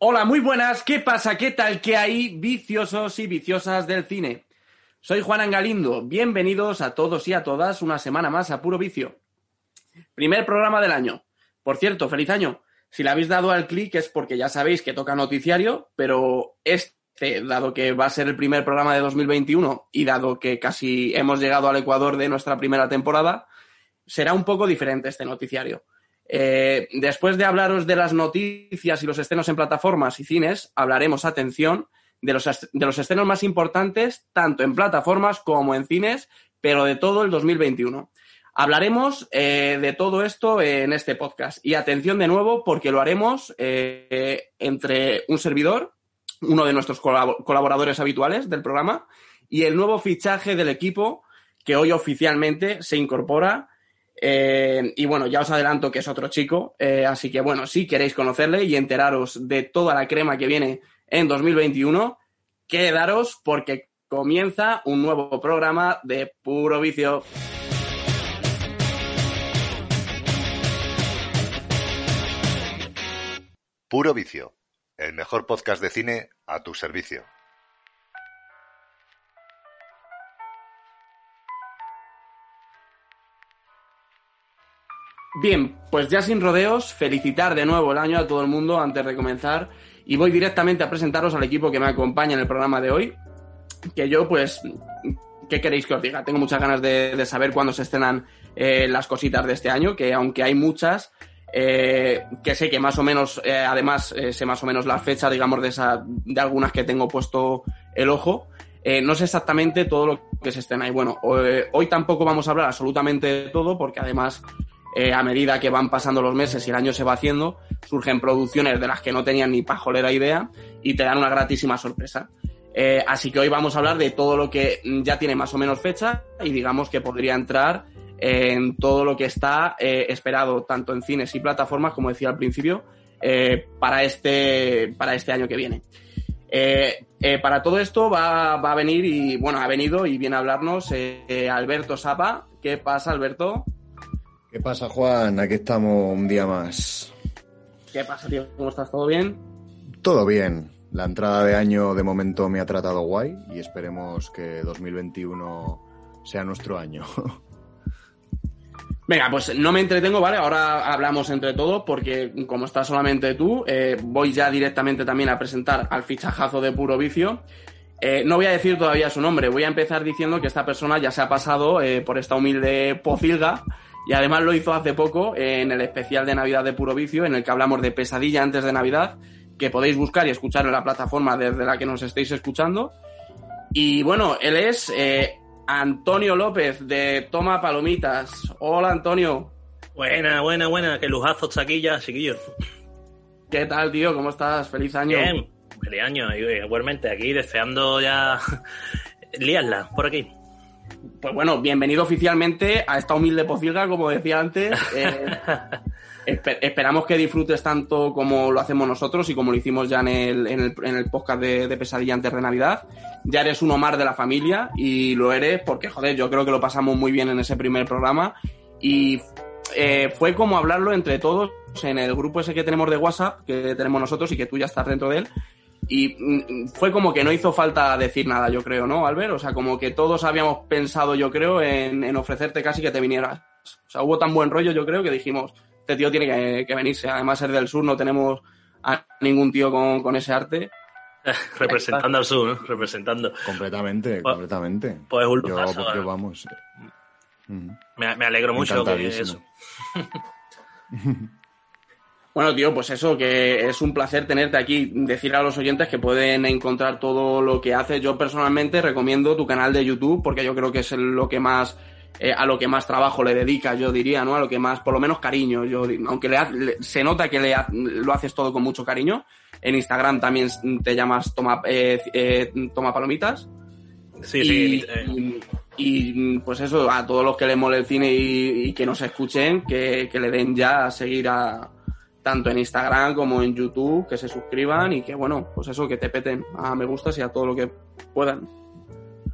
Hola, muy buenas. ¿Qué pasa? ¿Qué tal? ¿Qué hay viciosos y viciosas del cine? Soy Juan Angalindo. Bienvenidos a todos y a todas una semana más a Puro Vicio. Primer programa del año. Por cierto, feliz año. Si le habéis dado al clic es porque ya sabéis que toca noticiario, pero este, dado que va a ser el primer programa de 2021 y dado que casi hemos llegado al Ecuador de nuestra primera temporada, será un poco diferente este noticiario. Eh, después de hablaros de las noticias y los estrenos en plataformas y cines, hablaremos, atención, de los, de los más importantes, tanto en plataformas como en cines, pero de todo el 2021. Hablaremos eh, de todo esto en este podcast. Y atención de nuevo, porque lo haremos eh, entre un servidor, uno de nuestros colaboradores habituales del programa, y el nuevo fichaje del equipo que hoy oficialmente se incorpora eh, y bueno, ya os adelanto que es otro chico, eh, así que bueno, si queréis conocerle y enteraros de toda la crema que viene en 2021, quedaros porque comienza un nuevo programa de Puro Vicio. Puro Vicio, el mejor podcast de cine a tu servicio. Bien, pues ya sin rodeos, felicitar de nuevo el año a todo el mundo antes de comenzar y voy directamente a presentaros al equipo que me acompaña en el programa de hoy, que yo pues, ¿qué queréis que os diga? Tengo muchas ganas de, saber cuándo se estrenan eh, las cositas de este año, que aunque hay muchas, eh, que sé que más o menos, eh, además sé más o menos la fecha, digamos, de, esa, de algunas que tengo puesto el ojo. no sé exactamente todo lo que se estrena. Y bueno, hoy tampoco vamos a hablar absolutamente de todo, porque además eh, a medida que van pasando los meses y el año se va haciendo, surgen producciones de las que no tenían ni pajolera idea y te dan una gratísima sorpresa. Eh, así que hoy vamos a hablar de todo lo que ya tiene más o menos fecha y digamos que podría entrar en todo lo que está eh, esperado tanto en cines y plataformas, como decía al principio, para, este, para este año que viene. para todo esto va, va, a venir y bueno, ha venido y viene a hablarnos Alberto Sapa. ¿Qué pasa, Alberto? ¿Qué pasa, Juan? Aquí estamos un día más. ¿Qué pasa, tío? ¿Cómo estás? ¿Todo bien? Todo bien. La entrada de año de momento me ha tratado guay y esperemos que 2021 sea nuestro año. Venga, pues no me entretengo, ¿vale? Ahora hablamos entre todos porque como estás solamente tú, eh, voy ya directamente también a presentar al fichajazo de puro vicio. Eh, no voy a decir todavía su nombre, voy a empezar diciendo que esta persona ya se ha pasado eh, por esta humilde pocilga y además lo hizo hace poco en el especial de Navidad de Puro Vicio, en el que hablamos de pesadilla antes de Navidad, que podéis buscar y escuchar en la plataforma desde la que nos estéis escuchando. Y bueno, él es eh, Antonio López de Toma Palomitas. Hola Antonio. Buena, buena, buena. Qué lujazo chaquilla, chiquillo. ¿Qué tal, tío? ¿Cómo estás? Feliz año. Bien, feliz año. Igualmente, aquí deseando ya liarla por aquí pues bueno, bienvenido oficialmente a esta humilde pocilga, como decía antes. Eh, esperamos que disfrutes tanto como lo hacemos nosotros y como lo hicimos ya en el, en el, en el podcast de, Pesadilla antes de Navidad. Ya eres uno más de la familia y lo eres porque, joder, yo creo que lo pasamos muy bien en ese primer programa y eh, fue como hablarlo entre todos en el grupo ese que tenemos de WhatsApp, que tenemos nosotros y que tú ya estás dentro de él y mm, fue como que no hizo falta decir nada, yo creo, ¿no, Albert? O sea, como que todos habíamos pensado, yo creo, en, ofrecerte casi que te vinieras. O sea, hubo tan buen rollo, yo creo, que dijimos, este tío tiene que, venirse. Además, ser del sur, no tenemos a ningún tío con, ese arte. representando al sur, ¿no? Representando. Completamente, pues, completamente. Pues un yo, porque vamos. Me, me, alegro mucho que eso. Bueno, tío, pues eso, que es un placer tenerte aquí. Decir a los oyentes que pueden encontrar todo lo que haces. Yo personalmente recomiendo tu canal de YouTube porque yo creo que es lo que más eh, a lo que más trabajo le dedicas, yo diría, ¿no? A lo que más, por lo menos cariño. Yo, aunque le, se nota que le, lo haces todo con mucho cariño. En Instagram también te llamas Toma, eh, eh, Toma Palomitas. Sí, sí. Y, pues eso, a todos los que le mole el cine y, que nos escuchen, que, que le den ya a seguir a, tanto en Instagram como en YouTube, que se suscriban y que, bueno, pues eso, que te peten a me gustas y a todo lo que puedan.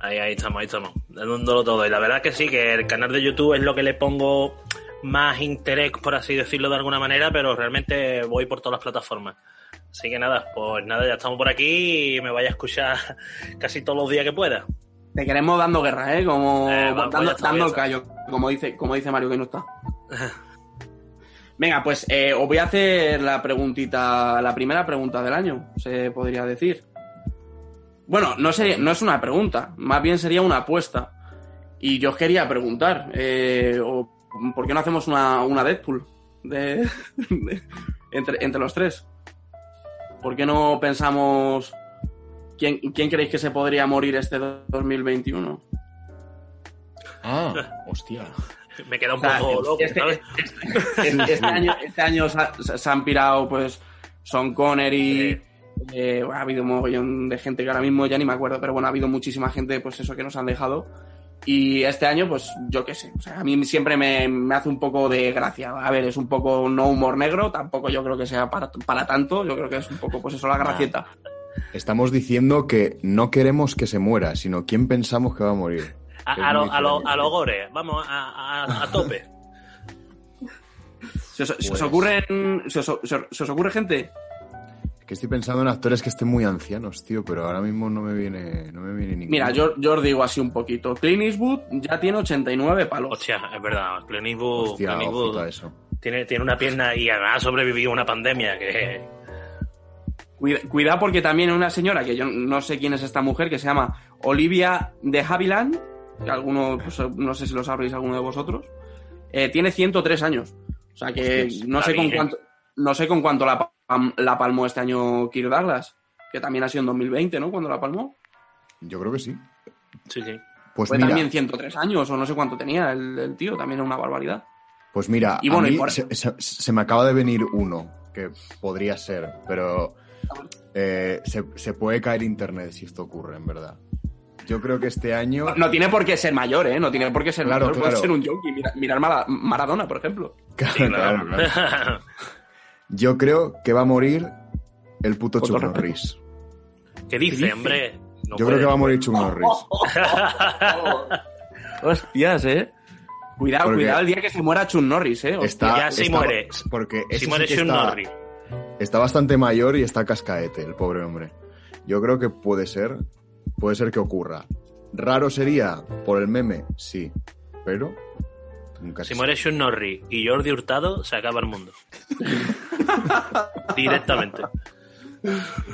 Ahí, ahí estamos, ahí estamos, dándolo todo. Y la verdad que sí, que el canal de YouTube es lo que le pongo más interés, por así decirlo de alguna manera, pero realmente voy por todas las plataformas. Así que nada, pues nada, ya estamos por aquí y me vaya a escuchar casi todos los días que pueda. Te queremos dando guerra, ¿eh? Como Eh, va, dando, dando el callo, como dice, como dice Mario que no está. Venga, pues eh, os voy a hacer la preguntita, la primera pregunta del año, se podría decir. Bueno, no, sería, no es una pregunta, más bien sería una apuesta. Y yo os quería preguntar, eh, ¿por qué no hacemos una, una Deadpool de, de- entre, entre los tres? ¿Por qué no pensamos quién, quién creéis que se podría morir este 2021? Ah, hostia. Me queda un O sea, poco loco, este, ¿sabes? este- este año, este año se, ha- se han pirado pues Son Connery. eh, ha habido un mogollón de gente que ahora mismo ya ni me acuerdo, pero bueno, ha habido muchísima gente pues eso que nos han dejado. Y este año, pues yo qué sé, o sea, a mí siempre me, me hace un poco de gracia. A ver, es un poco no humor negro, tampoco yo creo que sea para, para tanto, yo creo que es un poco pues eso la gracieta. Estamos diciendo que no queremos que se muera, sino quién pensamos que va a morir. A, a, lo- a, lo- a los gores, vamos a, a- a tope. ¿Se os, se os Pues- ocurren, se os, se os- ocurre gente? Que estoy pensando en actores que estén muy ancianos, tío, pero ahora mismo no me viene, no me viene ninguno. Mira, yo, yo os digo así un poquito. Clint Eastwood ya tiene 89 palos. Hostia, es verdad, Clint Eastwood, Hostia, Clint Eastwood ojito a eso. tiene, tiene una pierna y además ha sobrevivido a una pandemia que... Cuida, cuidado porque también una señora, que yo no sé quién es esta mujer, que se llama Olivia de Havilland, alguno, pues, no sé si lo sabréis alguno de vosotros, eh, tiene 103 años. O sea que Hostias, no sé, con bien. cuánto, no sé con cuánto la, la palmó este año Kirk Douglas, que también ha sido en 2020, ¿no? Cuando la palmó. Yo creo que sí. Sí, sí. Pues Fue mira, también 103 años, o no sé cuánto tenía el, el tío, también es una barbaridad. pues mira, Y a bueno, y por- se, se- se me acaba de venir uno que podría ser, pero eh, se, se puede caer internet si esto ocurre, en verdad. Yo creo que este año... No tiene por qué ser mayor, ¿eh? No tiene por qué ser Claro, mayor, puede ser un junkie. Mira- mirar Mara- Maradona, por ejemplo. Claro, claro, claro. Yo creo que va a morir el puto Chuck. Norris. ¿Qué dice, dice? hombre? No Yo puede, creo que va a morir Chuck Norris. Hostias, eh. Cuidado, Porque- cuidado el día que se muera Chun Norris, eh. Está, ya sí está- muere. Porque Si muere está- Norris. Está bastante mayor y está cascaete, el pobre hombre. Yo creo que puede ser, puede ser que ocurra. Raro sería por el meme, sí, pero nunca Si se muere Sean Norris y Jordi Hurtado, se acaba el mundo. Directamente.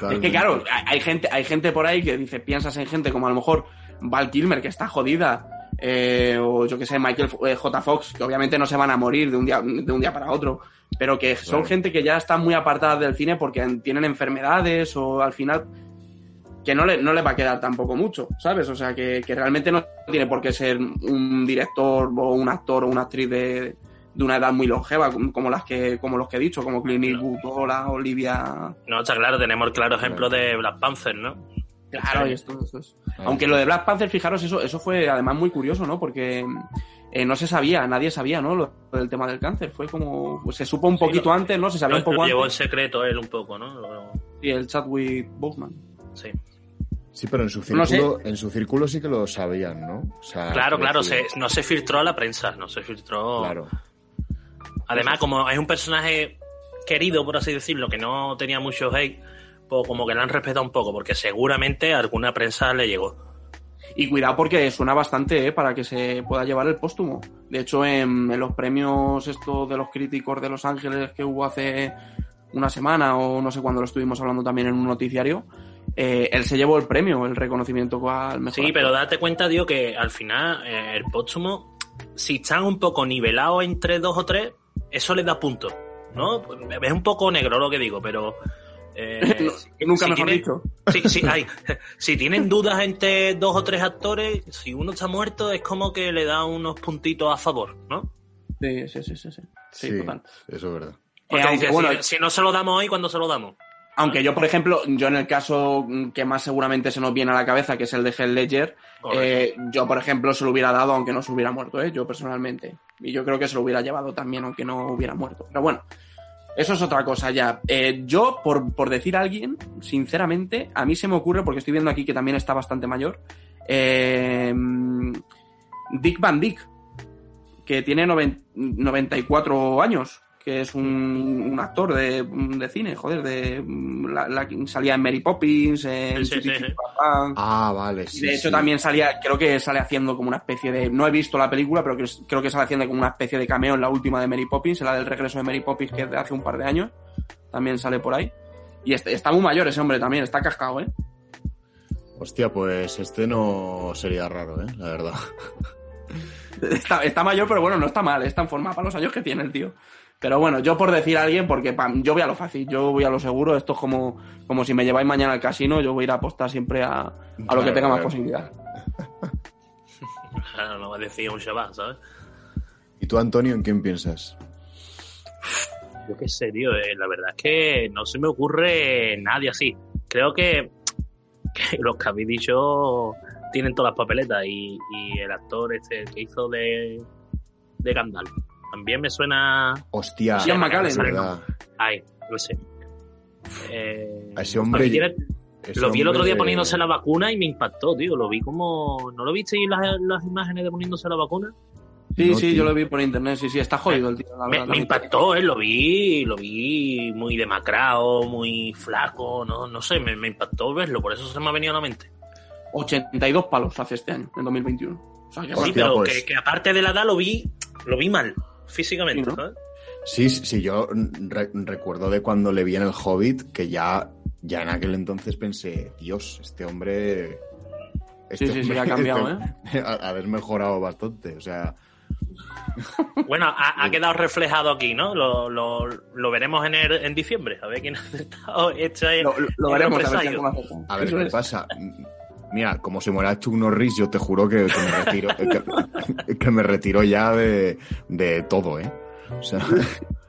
sabe. Es que claro, hay- hay gente, hay gente por ahí que dice, piensas en gente como a lo mejor Val Kilmer, que está jodida, eh, o yo que sé, Michael eh, J. Fox, que obviamente no se van a morir de un día, de un día para otro, pero que son Claro. gente que ya está muy apartada del cine porque tienen enfermedades o al final que no le, no le va a quedar tampoco mucho, ¿sabes? O sea, que, que realmente no tiene por qué ser un director o un actor o una actriz de, de una edad muy longeva, como las que, como los que he dicho, como Clint Eastwood o la Olivia. No, está claro, tenemos el claro ejemplo de Black Panther, ¿no? Claro, y esto, esto es. Aunque lo de Black Panther, fijaros, eso, eso fue además muy curioso, ¿no? Porque eh, no se sabía, nadie sabía, ¿no? Lo del tema del cáncer. Fue como. Pues se supo un Sí, poquito lo- antes, ¿no? Se sabía Lo, un poco lo llevó en antes. secreto él un poco, ¿no? Lo- Y el Chadwick Boseman. Sí. Sí, pero en su No sé. círculo, en su círculo sí que lo sabían, ¿no? O sea, Claro, claro, se- no se filtró a la prensa, no se filtró. Claro. Además, como es un personaje querido, por así decirlo, que no tenía mucho hate, pues como que le han respetado un poco, porque seguramente a alguna prensa le llegó. Y cuidado porque suena bastante, ¿eh? Para que se pueda llevar el póstumo. De hecho, en, en los premios estos de los críticos de Los Ángeles que hubo hace una semana o no sé cuándo lo estuvimos hablando también en un noticiario, eh, él se llevó el premio, el reconocimiento al mejor. Sí, actor. pero date cuenta, tío, que al final eh, el póstumo, si están un poco nivelados entre dos o tres, eso les da puntos, ¿no? Es un poco negro lo que digo, pero... eh, No, nunca si mejor tiene- dicho. Sí, sí, hay. Si tienen dudas entre dos o tres actores, si uno está muerto es como que le da unos puntitos a favor, ¿no? Sí, sí, sí, sí. sí. Sí, Sí, total. eso es verdad. Porque Eh, aunque, bueno, si, si no se lo damos hoy, ¿cuándo se lo damos? Aunque yo, por ejemplo, yo en el caso que más seguramente se nos viene a la cabeza, que es el de Heath Ledger, eh, yo, por ejemplo, se lo hubiera dado aunque no se hubiera muerto, ¿eh? yo personalmente. Y yo creo que se lo hubiera llevado también aunque no hubiera muerto. Pero bueno, eso es otra cosa ya. Eh, yo, por, por decir a alguien, sinceramente, a mí se me ocurre, porque estoy viendo aquí que también está bastante mayor, eh, Dick Van Dyke, que tiene noven- 94 años. Que es un, un actor de, de cine, joder, de la, salía en Mary Poppins, en Sí, sí, sí. Papá. Ah, vale, sí. de hecho sí. también salía, creo que sale haciendo como una especie de, no he visto la película, pero que creo que sale haciendo como una especie de cameo en la última de Mary Poppins, en la del regreso de Mary Poppins que es de hace un par de años, también sale por ahí. Y este, está muy mayor ese hombre también, está cascado, ¿eh? Hostia, pues este no sería raro, ¿eh? La verdad. Está, está mayor, pero bueno, no está mal, está en forma para los años que tiene el tío. Pero bueno, yo por decir a alguien, porque pam, yo voy a lo fácil, yo voy a lo seguro, esto es como, como si me lleváis mañana al casino, yo voy a ir a apostar siempre a, a lo Claro, que tenga más claro. posibilidad. Claro, no va a decir un Shabbat, ¿sabes? ¿Y tú, Antonio, en quién piensas? Yo qué sé, tío. eh, la verdad es que no se me ocurre nadie así. Creo que, que los que habéis dicho tienen todas las papeletas y, y el actor este que hizo de, de Gandalf también me suena. Hostia, McKellen. verdad. Ay, no sé. Eh, A ese hombre- Ese lo vi el otro día poniéndose la vacuna y me impactó, tío. Lo vi como. ¿No lo visteis las, las imágenes de poniéndose la vacuna? Sí, No, sí, tío. yo lo vi por internet, sí, sí, está jodido el tío, la Me, verdad. me también. impactó, ¿eh? Lo vi, lo vi muy demacrado, muy flaco, no, no sé, me, me impactó verlo, por eso se me ha venido a la mente. 82 palos hace este año, en 2021. O sea, que Sí, Hostia, pero pues. que, que aparte de la edad lo vi, lo vi mal, físicamente, Sí, ¿no? ¿sabes? Sí, sí, yo re- recuerdo de cuando le vi en el Hobbit que ya, ya en aquel entonces pensé, Dios, este hombre... Sí, sí, sí, ha cambiado, ¿eh? Ha, haber mejorado bastante, o sea... Bueno, ha, ha quedado reflejado aquí, ¿no? Lo, lo, lo veremos en, el- en diciembre, a ver quién ha acertado esta lo, lo- veremos a ver qué es. pasa. Mira, como se muera Chuck Norris, yo te juro que, que me retiro, que, que me retiro ya de, de todo, ¿eh? O sea,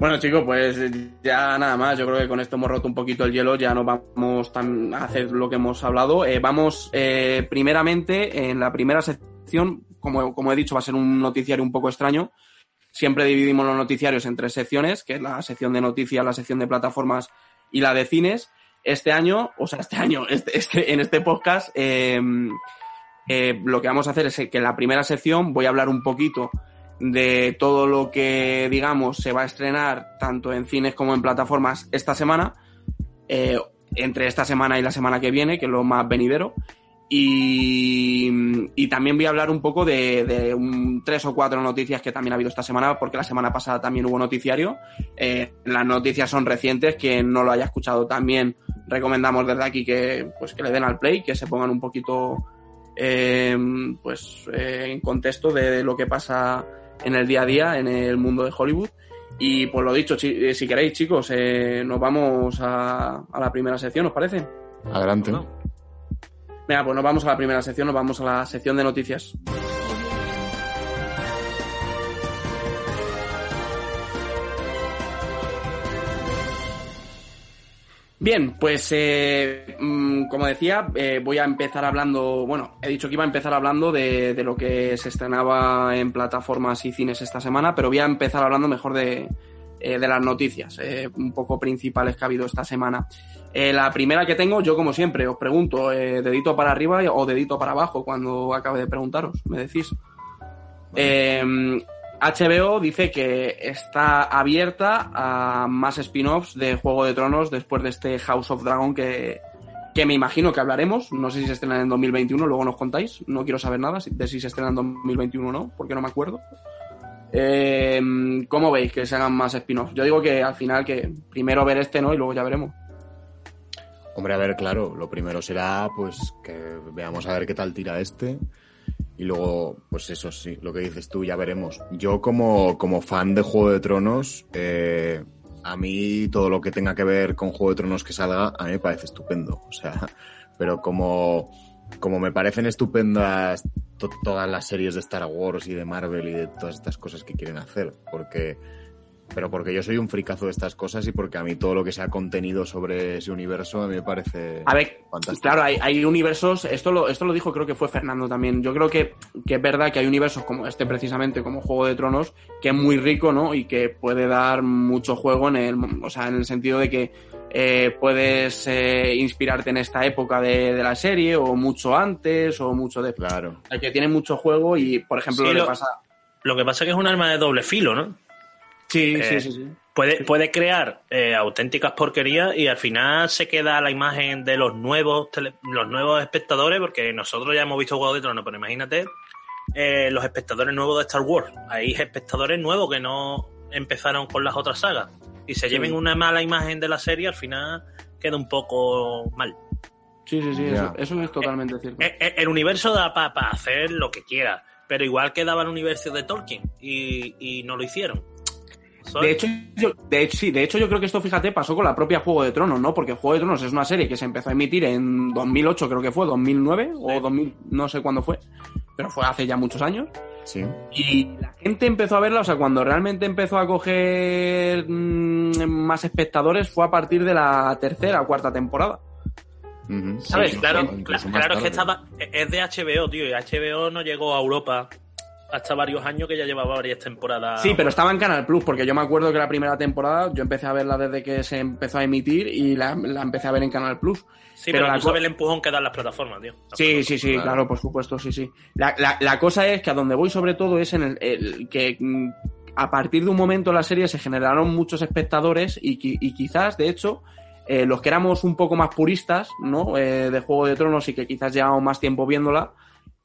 Bueno, chicos, pues eh, ya nada más. Yo creo que con esto hemos roto un poquito el hielo. Ya no vamos tan a hacer lo que hemos hablado. Eh, vamos, eh, primeramente, en la primera sección, como, como he dicho, va a ser un noticiario un poco extraño. Siempre dividimos los noticiarios en tres secciones, que es la sección de noticias, la sección de plataformas y la de cines. Este año, o sea, este año, este, en este podcast, eh, eh, lo que vamos a hacer es que en la primera sección voy a hablar un poquito de todo lo que, digamos, se va a estrenar tanto en cines como en plataformas esta semana, eh, entre esta semana y la semana que viene, que es lo más venidero. Y, y también voy a hablar un poco de, de un, tres o cuatro noticias que también ha habido esta semana, porque la semana pasada también hubo noticiario. Eh, las noticias son recientes, quien no lo haya escuchado también recomendamos desde aquí que, pues, que le den al play, que se pongan un poquito eh, pues, eh, en contexto de lo que pasa en el día a día en el mundo de Hollywood. Y pues lo dicho, eh, si queréis chicos, eh, nos vamos a, a la primera sección, ¿os parece? adelante. Bueno, Venga, pues nos vamos a la primera sección, nos vamos a la sección de noticias. Bien, pues eh, mm, como decía, eh, voy a empezar hablando, bueno, he dicho que iba a empezar hablando de, de lo que se estrenaba en plataformas y cines esta semana, pero voy a empezar hablando mejor de, eh, de las noticias, eh, un poco principales que ha habido esta semana. Eh, la primera que tengo, yo como siempre, os pregunto, dedito para arriba o dedito para abajo cuando acabe de preguntaros, me decís. HBO dice que está abierta a más spin-offs de Juego de Tronos después de este House of Dragon que, que me imagino que hablaremos. No sé si se estrena en 2021, luego nos contáis. No quiero saber nada de si se estrena en 2021 o no, porque no me acuerdo. Eh, ¿Cómo veis que se hagan más spin-offs? Yo digo que al final que primero ver este, ¿no? Y luego ya veremos. Hombre, a ver, claro, lo primero será pues que veamos a ver qué tal tira este. Y luego, pues eso sí, lo que dices tú, ya veremos. Yo como, como fan de Juego de Tronos, eh, a mí todo lo que tenga que ver con Juego de Tronos que salga, a mí me parece estupendo. O sea, pero como, como me parecen estupendas to- todas las series de Star Wars y de Marvel y de todas estas cosas que quieren hacer, porque pero porque yo soy un fricazo de estas cosas y porque a mí todo lo que sea contenido sobre ese universo a mí me parece A ver, fantástico. claro, hay, hay universos, esto lo, esto lo dijo creo que fue Fernando también, yo creo que, que es verdad que hay universos como este precisamente, como Juego de Tronos, que es muy rico, ¿no? Y que puede dar mucho juego en el, o sea, en el sentido de que eh, puedes eh, inspirarte en esta época de, de la serie o mucho antes o mucho después. Claro. El que tiene mucho juego y, por ejemplo, Sí, lo que lo- pasa... Lo que pasa es que es un arma de doble filo, ¿no? Sí, Eh, sí, sí, sí. Puede, puede crear eh, auténticas porquerías y al final se queda la imagen de los nuevos tele- los nuevos espectadores, porque nosotros ya hemos visto Juego de Tronos, pero imagínate eh, los espectadores nuevos de Star Wars. Hay espectadores nuevos que no empezaron con las otras sagas y se Sí. lleven una mala imagen de la serie, al final queda un poco mal. Sí, sí, sí, eso, eso es totalmente cierto. Eh, eh, El universo da para hacer lo que quiera, pero igual quedaba el universo de Tolkien y, y no lo hicieron. De hecho, yo, de hecho, sí, de hecho yo creo que esto, fíjate, pasó con la propia Juego de Tronos, ¿no? Porque Juego de Tronos es una serie que se empezó a emitir en 2008, creo que fue, 2009 o 2000, no sé cuándo fue, pero fue hace ya muchos años. Sí. Y la gente empezó a verla, o sea, cuando realmente empezó a coger mm, más espectadores fue a partir de la tercera o cuarta temporada. ¿Sabes? Sí, claro, claro es que tarde. estaba, es de HBO, tío, y HBO no llegó a Europa hasta varios años que ya llevaba varias temporadas. Sí, pero estaba en Canal Plus, porque yo me acuerdo que la primera temporada yo empecé a verla desde que se empezó a emitir y la, la empecé a ver en Canal Plus. Sí, pero pero, tú sabes el empujón que dan las plataformas, tío. Las Sí, plataformas. sí, sí, Claro. claro, por supuesto, sí, sí. La, la- la cosa es que a donde voy sobre todo es en el, el que mm, a partir de un momento en la serie se generaron muchos espectadores y, y quizás, de hecho, eh, los que éramos un poco más puristas, ¿no? Eh, de Juego de Tronos y que quizás llevamos más tiempo viéndola,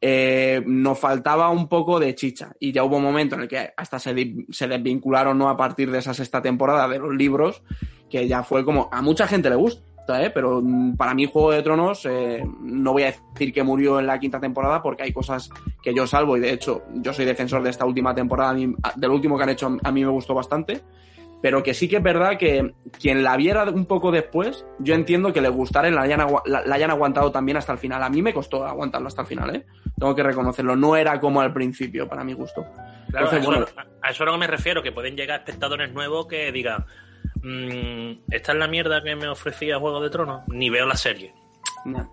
eh, nos faltaba un poco de chicha. Y ya hubo un momento en el que hasta se, desvincularon, ¿no? A partir de esa sexta temporada de los libros, que ya fue como, a mucha gente le gusta, ¿eh? Pero mm, para mí Juego de Tronos, eh, no voy a decir que murió en la quinta temporada porque hay cosas que yo salvo y de hecho yo soy defensor de esta última temporada, del último que han hecho a mí me gustó bastante. Pero que sí que es verdad que quien la viera un poco después, yo entiendo que le gustara y la hayan, la, la hayan aguantado también hasta el final. A mí me costó aguantarlo hasta el final, ¿eh? Tengo que reconocerlo. No era como al principio, para mi gusto. Claro, Entonces, a, eso, bueno. a eso es a lo que me refiero, que pueden llegar espectadores nuevos que digan, "Mm, esta es la mierda que me ofrecía Juego de Tronos, ni veo la serie. Nah.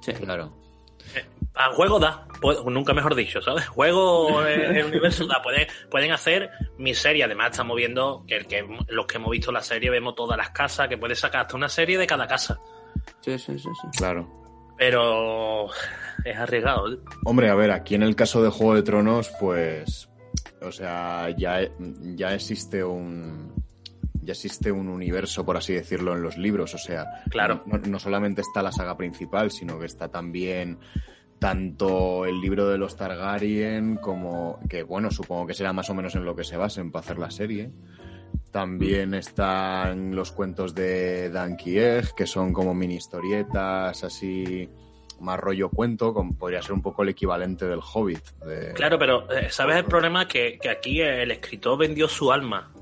Sí. Claro. A juego da, pu- nunca mejor dicho, ¿sabes? Juego eh, el universo da, pueden, pueden hacer mi serie, además estamos viendo que, el que los que hemos visto la serie vemos todas las casas, que puede sacar hasta una serie de cada casa. Sí, sí, sí, sí. Claro. Pero es arriesgado. ¿eh? Hombre, a ver, aquí en el caso de Juego de Tronos, pues. O sea, ya, ya existe un. Ya existe un universo, por así decirlo, en los libros. O sea, Claro. no, no solamente está la saga principal, sino que está también tanto el libro de los Targaryen como. que bueno, supongo que será más o menos en lo que se basen para hacer la serie. También están los cuentos de Dan Kieg, que son como mini historietas, así más rollo cuento, como podría ser un poco el equivalente del Hobbit. de- Claro, pero eh, ¿sabes el problema? Que, que aquí el escritor vendió su alma.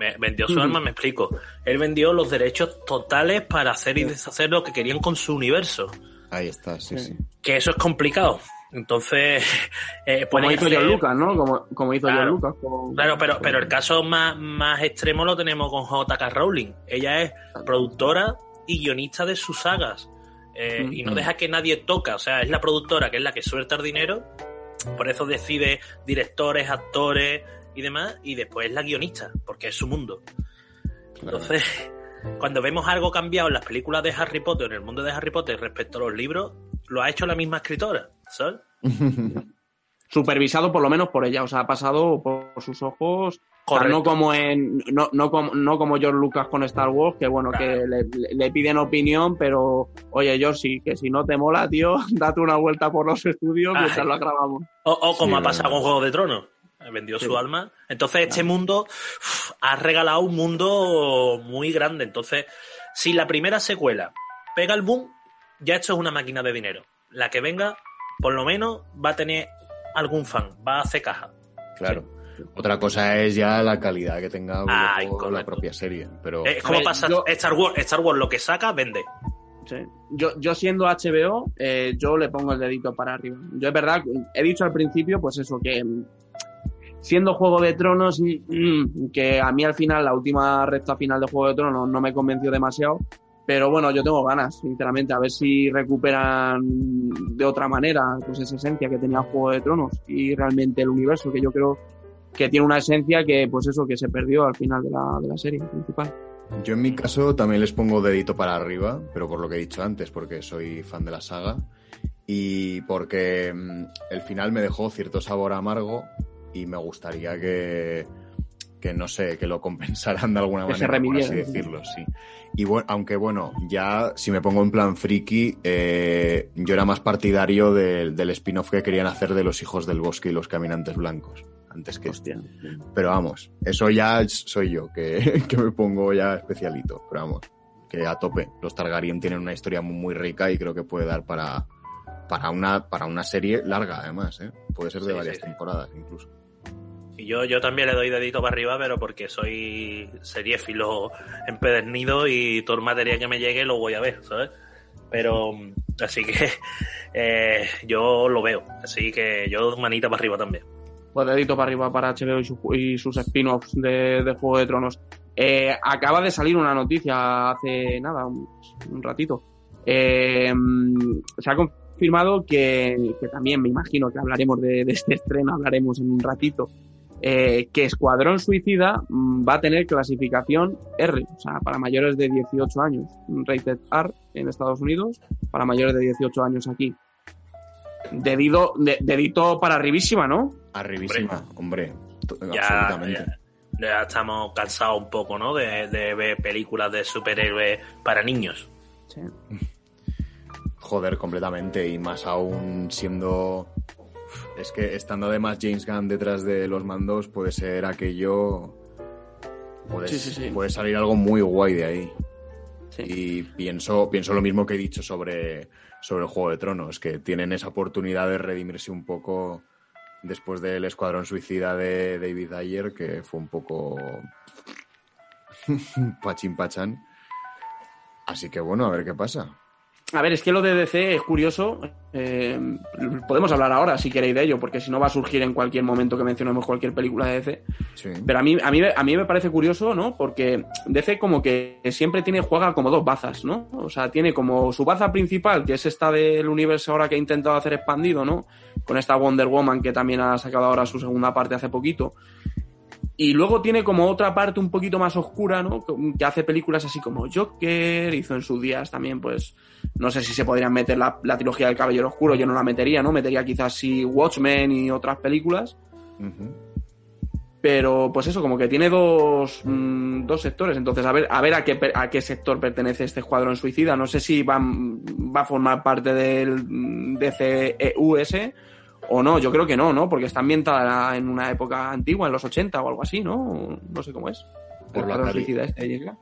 Me- vendió su Ujú. alma, me explico. Él vendió los derechos totales para hacer y deshacer lo que querían con su universo. Ahí está, sí, Sí. sí. Que eso es complicado. Entonces, eh, Como hizo hacer- Lucas, ¿no? Como, como hizo Claro. John Lucas. Claro, pero, pero el caso más, más extremo lo tenemos con J.K. Rowling. Ella es productora y guionista de sus sagas. Eh, y no deja que nadie toca. O sea, es la productora que es la que suelta el dinero. Por eso decide directores, actores y demás. Y después es la guionista, porque es su mundo. Claro. Entonces, cuando vemos algo cambiado en las películas de Harry Potter, en el mundo de Harry Potter respecto a los libros, lo ha hecho la misma escritora, ¿sabes? Supervisado por lo menos por ella, o sea, ha pasado por sus ojos. Correcto. no como en no, no como no como George Lucas con Star Wars que bueno que le, piden opinión pero oye George sí que si no te mola tío date una vuelta por los estudios Ay. mientras lo grabamos O, o como Sí, ha pasado con Juego de Tronos. Vendió Sí. su alma. Entonces, este mundo uf, ha regalado un mundo muy grande. Entonces, si la primera secuela pega el boom, ya esto es una máquina de dinero. La que venga, por lo menos, va a tener algún fan, va a hacer caja. Claro. Otra cosa es ya la calidad que tenga Ay, luego la propia serie. Pero Es como ver, pasa yo- Star Wars. Star Wars lo que saca, vende. Sí. Yo, yo siendo HBO, eh, yo le pongo el dedito para arriba. Yo es verdad, he dicho al principio, pues eso, que siendo Juego de Tronos, mm, mm, que a mí al final, la última recta final de Juego de Tronos no me convenció demasiado, pero bueno, yo tengo ganas, sinceramente, a ver si recuperan de otra manera pues esa esencia que tenía Juego de Tronos y realmente el universo, que yo creo que tiene una esencia que, pues eso, que se perdió al final de la, de la serie principal. Yo en mi caso también les pongo dedito para arriba, pero por lo que he dicho antes, porque soy fan de la saga y porque mm, el final me dejó cierto sabor amargo y me gustaría que, que no sé, que lo compensarán de alguna Que se manera, por así decirlo, sí. Y bueno, aunque bueno, ya si me pongo en plan friki, eh, yo era más partidario del- del spin-off que querían hacer de los hijos del bosque y los caminantes blancos, antes que este. Hostia. Pero vamos, eso ya soy yo, que, que me pongo ya especialito. Pero vamos, que a tope. Los Targaryen tienen una historia muy, muy rica y creo que puede dar para, para, una, para una serie larga, además. ¿eh? Puede ser de Sí, varias sí. temporadas incluso. Y yo, yo también le doy dedito para arriba, pero porque soy seriéfilo empedernido y todo el material que me llegue lo voy a ver, ¿sabes? Pero, mm, así que eh, yo lo veo. Así que yo manita para arriba también. Pues dedito para arriba para HBO y, su- y sus spin-offs de, Juego de Tronos. Eh, acaba de salir una noticia hace nada, un, ratito. Eh, mm, se ha confirmado que, también me imagino que hablaremos de este estreno, hablaremos en un ratito. Eh, que Escuadrón Suicida mm, va a tener clasificación R, o sea, para mayores de 18 años. Rated R en Estados Unidos, para mayores de 18 años aquí. Dedito, de- dedito para arribísima, ¿no? Arribísima, hombre. Ya, absolutamente. ya, ya estamos cansados un poco, ¿no? De, de ver películas de superhéroes para niños. Sí. Joder, completamente. Y más aún siendo. Es que estando además James Gunn detrás de los mandos, puede ser aquello. Puede, Sí, sí, sí. puede salir algo muy guay de ahí. Y pienso, pienso lo mismo que he dicho sobre, sobre el Juego de Tronos, que tienen esa oportunidad de redimirse un poco después del Escuadrón Suicida de David Ayer, que fue un poco pachín pachán. Así que bueno, a ver qué pasa. A ver, es que lo de DC es curioso. eh, podemos hablar ahora si queréis de ello, porque si no va a surgir en cualquier momento que mencionemos cualquier película de DC. Sí. Pero a mí, a mí, a mí me parece curioso, ¿no? Porque DC como que siempre tiene, juega como dos bazas, ¿no? O sea, tiene como su baza principal, que es esta del universo ahora que ha intentado hacer expandido, ¿no? Con esta Wonder Woman que también ha sacado ahora su segunda parte hace poquito. Y luego tiene como otra parte un poquito más oscura, ¿no? Que hace películas así como Joker, hizo en sus días también, pues, no sé si se podrían meter la, la trilogía del Caballero Oscuro, yo no la metería, ¿no? Metería quizás sí Watchmen y otras películas. Pero, pues eso, como que tiene dos, mm, dos sectores. Entonces, a ver, a ver a qué, a qué sector pertenece este escuadrón suicida. No sé si va, va a formar parte del mm, DCEUS o no. Yo creo que no, ¿no? Porque está ambientada en una época antigua, en los 80 o algo así, ¿no? No sé cómo es. Por la este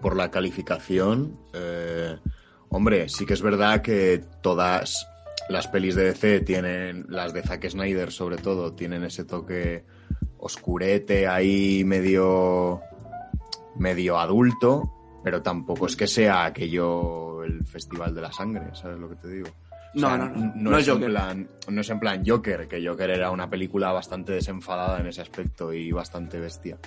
por la calificación, eh, hombre, sí que es verdad que todas las pelis de DC tienen, las de Zack Snyder sobre todo, tienen ese toque oscurete ahí medio, medio adulto, pero tampoco es que sea aquello el festival de la sangre, ¿sabes lo que te digo? O No, sea, no, no. No es en plan, no es en plan Joker, que Joker era una película bastante desenfadada en ese aspecto y bastante bestia.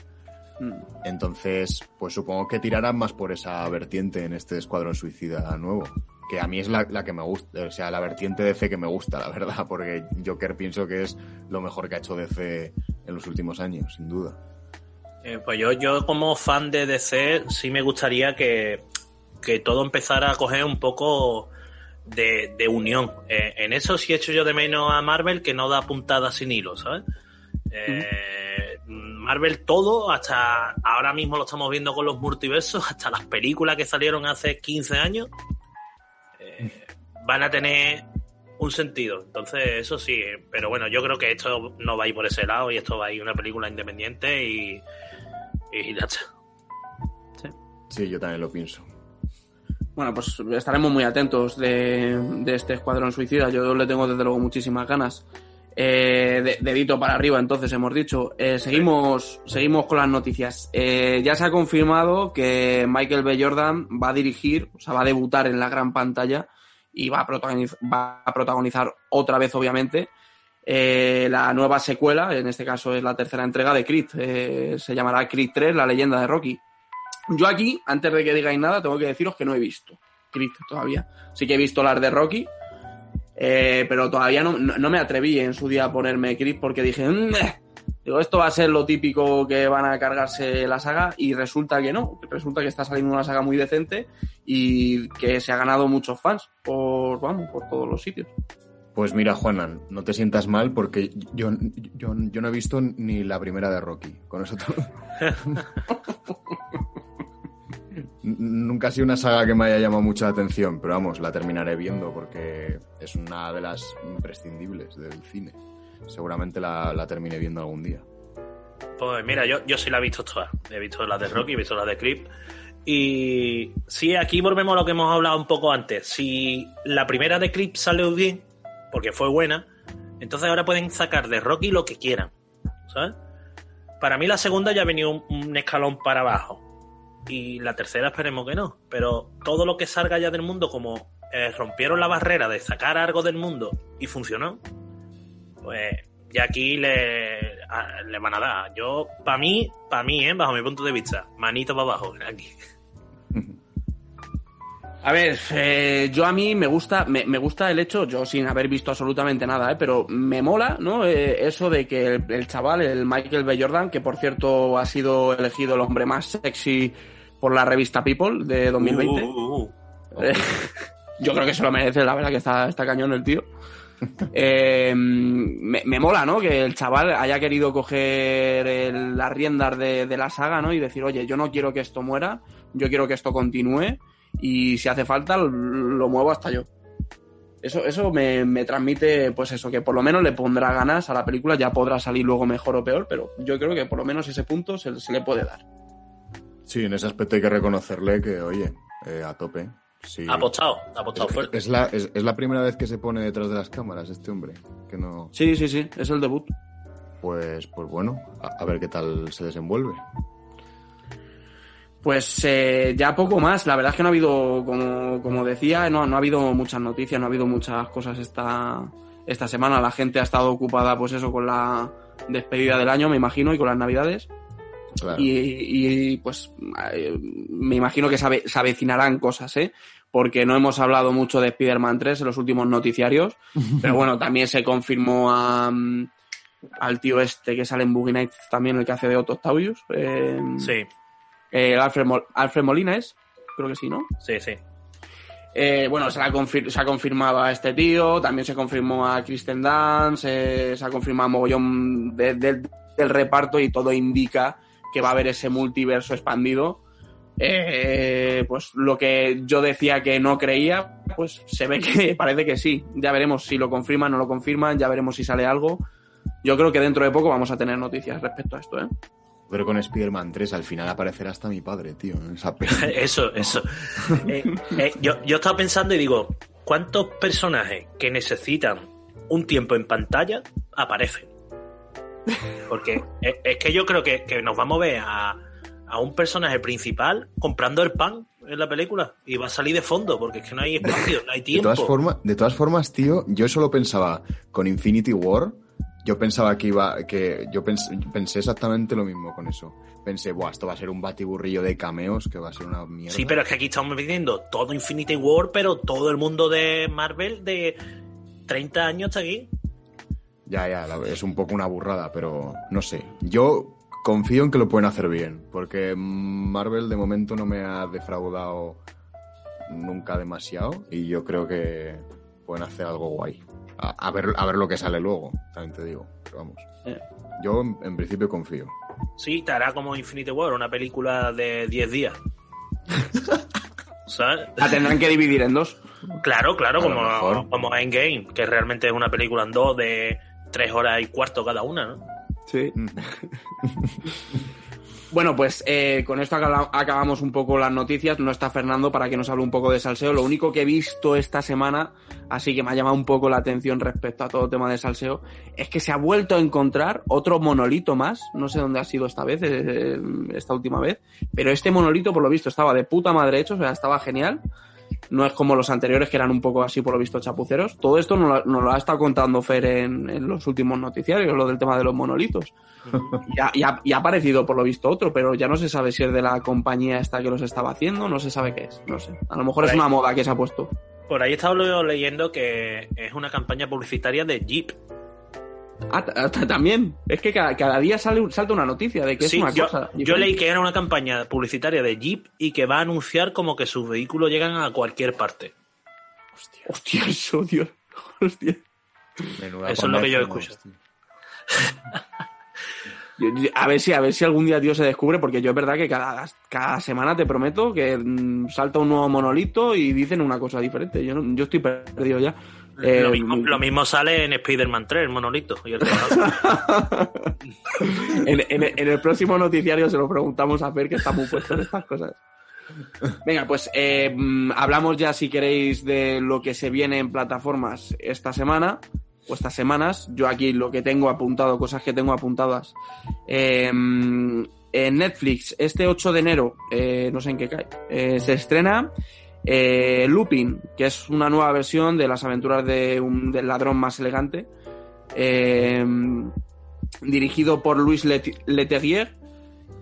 Mm. Entonces, pues supongo que tirarán más por esa vertiente en este Escuadrón Suicida nuevo. Que a mí es la, la que me gusta, o sea, la vertiente DC que me gusta, la verdad, porque Joker pienso que es lo mejor que ha hecho DC en los últimos años, sin duda. Eh, pues yo, yo como fan de DC sí me gustaría que, que todo empezara a coger un poco de, de unión. Eh, en eso sí echo yo de menos a Marvel que no da puntadas sin hilo, ¿sabes? Eh, Marvel todo, hasta ahora mismo lo estamos viendo con los multiversos, hasta las películas que salieron hace 15 años, eh, van a tener un sentido. Entonces, eso sí, pero bueno, yo creo que esto no va a ir por ese lado y esto va a ir una película independiente y, y ya está. Sí, yo también lo pienso. Bueno, pues estaremos muy atentos de, este escuadrón suicida. Yo le tengo desde luego muchísimas ganas. Eh, de- dedito para arriba, entonces hemos dicho. Eh, seguimos, seguimos con las noticias. Eh, ya se ha confirmado que Michael B. Jordan va a dirigir, o sea, va a debutar en la gran pantalla y va a protagonizar, va a protagonizar otra vez, obviamente, eh, la nueva secuela, en este caso es la tercera entrega de Creed. Eh, se llamará Creed 3, la leyenda de Rocky. Yo aquí, antes de que digáis nada, tengo que deciros que no he visto Creed todavía. Sí que he visto las de Rocky, eh, pero todavía no, no- no me atreví en su día a ponerme Creed porque dije, "Mm, eh". digo, esto va a ser lo típico que van a cargarse la saga y resulta que no. Resulta que está saliendo una saga muy decente y que se ha ganado muchos fans por, vamos, por todos los sitios. Pues mira, Juanan, no te sientas mal porque yo, yo, yo no he visto ni la primera de Rocky. Con eso todo. Nunca ha sido una saga que me haya llamado mucha atención, pero vamos, la terminaré viendo porque es una de las imprescindibles del cine. Seguramente la, la terminé viendo algún día. Pues mira, yo, yo sí la he visto todas. He visto las de Rocky, he visto las de Creep. Y sí, aquí volvemos a lo que hemos hablado un poco antes. Si la primera de Creep salió bien, porque fue buena, entonces ahora pueden sacar de Rocky lo que quieran. ¿Sabes? Para mí la segunda ya ha venido un escalón para abajo. Y la tercera esperemos que no. Pero todo lo que salga ya del mundo, como eh, rompieron la barrera de sacar algo del mundo y funcionó, pues ya aquí le, le van a dar. Yo, para mí, para mí, ¿eh? bajo mi punto de vista, manito para abajo, aquí. A ver, eh, yo a mí me gusta, me, me gusta el hecho, yo sin haber visto absolutamente nada, ¿eh? pero me mola, ¿no? Eh, eso de que el chaval, el Michael B. Jordan, que por cierto ha sido elegido el hombre más sexy por la revista People de 2020. Uh, uh, uh. Yo creo que se lo merece, la verdad que está, está cañón el tío. Eh, me, me mola, ¿no? Que el chaval haya querido coger el- las riendas de, de la saga, ¿no? Y decir, oye, yo no quiero que esto muera, yo quiero que esto continúe y si hace falta lo, lo muevo hasta yo. Eso, eso me, me transmite, pues eso, que por lo menos le pondrá ganas a la película, ya podrá salir luego mejor o peor, pero yo creo que por lo menos ese punto se, se le puede dar. Sí, en ese aspecto hay que reconocerle que, oye, eh, a tope. Sí. Ha apostado, ha apostado Es, fuerte. es la, es, es la primera vez que se pone detrás de las cámaras este hombre. Que no. Sí, sí, sí, es el debut. Pues, pues bueno, a, a ver qué tal se desenvuelve. Pues eh, ya poco más. La verdad es que no ha habido, como, como decía, no, no ha habido muchas noticias, no ha habido muchas cosas esta, esta semana. La gente ha estado ocupada, pues eso, con la despedida del año, me imagino, y con las navidades. Claro. Y, y, pues eh, me imagino que se, ave- se avecinarán cosas, ¿eh? Porque no hemos hablado mucho de Spider-Man 3 en los últimos noticiarios. pero bueno, también se confirmó a, mm, al tío este que sale en Boogie Nights también, el que hace de Otto Octavius. eh, Sí, eh, Alfred, Mol- Alfred Molina es, creo que sí, ¿no? sí, sí. Eh, bueno, se, la confir- se ha confirmado a este tío, también se confirmó a Kristen Dance, eh, se ha confirmado a mogollón de- del- del reparto y todo indica que va a haber ese multiverso expandido. Eh, pues lo que yo decía que no creía, pues se ve que parece que sí. Ya veremos si lo confirman o no lo confirman, ya veremos si sale algo. Yo creo que dentro de poco vamos a tener noticias respecto a esto, ¿eh? Pero con Spider-Man 3 al final aparecerá hasta mi padre, tío, en esa peli. Eso, eso. Eh, eh, yo, yo estaba pensando y digo, ¿cuántos personajes que necesitan un tiempo en pantalla aparecen? Porque es, es que yo creo que, que nos vamos a ver a, a un personaje principal comprando el pan en la película y va a salir de fondo porque es que no hay espacio, no hay De tiempo. todas, formas, de todas formas, tío, yo solo pensaba con Infinity War, yo pensaba que iba, que yo pens- pensé exactamente lo mismo con eso. Pensé, buah, esto va a ser un batiburrillo de cameos, que va a ser una mierda. Sí, pero es que aquí estamos viendo todo Infinity War, pero todo el mundo de Marvel de 30 años está aquí. Ya, ya, es un poco una burrada, pero no sé. Yo confío en que lo pueden hacer bien, porque Marvel de momento no me ha defraudado nunca demasiado y yo creo que pueden hacer algo guay. A, a ver, a ver lo que sale luego, también te digo. Pero vamos. Eh. Yo en, en principio confío. Sí, te hará como Infinity War, una película de 10 días. ¿Sabes? La tendrán que dividir en dos. Claro, claro, A como, como Endgame, que realmente es una película en dos de 3 horas y cuarto cada una, ¿no? Sí. Bueno, pues eh, con esto acaba- acabamos un poco las noticias. No está Fernando para que nos hable un poco de salseo. Lo único que he visto esta semana, así que me ha llamado un poco la atención respecto a todo el tema de salseo, es que se ha vuelto a encontrar otro monolito más. No sé dónde ha sido esta vez, eh, esta última vez, pero este monolito, por lo visto, estaba de puta madre hecho, o sea, estaba genial. No es como los anteriores que eran un poco así, por lo visto, chapuceros. Todo esto nos lo, nos lo ha estado contando Fer en, en los últimos noticiarios, lo del tema de los monolitos. Y ha, y ha- y ha aparecido por lo visto otro, pero ya no se sabe si es de la compañía esta que los estaba haciendo, no se sabe qué es, no sé. A lo mejor Por es ahí. una moda que se ha puesto. Por ahí he estado leyendo que es una campaña publicitaria de Jeep. Ah, t- también. Es que cada, cada día sale, un- salta una noticia de que Sí, es una yo, cosa. yo leí que era una campaña publicitaria de Jeep y que va a anunciar como que sus vehículos llegan a cualquier parte. Hostia, eso, Dios. Hostia. Menuda Eso es lo que yo escucho. A ver si, a ver si algún día tío se descubre, porque yo es verdad que cada, cada semana te prometo que mm, salta un nuevo monolito y dicen una cosa diferente. Yo, no- yo estoy perdido ya. Eh, lo, mismo, lo mismo sale en Spider-Man 3, el monolito. Y el en, en- en el próximo noticiario se lo preguntamos a ver que está muy puesto en estas cosas. Venga, pues eh, mm, hablamos ya, si queréis, de lo que se viene en plataformas esta semana o estas semanas. Yo aquí lo que tengo apuntado, cosas que tengo apuntadas. Eh, mm, en Netflix, este 8 de enero, eh, no sé en qué cae, eh, se estrena eh, Lupin, que es una nueva versión de las aventuras de un, del ladrón más elegante. Eh, dirigido por Luis Let- Leterrier,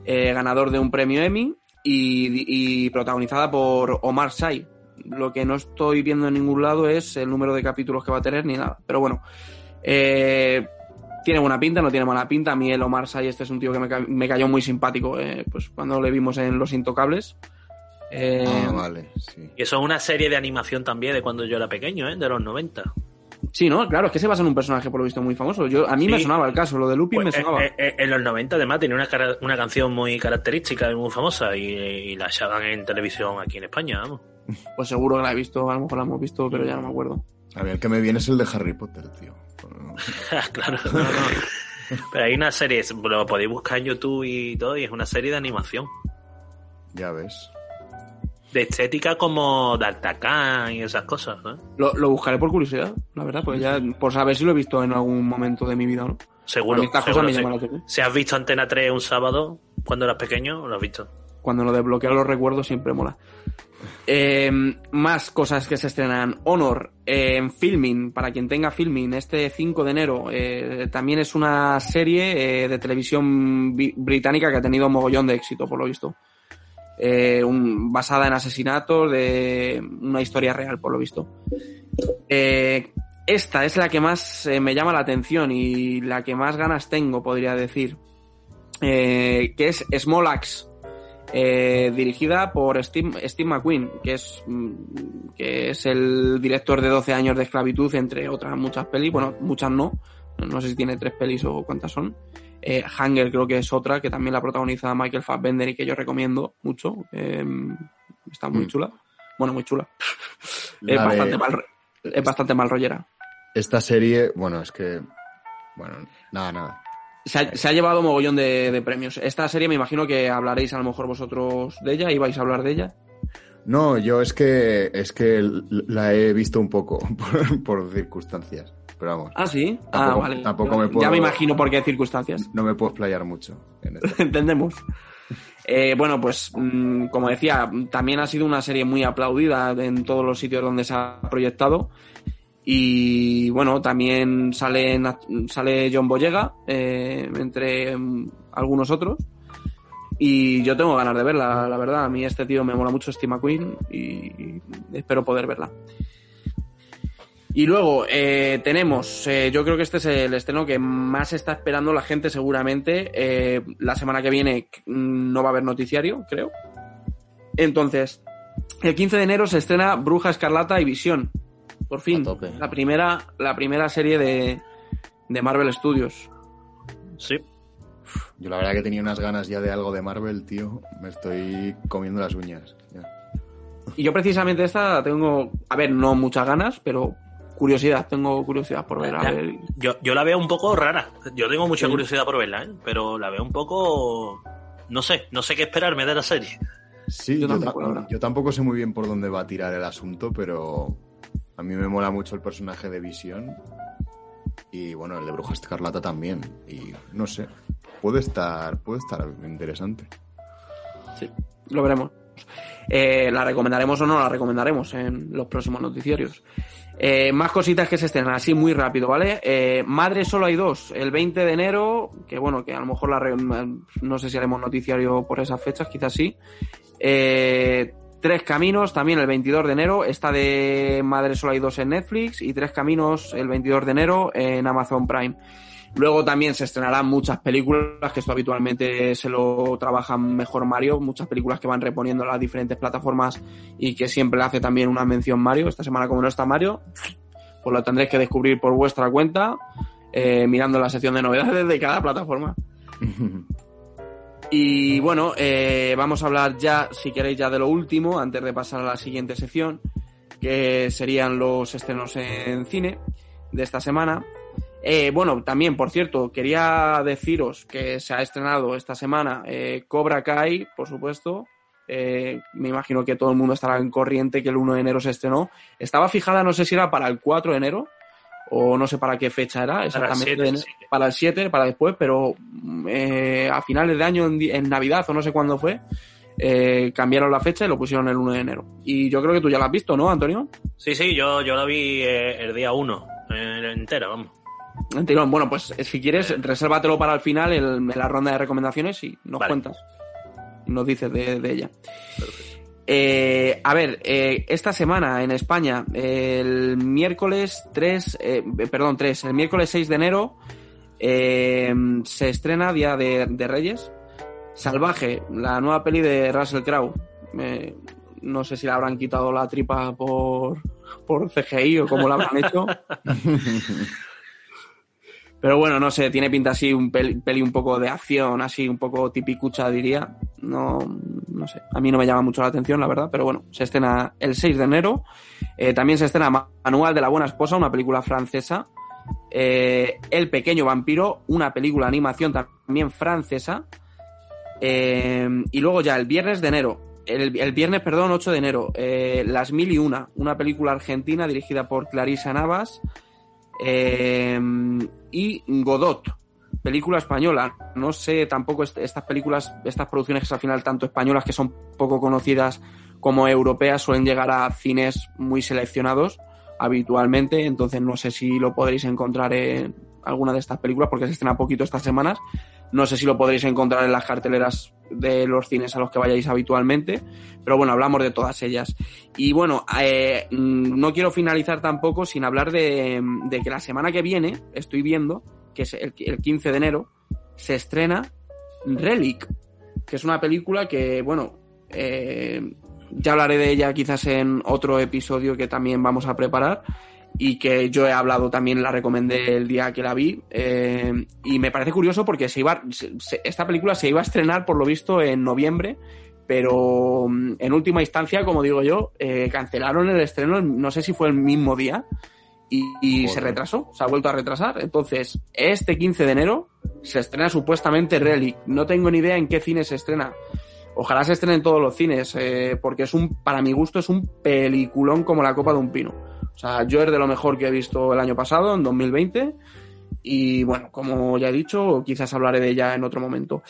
eh, ganador de un premio Emmy, y, protagonizada por Omar Sy. Lo que no estoy viendo en ningún lado es el número de capítulos que va a tener ni nada. Pero bueno, eh, tiene buena pinta, no tiene mala pinta. A mí el Omar Sy este es un tío que me, me cayó muy simpático eh, pues cuando le vimos en Los Intocables. Eh, Ah, vale, sí. y eso es una serie de animación también de cuando yo era pequeño, ¿eh? de los 90. Sí, ¿no? Claro, es que se basa en un personaje por lo visto muy famoso. Yo, a mí me sonaba el caso, lo de Lupin Pues, me sonaba. eh, eh, en los 90 además tiene una, cara- una canción muy característica y muy famosa y, y la echaban en televisión aquí en España, vamos. Pues seguro que la he visto, a lo mejor la hemos visto, pero ya no me acuerdo. A mí el que me viene es el de Harry Potter, tío. claro. Pero hay una serie, lo podéis buscar en YouTube y todo, y es una serie de animación. Ya ves. De estética como D'Artagnan y esas cosas, ¿no? Lo, lo buscaré por curiosidad, la verdad, pues ya por saber si lo he visto en algún momento de mi vida o no. Seguro. seguro, sí. Si has visto Antena 3 un sábado cuando eras pequeño, lo has visto. Cuando lo desbloqueo los recuerdos siempre mola. Eh, más cosas que se estrenan. Honor eh, en Filming, para quien tenga Filming, este 5 de enero. eh, también es una serie eh, de televisión británica que ha tenido mogollón de éxito, por lo visto. Eh, un- basada en asesinatos de una historia real, por lo visto. Eh, esta es la que más eh, me llama la atención y la que más ganas tengo, podría decir. Que es Small Axe dirigida por Steve, Steve McQueen, que es, mm, que es el director de 12 años de esclavitud, entre otras muchas pelis. Bueno, muchas no. No sé si tiene tres pelis o cuántas son. Eh, Hunger creo que es otra, que también la protagoniza Michael Fassbender y que yo recomiendo mucho. eh, está muy Mm. chula. Bueno, muy chula. es, de- bastante mal, es bastante mal rollera. Esta serie, bueno, es que. Bueno, nada, nada. Se ha, se ha llevado mogollón de, de premios. Esta serie me imagino que hablaréis a lo mejor vosotros de ella y vais a hablar de ella. No, yo es que es que la he visto un poco por, por circunstancias. Pero vamos, Ah, sí. ah, Tampoco- vale. tampoco me Ya puedo- me imagino por qué circunstancias. no me puedo explayar mucho en esto. Entendemos. Eh, bueno, pues mm, como decía, también ha sido una serie muy aplaudida en todos los sitios donde se ha proyectado. Y bueno, también sale, sale John Boyega, eh, entre mm, algunos otros. Y yo tengo ganas de verla, la verdad. A mí este tío me mola mucho, Steve McQueen, y espero poder verla. Y luego eh, tenemos, eh, yo creo que este es el estreno que más está esperando la gente seguramente. Eh, la semana que viene mm, no va a haber noticiario, creo. Entonces, el 15 de enero se estrena Bruja Escarlata y Visión. Por fin, tope. la primera, la primera serie de, de Marvel Studios. Sí. Yo la verdad que tenía unas ganas ya de algo de Marvel, tío. Me estoy comiendo las uñas. ya. Y yo precisamente esta tengo, a ver, no muchas ganas, pero curiosidad, tengo curiosidad por ver. A Ya. ver. Yo, yo la veo un poco rara. Yo tengo mucha Sí. curiosidad por verla, ¿eh? pero la veo un poco. No sé, no sé qué esperarme de la serie. Sí, Yo yo, tampoco, yo tampoco sé muy bien por dónde va a tirar el asunto, pero a mí me mola mucho el personaje de Visión. Y bueno, el de Bruja Escarlata también. Y no sé, puede estar, puede estar interesante. Sí, lo veremos. Eh, la recomendaremos o no la recomendaremos en los próximos noticiarios. Eh, más cositas que se estrenan así muy rápido, ¿vale? Eh, Madre solo hay dos, el 20 de enero, que bueno, que a lo mejor la re- no sé si haremos noticiario por esas fechas, quizás sí. Eh, Tres Caminos, también el 22 de enero, esta de Madre solo hay dos en Netflix y Tres Caminos el 22 de enero en Amazon Prime. Luego también se estrenarán muchas películas, que esto habitualmente se lo trabajan mejor Mario, muchas películas que van reponiendo en las diferentes plataformas y que siempre hace también una mención Mario. Esta semana como no está Mario, pues lo tendréis que descubrir por vuestra cuenta, eh, mirando la sección de novedades de cada plataforma. Y bueno, eh, vamos a hablar ya, si queréis, ya de lo último, antes de pasar a la siguiente sección, que serían los estrenos en cine de esta semana. Eh, bueno, también, por cierto, quería deciros que se ha estrenado esta semana eh, Cobra Kai, por supuesto. Eh, me imagino que todo el mundo estará en corriente que el 1 de enero se estrenó. Estaba fijada, no sé si era para el 4 de enero o no sé para qué fecha era exactamente. Para el 7, de- sí. para el 7, para después, pero eh, a finales de año, en, Navidad o no sé cuándo fue, cambiaron la fecha y lo pusieron el 1 de enero. Y yo creo que tú ya lo has visto, ¿no, Antonio? Sí, sí, yo, yo la vi el día 1, eh, entera, vamos. Bueno, pues si quieres, resérvatelo para el final, el- en la ronda de recomendaciones y nos Vale. cuentas. Nos dices de, de ella. Eh, a ver, eh, esta semana en España, el miércoles 3, eh, perdón, 3, el miércoles 6 de enero eh, se estrena Día de, de Reyes. Salvaje, la nueva peli de Russell Crowe. Eh, no sé si le habrán quitado la tripa por, por CGI o cómo la habrán hecho. Pero bueno, no sé, tiene pinta así un peli, un poco de acción, así un poco tipicucha, diría. No, no sé, a mí no me llama mucho la atención, la verdad, pero bueno, se estrena el 6 de enero. Eh, también se estrena Manual de la Buena Esposa, una película francesa. Eh, el Pequeño Vampiro, una película animación también francesa. Eh, y luego ya el viernes de enero, el, viernes, perdón, 8 de enero, Las Mil y Una, una película argentina dirigida por Clarisa Navas. Eh, y Godot, película española. No sé tampoco est- estas películas, estas producciones al final tanto españolas que son poco conocidas como europeas suelen llegar a cines muy seleccionados habitualmente, entonces no sé si lo podréis encontrar en alguna de estas películas porque se estrena poquito estas semanas. No sé si lo podréis encontrar en las carteleras de los cines a los que vayáis habitualmente, pero bueno, hablamos de todas ellas. Y bueno, eh, mm, no quiero finalizar tampoco sin hablar de, de que la semana que viene estoy viendo, que es el, el 15 de enero, se estrena Relic, que es una película que, bueno, eh, ya hablaré de ella quizás en otro episodio que también vamos a preparar y que yo he hablado también, la recomendé el día que la vi. eh, y me parece curioso porque se iba, se- se- esta película se iba a estrenar, por lo visto, en noviembre, pero mm, en última instancia, como digo yo, eh, cancelaron el estreno, no sé si fue el mismo día, y, y se retrasó, se ha vuelto a retrasar. Entonces, este 15 de enero se estrena supuestamente Relic. No tengo ni idea en qué cine se estrena. Ojalá se estrene en todos los cines, eh, porque es un, para mi gusto, es un peliculón como la copa de un pino. O sea, yo es de lo mejor que he visto el año pasado, en 2020. Y bueno, como ya he dicho, quizás hablaré de ella en otro momento.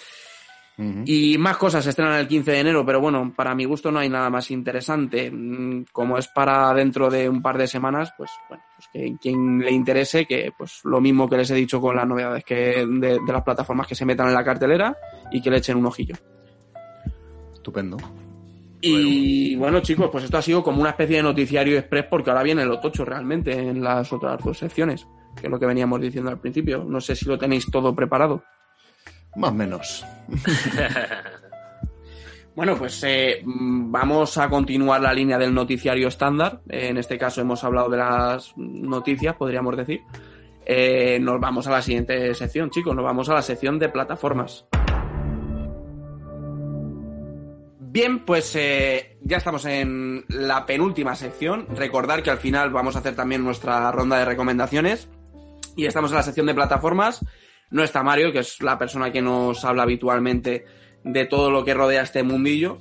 Y más cosas se estrenan el 15 de enero, pero bueno, para mi gusto no hay nada más interesante. Mm, Como es para dentro de un par de semanas, pues bueno, pues que quien le interese, que pues lo mismo que les he dicho con las novedades que de, de las plataformas que se metan en la cartelera y que le echen un ojillo. Estupendo. Y bueno, chicos, pues esto ha sido como una especie de noticiario express porque ahora viene lo tocho realmente en las otras dos secciones, que es lo que veníamos diciendo al principio. No sé si lo tenéis todo preparado. Más o menos. Bueno, pues eh, vamos a continuar la línea del noticiario estándar. Eh, en este caso hemos hablado de las noticias, podríamos decir. Eh, nos vamos a la siguiente sección, chicos. Nos vamos a la sección de plataformas. Bien, pues eh, ya estamos en la penúltima sección. Recordar que al final vamos a hacer también nuestra ronda de recomendaciones. Y estamos en la sección de plataformas. No está Mario, que es la persona que nos habla habitualmente de todo lo que rodea este mundillo.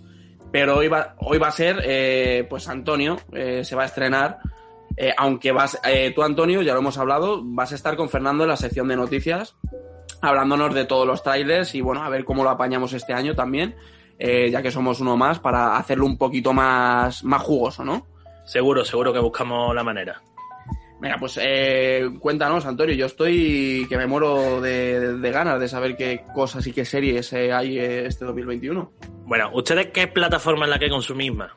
Pero hoy va, hoy va a ser, eh, pues Antonio, eh, se va a estrenar. Aunque vas, tú, Antonio, ya lo hemos hablado, vas a estar con Fernando en la sección de noticias, hablándonos de todos los trailers y bueno, a ver cómo lo apañamos este año también, eh, ya que somos uno más, para hacerlo un poquito más, más jugoso, ¿no? seguro, seguro que buscamos la manera. Venga, pues eh, cuéntanos, Antonio. Yo estoy que me muero de, de ganas de saber qué cosas y qué series eh, hay este 2021. Bueno, ¿ustedes qué plataforma es la que consumís más?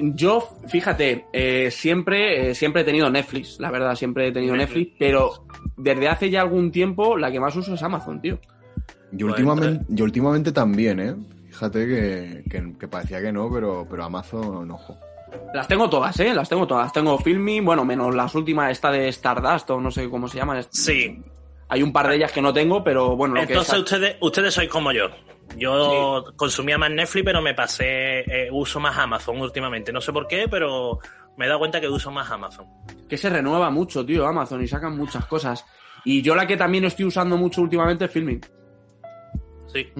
Yo, fíjate, eh, siempre, siempre he tenido Netflix, la verdad, siempre he tenido. Netflix, pero desde hace ya algún tiempo la que más uso es Amazon, tío. Yo Pues últimamente, yo últimamente también, ¿eh? Fíjate que, que- que parecía que no, pero, pero Amazon, ojo. Las tengo todas, ¿eh? Las tengo todas. Tengo Filming, bueno, menos las últimas, esta de Stardust o no sé cómo se llama. Sí. Hay un par de ellas que no tengo, pero bueno. Lo Entonces que es... ustedes, ustedes sois como yo. Yo consumía más Netflix, pero me pasé, eh, uso más Amazon últimamente. No sé por qué, pero me he dado cuenta que uso más Amazon. Que se renueva mucho, tío, Amazon, y sacan muchas cosas. Y yo la que también estoy usando mucho últimamente es Filming. Sí.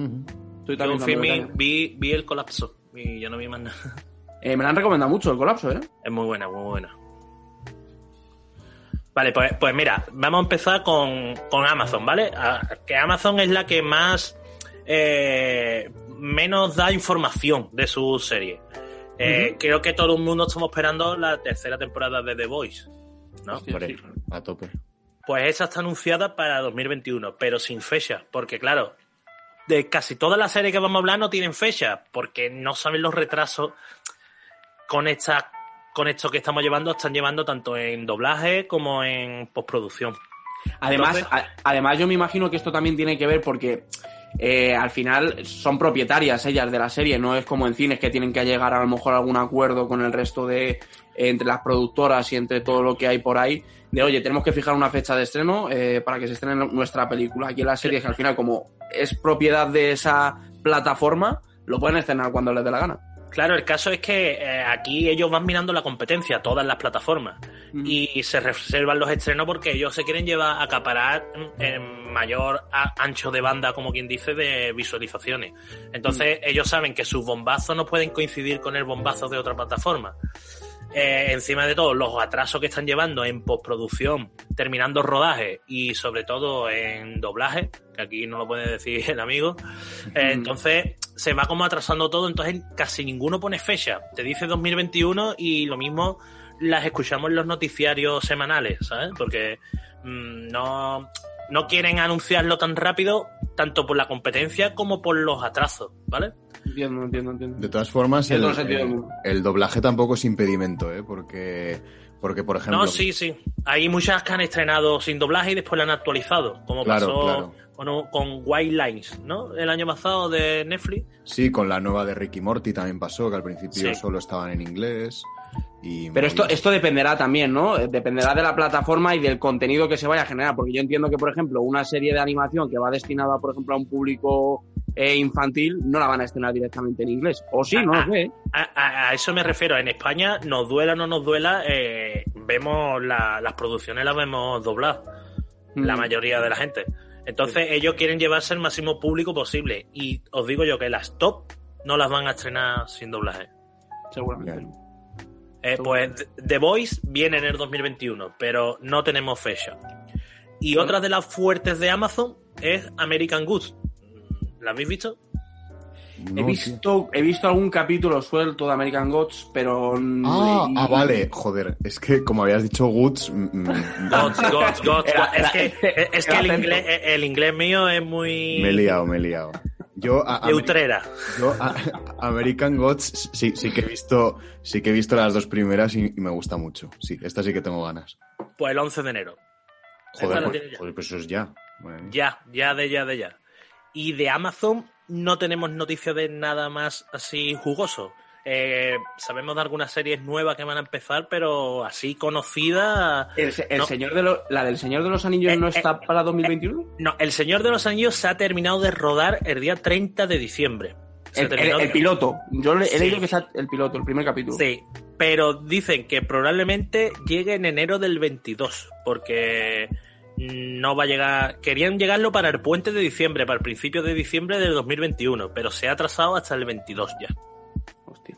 Estoy Yo también vi, vi el colapso y ya no vi más nada. Eh, me la han recomendado mucho el colapso, ¿eh? Es muy buena, muy buena. Vale, pues, pues mira, vamos a empezar con, con Amazon, ¿vale? A- que Amazon es la que más eh, menos da información de su serie. Eh, Creo que todo el mundo estamos esperando la tercera temporada de The Voice. ¿no? Hombre, sí. a tope. Pues esa está anunciada para 2021, pero sin fecha, porque claro, de casi todas las series que vamos a hablar no tienen fecha, porque no saben los retrasos con esta con esto que estamos llevando, están llevando tanto en doblaje como en postproducción. Además, Entonces- a- además, yo me imagino que esto también tiene que ver porque eh, al final son propietarias ellas de la serie, no es como en cines que tienen que llegar a lo mejor a algún acuerdo con el resto de entre las productoras y entre todo lo que hay por ahí de oye tenemos que fijar una fecha de estreno eh, para que se estrene nuestra película. Aquí en la serie que al final como es propiedad de esa plataforma lo pueden estrenar cuando les dé la gana. Claro, el caso es que eh, aquí ellos van mirando la competencia, todas las plataformas, y se reservan los estrenos porque ellos se quieren llevar a acaparar en mayor a- ancho de banda, como quien dice, de visualizaciones. Entonces, ellos saben que sus bombazos no pueden coincidir con el bombazo de otra plataforma. Eh, encima de todo, los atrasos que están llevando en postproducción, terminando rodaje y sobre todo en doblaje, que aquí no lo puede decir el amigo, eh, entonces se va como atrasando todo, entonces casi ninguno pone fecha. Te dice 2021 y lo mismo las escuchamos en los noticiarios semanales, ¿sabes? Porque mm, no, no quieren anunciarlo tan rápido, tanto por la competencia como por los atrasos, ¿vale? Entiendo, entiendo, entiendo. De todas formas, el, doblaje tampoco es impedimento, ¿eh? Porque, porque por ejemplo... No, sí, sí. Hay muchas que han estrenado sin doblaje y después la han actualizado, como Claro, pasó claro. Con, con White Lines, ¿no? El año pasado de Netflix. Sí, con la nueva de Ricky Morty también pasó, que al principio Sí. solo estaban en inglés. Y Pero esto, esto dependerá también, ¿no? Dependerá de la plataforma y del contenido que se vaya a generar. Porque yo entiendo que, por ejemplo, una serie de animación que va destinada, por ejemplo, a un público eh, infantil, no la van a estrenar directamente en inglés. O sí, no lo sé. A, a- a eso me refiero. En España, nos duela o no nos duela, eh, vemos la- las producciones las vemos dobladas, la Mm. mayoría de la gente. Entonces, ellos quieren llevarse el máximo público posible. Y os digo yo que las top no las van a estrenar sin doblaje. Seguramente. Eh, pues The Voice viene en el 2021, pero no tenemos fecha. Y otra de las fuertes de Amazon es American Goods. ¿La habéis visto? No, he, tío. visto, he visto algún capítulo suelto de American Gods, pero... Ah, y- ah, vale, joder, es que como habías dicho Goods, mm, mm, Gods, Gods, Gods. Era- es que, era- es que el, inglés, el inglés mío es muy me he liado, me he liado. Yo, a- de Ameri- Utrera. yo a- American Gods sí, sí que he visto, sí que he visto las dos primeras y, y me gusta mucho. Sí, esta sí que tengo ganas. Pues el 11 de enero. Joder, pues, joder, pues eso es ya. Ya, ya de ya de ya. Y de Amazon no tenemos noticias de nada más así jugoso. Eh, sabemos de algunas series nuevas que van a empezar, pero así conocidas. El, se- el No. señor de lo- la del Señor de los Anillos Eh, no eh, está para 2021. No, El Señor de los Anillos se ha terminado de rodar el día 30 de diciembre. Se el, el- terminó el de- piloto. Yo le- he leído que está el piloto, el primer capítulo. Sí, pero dicen que probablemente llegue en enero del 22, porque no va a llegar. Querían llegarlo para el puente de diciembre, para el principio de diciembre del 2021, pero se ha atrasado hasta el 22 ya. Hostia.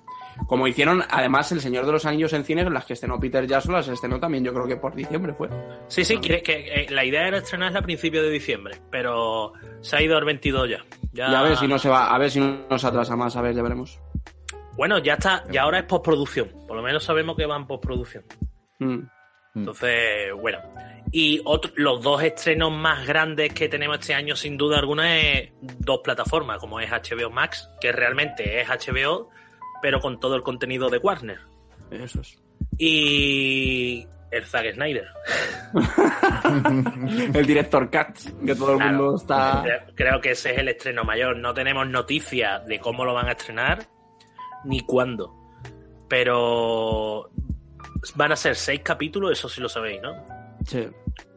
Como hicieron, además, El Señor de los Anillos en cine, en las que estrenó Peter Jackson, las estrenó también, yo creo que por diciembre fue. Sí, sí, quiere- que, eh, la idea era estrenarla a principios de diciembre, pero se ha ido al 22 ya. Ya, Y a ver si no se va, a ver si no nos atrasa más, a ver, ya veremos. Bueno, ya está, ya ahora es postproducción. Por lo menos sabemos que va en postproducción. Mm. Entonces, bueno. Y otro- los dos estrenos más grandes que tenemos este año, sin duda alguna, es dos plataformas, como es HBO Max, que realmente es HBO, pero con todo el contenido de Warner. Eso es. Y el Zack Snyder. el director Cat, que todo el mundo está. Creo que ese es el estreno mayor. No tenemos noticias de cómo lo van a estrenar ni cuándo. Pero van a ser seis capítulos, eso sí lo sabéis, ¿no? Sí.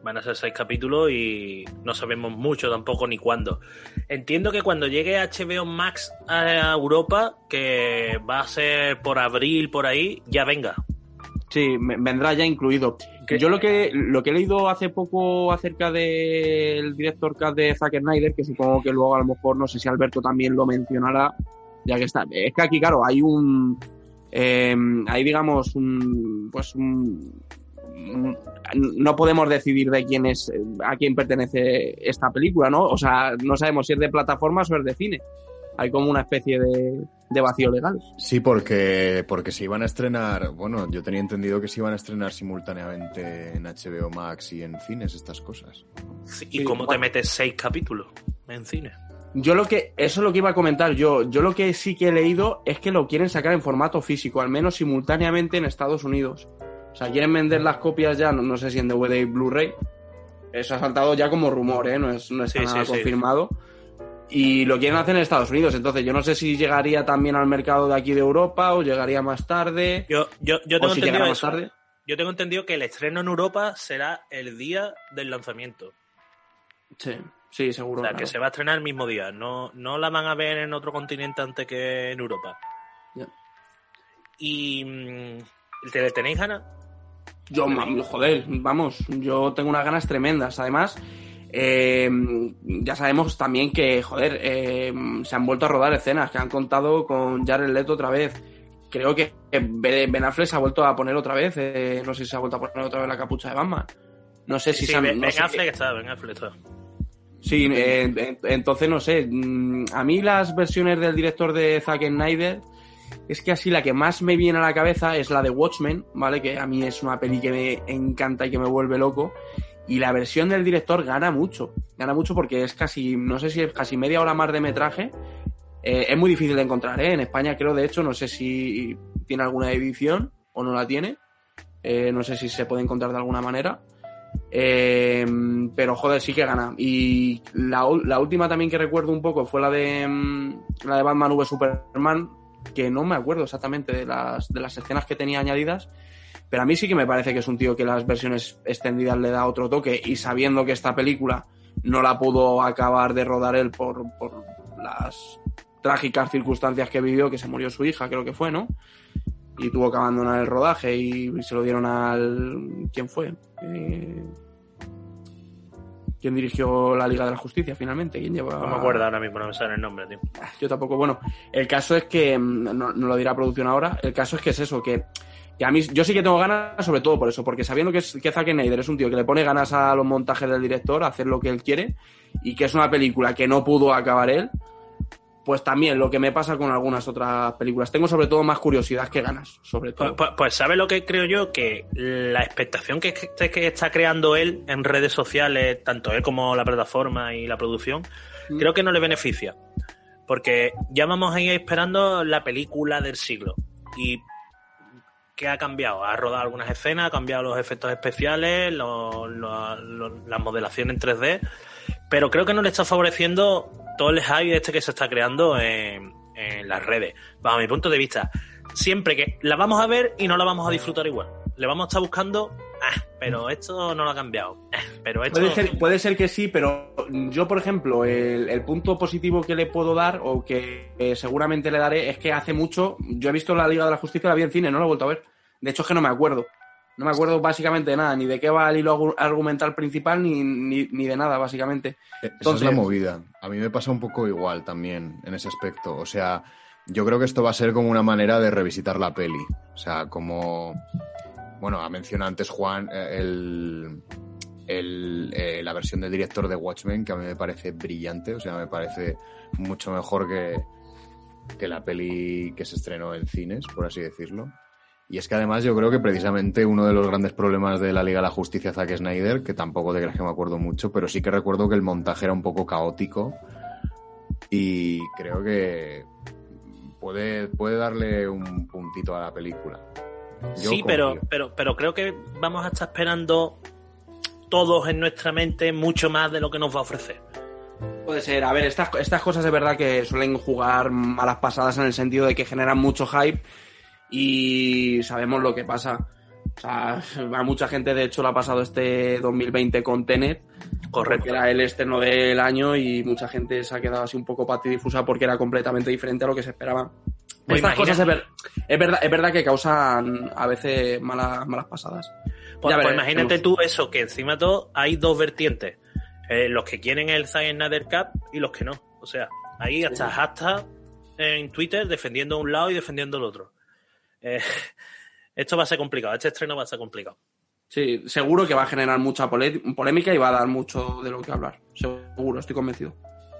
Van a ser seis capítulos y no sabemos mucho tampoco ni cuándo. Entiendo que cuando llegue HBO Max a Europa, que va a ser por abril, por ahí, ya venga. Sí, vendrá ya incluido. Que- Yo lo que, lo que he leído hace poco acerca del director de Zack Snyder, que supongo que luego a lo mejor no sé si Alberto también lo mencionará, ya que está. Es que aquí, claro, hay un. eh, hay, digamos, un. Pues un. No podemos decidir de quién es, eh, a quién pertenece esta película, ¿no? O sea, no sabemos si es de plataformas o es de cine. Hay como una especie de, de vacío legal. Sí, porque, porque se iban a estrenar, bueno, yo tenía entendido que se iban a estrenar simultáneamente en HBO Max y en cines estas cosas. Sí, ¿Y Sí, cómo te metes seis capítulos en cine? Yo lo que, eso es lo que iba a comentar yo. Yo lo que sí que he leído es que lo quieren sacar en formato físico, al menos simultáneamente en Estados Unidos. O sea, quieren vender las copias ya, no, no sé si en DVD y Blu-ray. Eso ha saltado ya como rumor, ¿eh? No, es, no está Sí, nada sí, sí. confirmado. Y lo quieren hacer en Estados Unidos. Entonces, yo no sé si llegaría también al mercado de aquí de Europa o llegaría más tarde. Yo, yo, yo o tengo si entendido más tarde. Yo tengo entendido que el estreno en Europa será el día del lanzamiento. Sí, sí, seguro. O sea, claro. que se va a estrenar el mismo día. No, no la van a ver en otro continente antes que en Europa. Ya. Y. mm, ¿Te le tenéis ganas? Yo, joder, vamos, yo tengo unas ganas tremendas. Además, eh, ya sabemos también que, joder, eh, se han vuelto a rodar escenas, que han contado con Jared Leto otra vez. Creo que Ben Affleck se ha vuelto a poner otra vez, eh, no sé si se ha vuelto a poner otra vez la capucha de Batman. No sé si Sí, se han- Ben, no Ben Affleck está, Ben Affleck está. Sí, eh, en- entonces no sé. mm, A mí las versiones del director de Zack Snyder es que así la que más me viene a la cabeza es la de Watchmen, ¿vale? Que a mí es una peli que me encanta y que me vuelve loco. Y la versión del director gana mucho. Gana mucho porque es casi, no sé si es casi media hora más de metraje. Eh, es muy difícil de encontrar, ¿eh? En España creo, de hecho, no sé si tiene alguna edición o no la tiene. Eh, no sé si se puede encontrar de alguna manera. Eh, pero joder, sí que gana. Y la, la última también que recuerdo un poco fue la de mm, la de Batman v Superman, que no me acuerdo exactamente de las, de las escenas que tenía añadidas. Pero a mí sí que me parece que es un tío que las versiones extendidas le da otro toque. Y sabiendo que esta película no la pudo acabar de rodar él por, por las trágicas circunstancias que vivió, que se murió su hija, creo que fue, ¿no? Y tuvo que abandonar el rodaje y se lo dieron al. ¿Quién fue? Eh, ¿Quién dirigió la Liga de la Justicia finalmente? ¿Quién lleva.? No me acuerdo ahora mismo, no me sale el nombre, tío. Ah, Yo tampoco. Bueno, el caso es que. mm, No, no lo dirá producción ahora. El caso es que es eso, que. que a mí, yo sí que tengo ganas, sobre todo por eso, porque sabiendo que, es, que Zack Snyder es un tío que le pone ganas a los montajes del director, a hacer lo que él quiere, y que es una película que no pudo acabar él, pues también lo que me pasa con algunas otras películas. Tengo sobre todo más curiosidad que ganas, sobre Pues, todo. pues, pues ¿sabes lo que creo yo? Que la expectación que, que- que está creando él en redes sociales, tanto él como la plataforma y la producción, Mm. creo que no le beneficia. Porque ya vamos a ir esperando la película del siglo. ¿Y qué ha cambiado? Ha rodado algunas escenas, ha cambiado los efectos especiales, las modelaciones en 3D, pero creo que no le está favoreciendo todo el hype este que se está creando en, en las redes. Bajo mi punto de vista, siempre que la vamos a ver y no la vamos a disfrutar igual. Le vamos a estar buscando, ah, pero esto no lo ha cambiado. ah, pero esto... Puede ser, puede ser que sí, pero yo, por ejemplo, el, el punto positivo que le puedo dar, o que eh, seguramente le daré, es que hace mucho, yo he visto la Liga de la Justicia, la vi en cine, no la he vuelto a ver. De hecho, es que no me acuerdo. No me acuerdo básicamente de nada, ni de qué va el hilo argu- argumental principal, ni, ni, ni de nada, básicamente. Esa Entonces- es la movida. A mí me pasa un poco igual también en ese aspecto. O sea, yo creo que esto va a ser como una manera de revisitar la peli. O sea, como. Bueno, ha mencionado antes Juan eh, el, el, eh, la versión del director de Watchmen, que a mí me parece brillante. O sea, me parece mucho mejor que, que la peli que se estrenó en cines, por así decirlo. Y es que además yo creo que precisamente uno de los grandes problemas de la Liga de la Justicia Zack Snyder, que tampoco te creas que me acuerdo mucho, pero sí que recuerdo que el montaje era un poco caótico y creo que puede, puede darle un puntito a la película. Yo sí, pero, pero, pero creo que vamos a estar esperando todos en nuestra mente mucho más de lo que nos va a ofrecer. Puede ser, a ver, estas, estas cosas de verdad que suelen jugar malas pasadas en el sentido de que generan mucho hype y sabemos lo que pasa. O sea, a mucha gente, de hecho, le ha pasado este 2020 con Tenet, Correcto. que era el estreno del año y mucha gente se ha quedado así un poco patidifusa porque era completamente diferente a lo que se esperaba. Pues Estas cosas es, ver- es verdad, es verdad que causan a veces malas, malas pasadas. Pues, pues imagínate tú eso, que encima de todo hay dos vertientes. Eh, los que quieren el Zack Snyder Cup y los que no. O sea, ahí hasta hasta en Twitter defendiendo un lado y defendiendo el otro. Eh, esto va a ser complicado, este estreno va a ser complicado. Sí, seguro que va a generar mucha polémica y va a dar mucho de lo que hablar. Seguro, estoy convencido.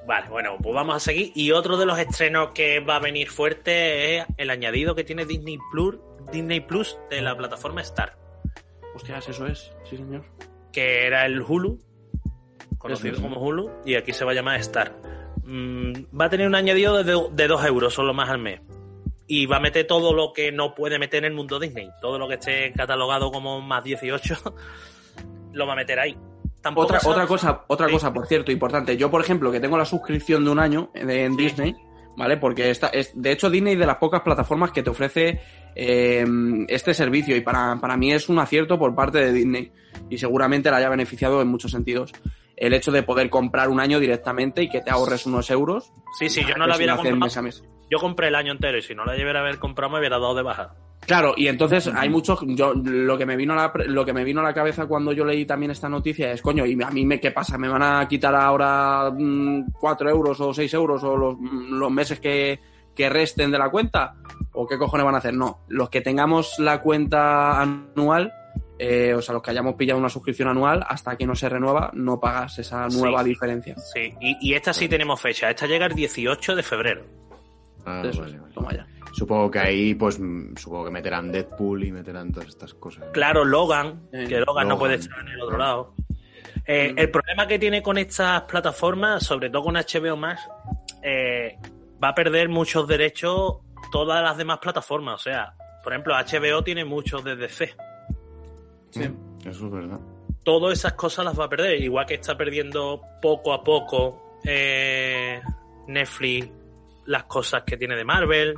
Vale, bueno, pues vamos a seguir. Y otro de los estrenos que va a venir fuerte es el añadido que tiene Disney Plus, Disney Plus de la plataforma Star, Hostias, eso es. Sí, señor. que era el Hulu, conocido es. como Hulu, y aquí se va a llamar Star. Mm, va a tener un añadido de, de 2 euros solo más al mes. Y va a meter todo lo que no puede meter en el mundo Disney. Todo lo que esté catalogado como más 18, lo va a meter ahí. Tampoco Otra, otra cosa, otra Sí. cosa, por cierto, importante. Yo, por ejemplo, que tengo la suscripción de un año en, Sí. Disney, ¿vale? Porque esta, es, de hecho, Disney es de las pocas plataformas que te ofrece eh, este servicio y para, para mí es un acierto por parte de Disney y seguramente la haya beneficiado en muchos sentidos. El hecho de poder comprar un año directamente y que te ahorres unos euros. Sí, sí, yo no la hubiera comprado. mes a mes. Yo compré el año entero y si no la llevara a haber comprado me hubiera dado de baja. Claro, y entonces hay muchos, yo lo que me vino a la, lo que me vino a la cabeza cuando yo leí también esta noticia es, coño, y a mí me qué pasa, me van a quitar ahora mm, cuatro euros o seis euros o los, mm, los meses que, que resten de la cuenta, o qué cojones van a hacer. No, los que tengamos la cuenta anual, eh, o sea, los que hayamos pillado una suscripción anual, hasta que no se renueva, no pagas esa nueva Sí. diferencia. Sí, y, y esta sí tenemos fecha. Esta llega el 18 de febrero. Ah, Eso vale, es, vale. toma ya. Supongo que ahí, pues, mm, supongo que meterán Deadpool y meterán todas estas cosas. Claro, Logan, Eh, que Logan, no puede estar en el otro lado. Eh, Mm. El problema que tiene con estas plataformas, sobre todo con HBO Max, eh, va a perder muchos derechos todas las demás plataformas. O sea, por ejemplo, HBO tiene muchos de DC. Sí. Eso es verdad. Todas esas cosas las va a perder, igual que está perdiendo poco a poco eh, Netflix las cosas que tiene de Marvel.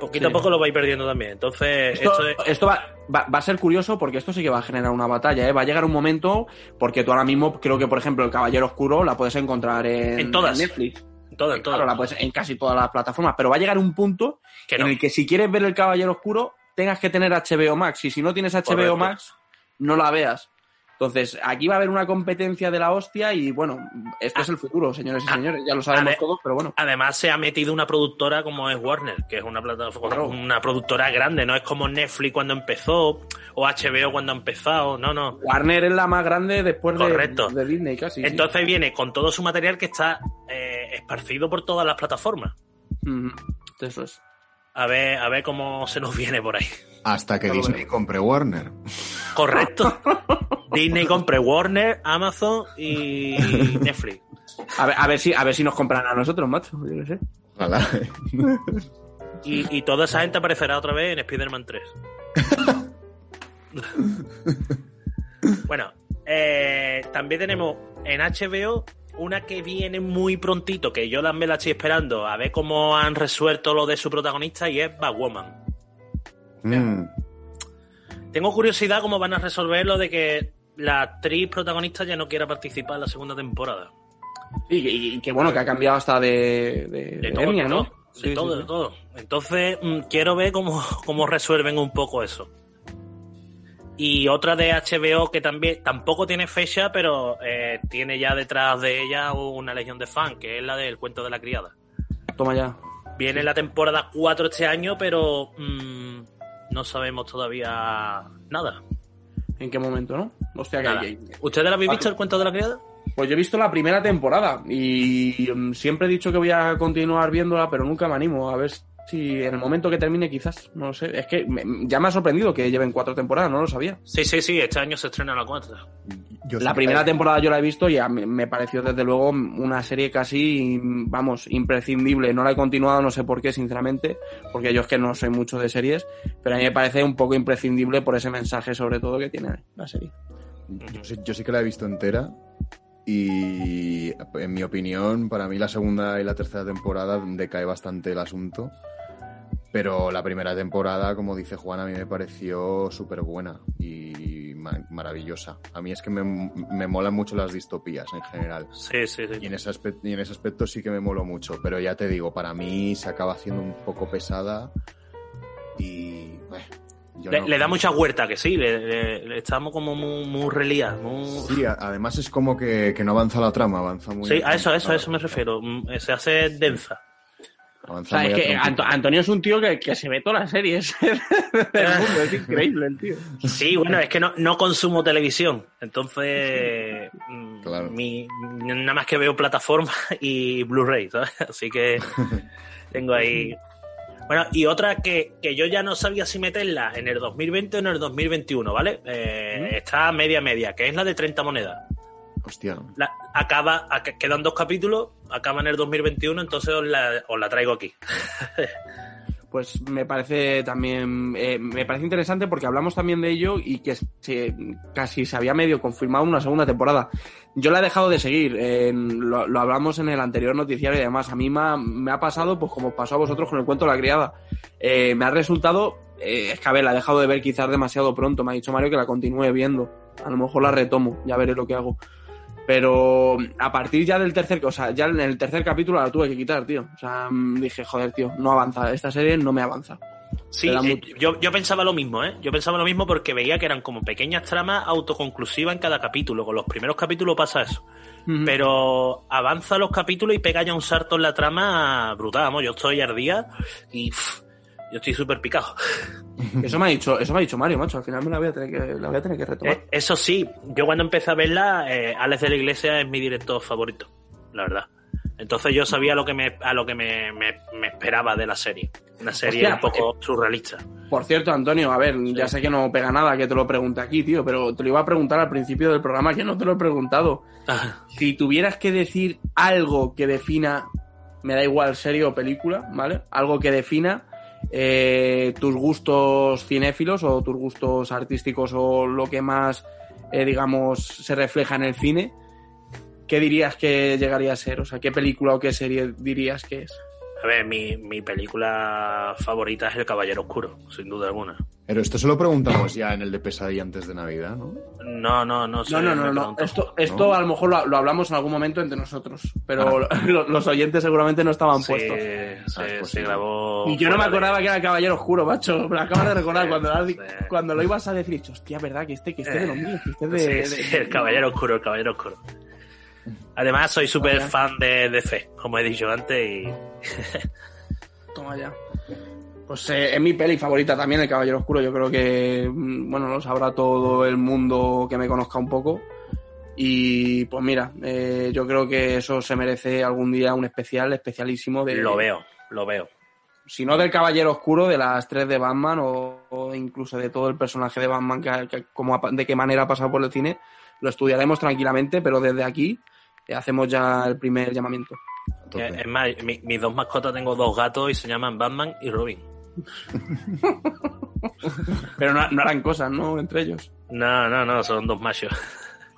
Poquito Sí. a poco lo va a ir perdiendo también. Entonces, Esto, esto es- esto va, va- va a ser curioso porque esto sí que va a generar una batalla, ¿eh? Va a llegar un momento, porque tú ahora mismo creo que, por ejemplo, el Caballero Oscuro la puedes encontrar en, En todas. Netflix. en todo, en todo. Claro, la puedes en casi todas las plataformas, pero va a llegar un punto que en el que si quieres ver el Caballero Oscuro, tengas que tener HBO Max. Y si no tienes HBO Correcto. Max, no la veas. Entonces, aquí va a haber una competencia de la hostia y bueno, esto es el futuro, señores y Ah, señores. Ya lo sabemos todos, pero bueno. Además se ha metido una productora como es Warner, que es una plataforma, Claro. una productora grande, no es como Netflix cuando empezó o HBO cuando ha empezado, no, no. Warner es la más grande después de, Correcto. de Disney, casi. sí. Entonces viene con todo su material que está eh, esparcido por todas las plataformas. Ujú. Eso es. A ver, a ver cómo se nos viene por ahí. Hasta que Disney compre Warner. Correcto. Disney compre Warner, Amazon y Netflix. A ver, a ver si, a ver si nos compran a nosotros, macho. Yo qué sé. Ojalá. Y, y toda esa gente aparecerá otra vez en Spider-Man 3. bueno, eh, también tenemos en HBO una que viene muy prontito, que yo también la estoy esperando, a ver cómo han resuelto lo de su protagonista, y es Batwoman. Mm, Tengo curiosidad cómo van a resolver lo de que la actriz protagonista ya no quiera participar en la segunda temporada. Y, y- y que bueno, que ha cambiado hasta de, de, todo, etnia, de ¿no? todo, de Sí, todo, sí, de todo. Entonces, mm, quiero ver cómo, cómo resuelven un poco eso. Y otra de HBO que también tampoco tiene fecha, pero eh, tiene ya detrás de ella una legión de fans, que es la del cuento de la criada. Toma ya. Viene la temporada 4 este año, pero mm, no sabemos todavía nada. ¿En qué momento, no? Hostia, que, que- ¿Ustedes la habéis visto el cuento de la criada? Pues yo he visto la primera temporada y mm, siempre he dicho que voy a continuar viéndola, pero nunca me animo. A ver si en el momento que termine, quizás. No lo sé. Es que me- ya me ha sorprendido que lleven cuatro temporadas, no lo sabía. Sí, sí, sí, este año se estrena la 4. yo La sí primera que- temporada yo la he visto y a mí me pareció desde luego una serie casi, vamos, imprescindible. No la he continuado, no sé por qué, sinceramente, porque yo es que no soy mucho de series, pero a mí me parece un poco imprescindible por ese mensaje sobre todo que tiene la serie. Yo sí, yo sí que la he visto entera y en mi opinión, para mí la segunda y la tercera temporada decae bastante el asunto. Pero la primera temporada, como dice Juan, a mí me pareció súper buena y ma- maravillosa. A mí es que me, me molan mucho las distopías en general. Sí, sí, sí. Y en, ese aspecto, y en ese aspecto sí que me moló mucho. Pero ya te digo, para mí se acaba haciendo un poco pesada y... Le, no- le da mucha huerta, que sí, le, le- le estamos como muy, muy relías, muy... Sí, además es como que, que no avanza la trama, avanza muy... Sí, a eso, a eso, a eso me refiero. Mm, Se hace densa. O Avanza sea, es muy a que trompita. Anto- Antonio es un tío que, que se ve todas las series del mundo. Es increíble el tío. Sí, bueno, es que no, no consumo televisión. Entonces, mm, Claro. mi, nada más que veo plataformas y Blu-ray, ¿sabes? Así que tengo ahí. Bueno, y otra que, que yo ya no sabía si meterla en el 2020 o en el 2021, ¿vale? Eh, Está media media, que es la de 30 monedas. Hostia. La- acaba, ac- quedan dos capítulos, acaba en el 2021, entonces os la, os la traigo aquí. Pues me parece también, eh, me parece interesante porque hablamos también de ello y que se, casi se había medio confirmado una segunda temporada. Yo la he dejado de seguir, lo, lo hablamos en el anterior noticiario y demás. A mí me ha, me ha pasado, pues como pasó a vosotros con el cuento de la criada. Eh, me ha resultado, eh, es que a ver, la he dejado de ver quizás demasiado pronto. Me ha dicho Mario que la continúe viendo. A lo mejor la retomo, ya veré lo que hago. Pero a partir ya del tercer, o sea, ya en el tercer capítulo la tuve que quitar, tío. O sea, mm, dije, joder, tío, no avanza. Esta serie no me avanza. Sí, eh, yo, yo pensaba lo mismo, ¿eh? Yo pensaba lo mismo porque veía que eran como pequeñas tramas autoconclusivas en cada capítulo. Con los primeros capítulos pasa eso. Pero avanza los capítulos y pega ya un salto en la trama brutal. Vamos, yo estoy ardía y pff, yo estoy súper picado. Eso me ha dicho, eso me ha dicho Mario, macho. Al final me la voy a tener que, la voy a tener que retomar. Eh, eso sí, yo cuando empecé a verla, eh, Alex de la Iglesia es mi director favorito, la verdad. Entonces yo sabía lo que me, a lo que me, me- me esperaba de la serie. Una serie Hostia, un poco surrealista. Por cierto, Antonio, a ver, ya sé que no pega nada que te lo pregunte aquí, tío, pero te lo iba a preguntar al principio del programa que no te lo he preguntado. Si tuvieras que decir algo que defina, me da igual serie o película, ¿vale? Algo que defina eh, tus gustos cinéfilos o tus gustos artísticos o lo que más, eh, digamos, se refleja en el cine, ¿qué dirías que llegaría a ser? O sea, ¿qué película o qué serie dirías que es? A ver, mi, mi película favorita es El Caballero Oscuro, sin duda alguna. Pero esto se lo preguntamos ya en el de Pesadilla antes de Navidad, ¿no? No, no, no. sé, No, no, no, no. Esto, esto ¿No? a lo mejor lo, lo hablamos en algún momento entre nosotros, pero lo- los oyentes seguramente no estaban Sí, puestos. Ah, es se posible. grabó. Y yo no me de- acordaba que era el Caballero Oscuro, macho. Me lo acabas de recordar Sí, cuando, sí. cuando lo ibas a decir. he dicho, hostia, ¿verdad? Que este, que este de los míos, que este de... Sí, de- sí, de- el Caballero Oscuro, el Caballero Oscuro. Además, soy súper fan de DC, como he dicho antes, y Toma ya. Pues eh, es mi peli favorita también, El Caballero Oscuro. Yo creo que, mm, bueno, lo sabrá todo el mundo que me conozca un poco. Y pues mira, eh, yo creo que eso se merece algún día un especial, especialísimo de... lo veo, lo veo. si no del Caballero Oscuro, de las tres de Batman o, o incluso de todo el personaje de Batman, que, que- como ha- de qué manera ha pasado por el cine, lo estudiaremos tranquilamente, pero desde aquí eh, hacemos ya el primer llamamiento. Eh, Es más, mi- mis dos mascotas tengo dos gatos y se llaman Batman y Robin. Pero no, no harán cosas, ¿no? Entre ellos. No, no, no, son dos machos.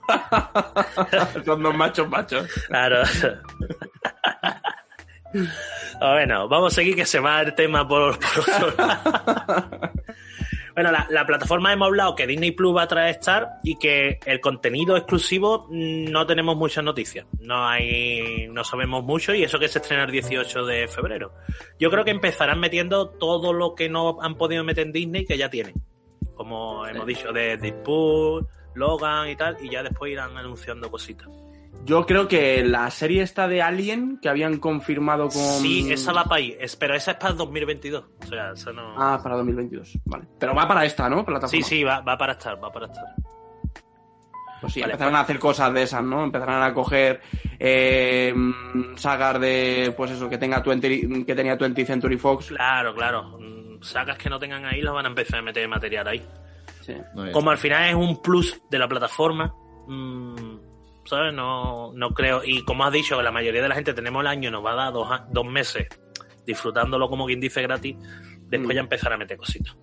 Son dos machos machos. Claro. bueno, vamos a seguir que se va el tema por, por otro lado. Bueno, la, la plataforma hemos hablado que Disney Plus va a traer Star y que el contenido exclusivo no tenemos muchas noticias. No hay, no sabemos mucho y eso que se estrena el 18 de febrero. Yo creo que empezarán metiendo todo lo que no han podido meter en Disney que ya tienen. Como hemos dicho, de Deadpool, Logan y tal, y ya después irán anunciando cositas. Yo creo que la serie esta de Alien que habían confirmado con. Sí, esa va para ahí, es- pero esa es para el 2022. O sea, esa no. Ah, para 2022. Vale. Pero va para esta, ¿no? Plataforma. sí, sí, va, va para estar, va para estar. Pues sí, Vale, empezarán pues- a hacer cosas de esas, ¿no? Empezarán a coger eh, sagas de, pues eso, que tenga 20, que tenía 20 Century Fox. Claro, claro. Mm, Sagas que no tengan ahí las van a empezar a meter material ahí. Sí. No, Como al final es un plus de la plataforma, mm, ¿sabes? No, no creo. Y como has dicho, la mayoría de la gente tenemos el año, nos va a dar dos, dos meses disfrutándolo como quien dice gratis. Después Mm. ya empezar a meter cositas.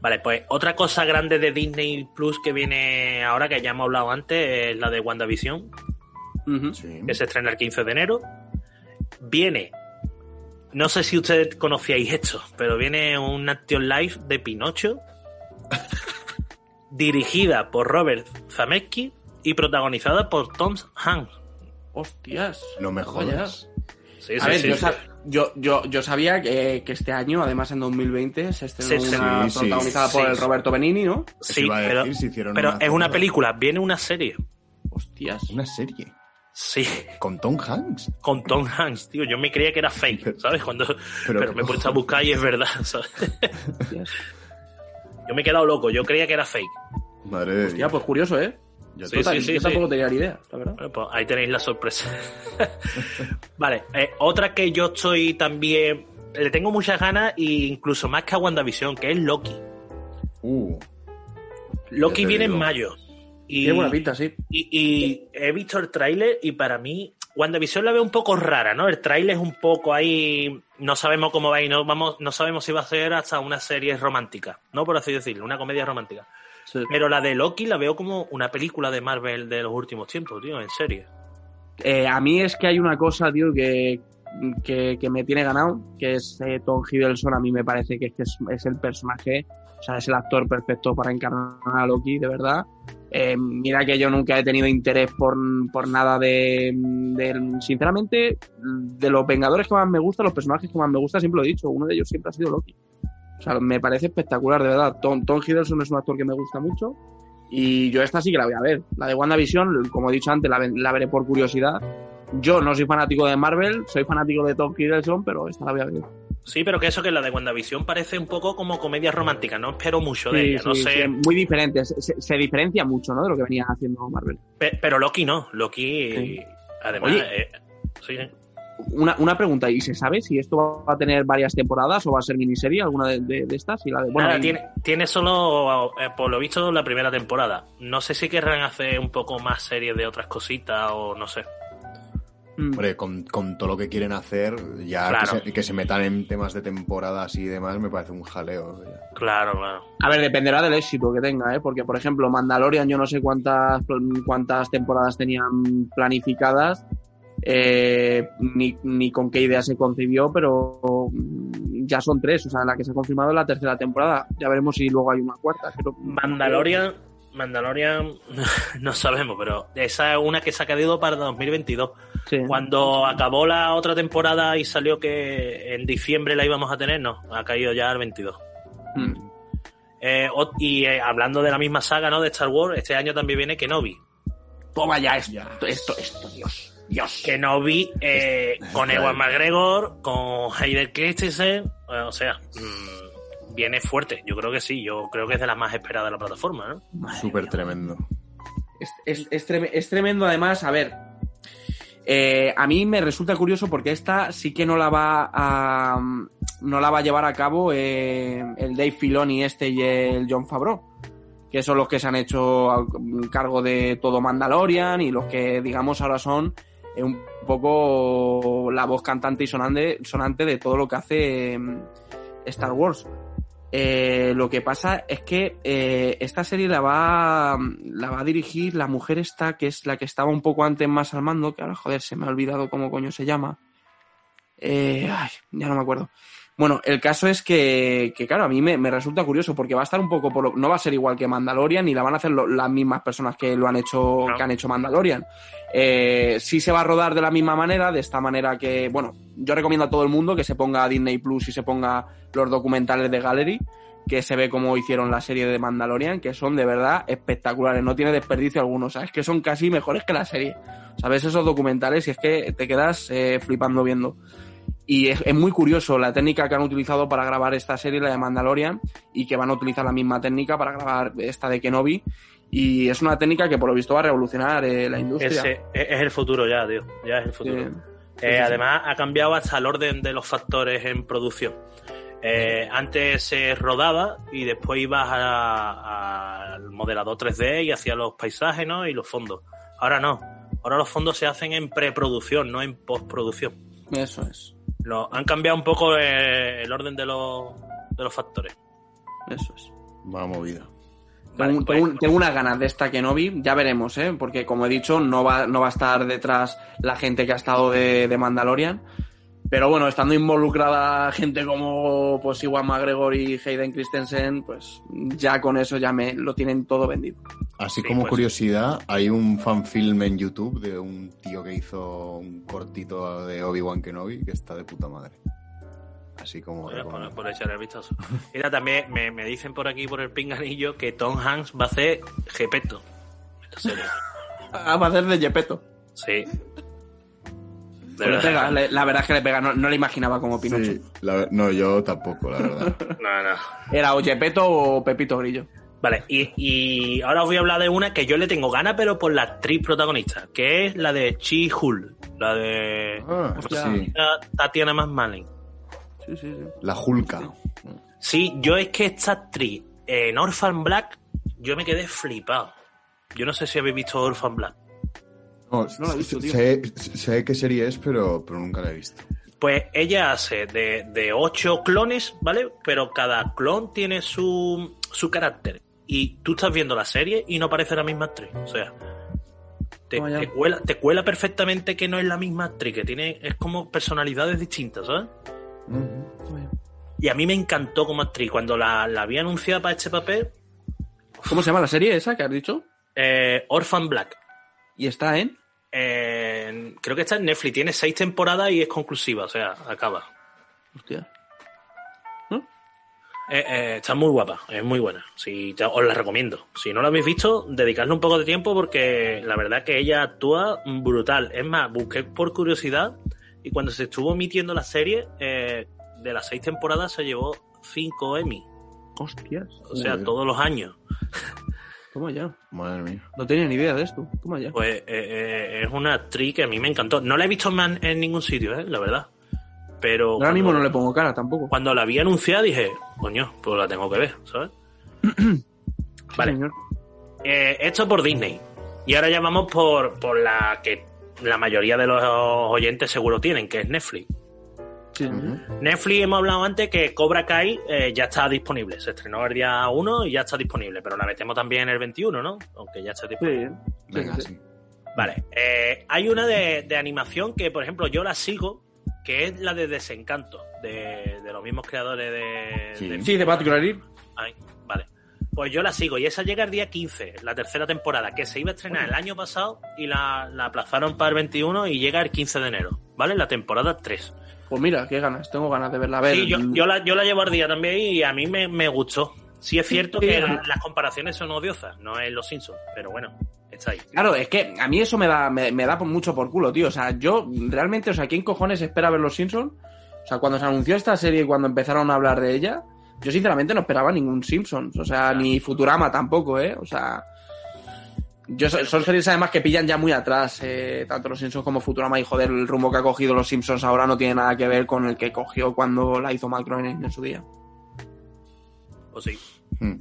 Vale, pues otra cosa grande de Disney Plus que viene ahora, que ya hemos hablado antes, es la de WandaVision. Sí. que se estrena el 15 de enero. Viene No sé si ustedes conocíais esto, pero viene un Action Live de Pinocho, dirigida por Robert Zemeckis y protagonizada por Tom Hanks. Hostias. No me Vaya. jodas. Sí, A sí, ver, sí, yo, sab- yo, yo, yo sabía que, que este año, además en 2020, se estrenó una Sí, sí. protagonizada por Sí, el. Roberto Benini, ¿no? Sí, iba a pero, decir, si hicieron pero una es una película, viene una serie. Hostias. Una serie. Sí, Con Tom Hanks. con Tom Hanks, tío. Yo me creía que era fake, ¿sabes? Cuando, pero, Pero- me he puesto a buscar y es verdad, ¿sabes? Hostias. Yo me he quedado loco, yo creía que era fake. Madre de Hostia, Dios. pues curioso, ¿eh? Ya Sí, Total, sí, sí, yo sí. tampoco tenía ni idea, la verdad. Bueno, pues ahí tenéis la sorpresa. vale, eh, otra que yo estoy también. Le tengo muchas ganas, e incluso más que a WandaVision, que es Loki. Uh, Loki viene en mayo. Y, Tiene buena pinta, sí. y, y he visto el tráiler y para mí WandaVision la veo un poco rara, ¿no? El tráiler es un poco ahí, no sabemos cómo va ir, no, vamos, no sabemos si va a ser hasta una serie romántica, ¿no? Por así decirlo, una comedia romántica. Sí. Pero la de Loki la veo como una película de Marvel de los últimos tiempos, tío, en serie. Eh, a mí es que hay una cosa, tío, que, que, que me tiene ganado, que es eh, Tom Hiddleston. A mí me parece que es, que es, es el personaje, o sea, es el actor perfecto para encarnar a Loki, de verdad. Eh, mira que yo nunca he tenido interés por, por nada de, de- Sinceramente, de los Vengadores que más me gustan, los personajes que más me gustan, siempre lo he dicho, uno de ellos siempre ha sido Loki. O sea, me parece espectacular, de verdad. Tom, Tom Hiddleston es un actor que me gusta mucho. Y yo esta sí que la voy a ver. La de WandaVision, como he dicho antes, la, la veré por curiosidad. Yo no soy fanático de Marvel, soy fanático de Tom Hiddleston, pero esta la voy a ver. Sí, pero que eso que la de WandaVision parece un poco como comedia romántica, no espero mucho de Sí, ella, no sí, sé. sí, muy diferente. Se, diferencia mucho, ¿no? De lo que venía haciendo Marvel. Pe- Pero Loki no, Loki, además, Oye. eh, sí, Una, una pregunta, ¿y se sabe si esto va a tener varias temporadas o va a ser miniserie, alguna de, de- de estas? Y la de, bueno, Nada, y- tiene, tiene solo, eh, por lo visto, la primera temporada. No sé si querrán hacer un poco más series de otras cositas o no sé. Mm. hombre, con, con todo lo que quieren hacer, ya Claro. que, se, que se metan en temas de temporadas y demás, me parece un jaleo. ya. Claro, claro. A ver, dependerá del éxito que tenga, ¿eh? Porque, por ejemplo, Mandalorian, yo no sé cuántas, cuántas temporadas tenían planificadas, eh, ni, ni con qué idea se concibió, pero mm, ya son tres. O sea, la que se ha confirmado es la tercera temporada. Ya veremos si luego hay una cuarta. pero- Mandalorian, Mandalorian, no sabemos, pero esa es una que se ha caído para 2022. Sí. Cuando acabó la otra temporada y salió que en diciembre la íbamos a tener, no, ha caído ya al 22. Mm. Eh, y eh, hablando de la misma saga, ¿no? De Star Wars, este año también viene Kenobi. Toma ya esto, esto, esto, Dios. Dios. Kenobi eh, con. Ewan McGregor, con Hayden Christensen, eh, o sea, mm, viene fuerte. Yo creo que sí, yo creo que es de las más esperadas de la plataforma, ¿no? Súper mía. tremendo. Es, es- es treme- es tremendo, además, a ver. eh, a mí me resulta curioso porque esta sí que no la va a no la va a llevar a cabo eh, el Dave Filoni este y el John Favreau que son los que se han hecho a- cargo de todo Mandalorian y los que digamos ahora son un poco la voz cantante y sonante, sonante de todo lo que hace eh, Star Wars. Eh, lo que pasa es que eh, esta serie la va, la va a dirigir la mujer esta, que es la que estaba un poco antes más al mando, que ahora, joder, se me ha olvidado cómo coño se llama. Eh, ay, ya no me acuerdo. Bueno, el caso es que, que claro, a mí me, me resulta curioso porque va a estar un poco por lo- no va a ser igual que Mandalorian ni la van a hacer lo- las mismas personas que lo han hecho, No. que han hecho Mandalorian. Eh, sí se va a rodar de la misma manera, de esta manera que, bueno, yo recomiendo a todo el mundo que se ponga Disney Plus y se ponga los documentales de Gallery, que se ve cómo hicieron la serie de Mandalorian, que son de verdad espectaculares, no tiene desperdicio alguno, o sea, es que son casi mejores que la serie. ¿Sabes? Esos documentales y es que te quedas eh, flipando viendo. Y es, es muy curioso la técnica que han utilizado para grabar esta serie, la de Mandalorian, y que van a utilizar la misma técnica para grabar esta de Kenobi. Y es una técnica que por lo visto va a revolucionar eh, la industria. Ese es, el futuro ya, tío. Ya es el futuro. Sí. Eh, sí, sí. Además, ha cambiado hasta el orden de los factores en producción. Eh, antes se rodaba y después ibas al modelador 3D y hacía los paisajes ¿no? y los fondos. Ahora no. Ahora los fondos se hacen en preproducción, no en postproducción. Eso es. Lo, han cambiado un poco eh, el orden de los, de los factores. Eso es. Va movida. Vale, tengo, pues- tengo- tengo unas ganas de esta Kenobi, ya veremos, ¿eh? Porque como he dicho, no va, no va a estar detrás la gente que ha estado de, de Mandalorian. Pero bueno, estando involucrada gente como pues Iwan McGregor y Hayden Christensen, pues ya con eso ya me lo tienen todo vendido. Así Sí, como pues. curiosidad, hay un fanfilm en YouTube de un tío que hizo un cortito de Obi-Wan Kenobi que está de puta madre. Así como... Por echar el vistazo. Mira, también me, me dicen por aquí, por el pinganillo, que Tom Hanks va a hacer Gepeto. Esta serie. Ah, va a hacer de Gepetto. Sí. De Le verdad. pega, le- la verdad es que le pega, no, no le imaginaba como Pinocho. Sí, la- no, yo tampoco, la verdad. No, no. Era o Gepetto o Pepito Grillo. Vale, y, y ahora os voy a hablar de una que yo le tengo ganas, pero por la actriz protagonista, que es la de Chi Hul, la de Ah, sí, Tatiana Maslany. Sí, sí, sí. la Hulka. Sí, yo es que esta actriz en Orphan Black, yo me quedé flipado. Yo no sé si habéis visto Orphan Black. No, No la he visto, tío. sé, sé qué serie es, pero, pero nunca la he visto. Pues ella hace de, de ocho clones, ¿vale? Pero cada clon tiene su, su carácter. Y tú estás viendo la serie y no parece la misma actriz. O sea, te, te cuela, te cuela perfectamente que no es la misma actriz, que tiene, es como personalidades distintas, ¿sabes? Y a mí me encantó como actriz. Cuando la, la había anunciada para este papel, ¿Cómo se llama la serie esa que has dicho? eh, Orphan Black. Y está en. Eh, creo que está en Netflix. Tiene seis temporadas y es conclusiva, o sea, acaba. Hostia. Eh, eh, está muy guapa, es muy buena. Si te- os la recomiendo. Si no la habéis visto, dedicarle un poco de tiempo porque la verdad que ella actúa brutal. Es más, busqué por curiosidad y cuando se estuvo emitiendo la serie, eh, de las seis temporadas se llevó cinco Emmy. Hostias. O sea, todos los años. Toma ya. Madre mía. No tenía ni idea de esto. Toma ya. Pues eh, eh, es una actriz que a mí me encantó. No la he visto más en ningún sitio, eh, la verdad. Pero Ahora mismo no le pongo cara tampoco. cuando la vi anunciada dije, coño, pues la tengo que ver, ¿sabes? Vale. Señor. Eh, esto por Disney. Y ahora ya vamos por, por la que la mayoría de los oyentes seguro tienen, que es Netflix. Sí, señor. Ujú. Netflix hemos hablado antes que Cobra Kai eh, ya está disponible. Se estrenó el día 1 y ya está disponible, pero la metemos también el 21, ¿no? Aunque ya está disponible. Sí. Venga, sí. sí. Vale. eh, hay una de, de animación que, por ejemplo, yo la sigo, que es la de Desencanto, de, de los mismos creadores de... Sí. de- Sí, de. Ay, vale. Pues yo la sigo y esa llega el día 15, la tercera temporada, que se iba a estrenar el año pasado y la, la aplazaron para el 21 y llega el 15 de enero, ¿vale? La temporada 3. Pues mira, qué ganas. Tengo ganas de verla. A ver. Sí, yo, yo la, yo la llevo al día también y a mí me, me gustó. Sí es cierto que la- las comparaciones son odiosas, no es Los Simpsons, pero bueno, está ahí. Claro, es que a mí eso me da, me, me da mucho por culo, tío. O sea, yo realmente, o sea, ¿quién cojones espera ver los Simpsons? O sea, cuando se anunció esta serie y cuando empezaron a hablar de ella, yo sinceramente no esperaba ningún Simpsons. O sea, ni Futurama tampoco, ¿eh? O sea. Yo, so- son series además que pillan ya muy atrás, eh, tanto los Simpsons como Futurama, y joder, el rumbo que ha cogido los Simpsons ahora no tiene nada que ver con el que cogió cuando la hizo Matt Groening en su día. Pues sí. Mm.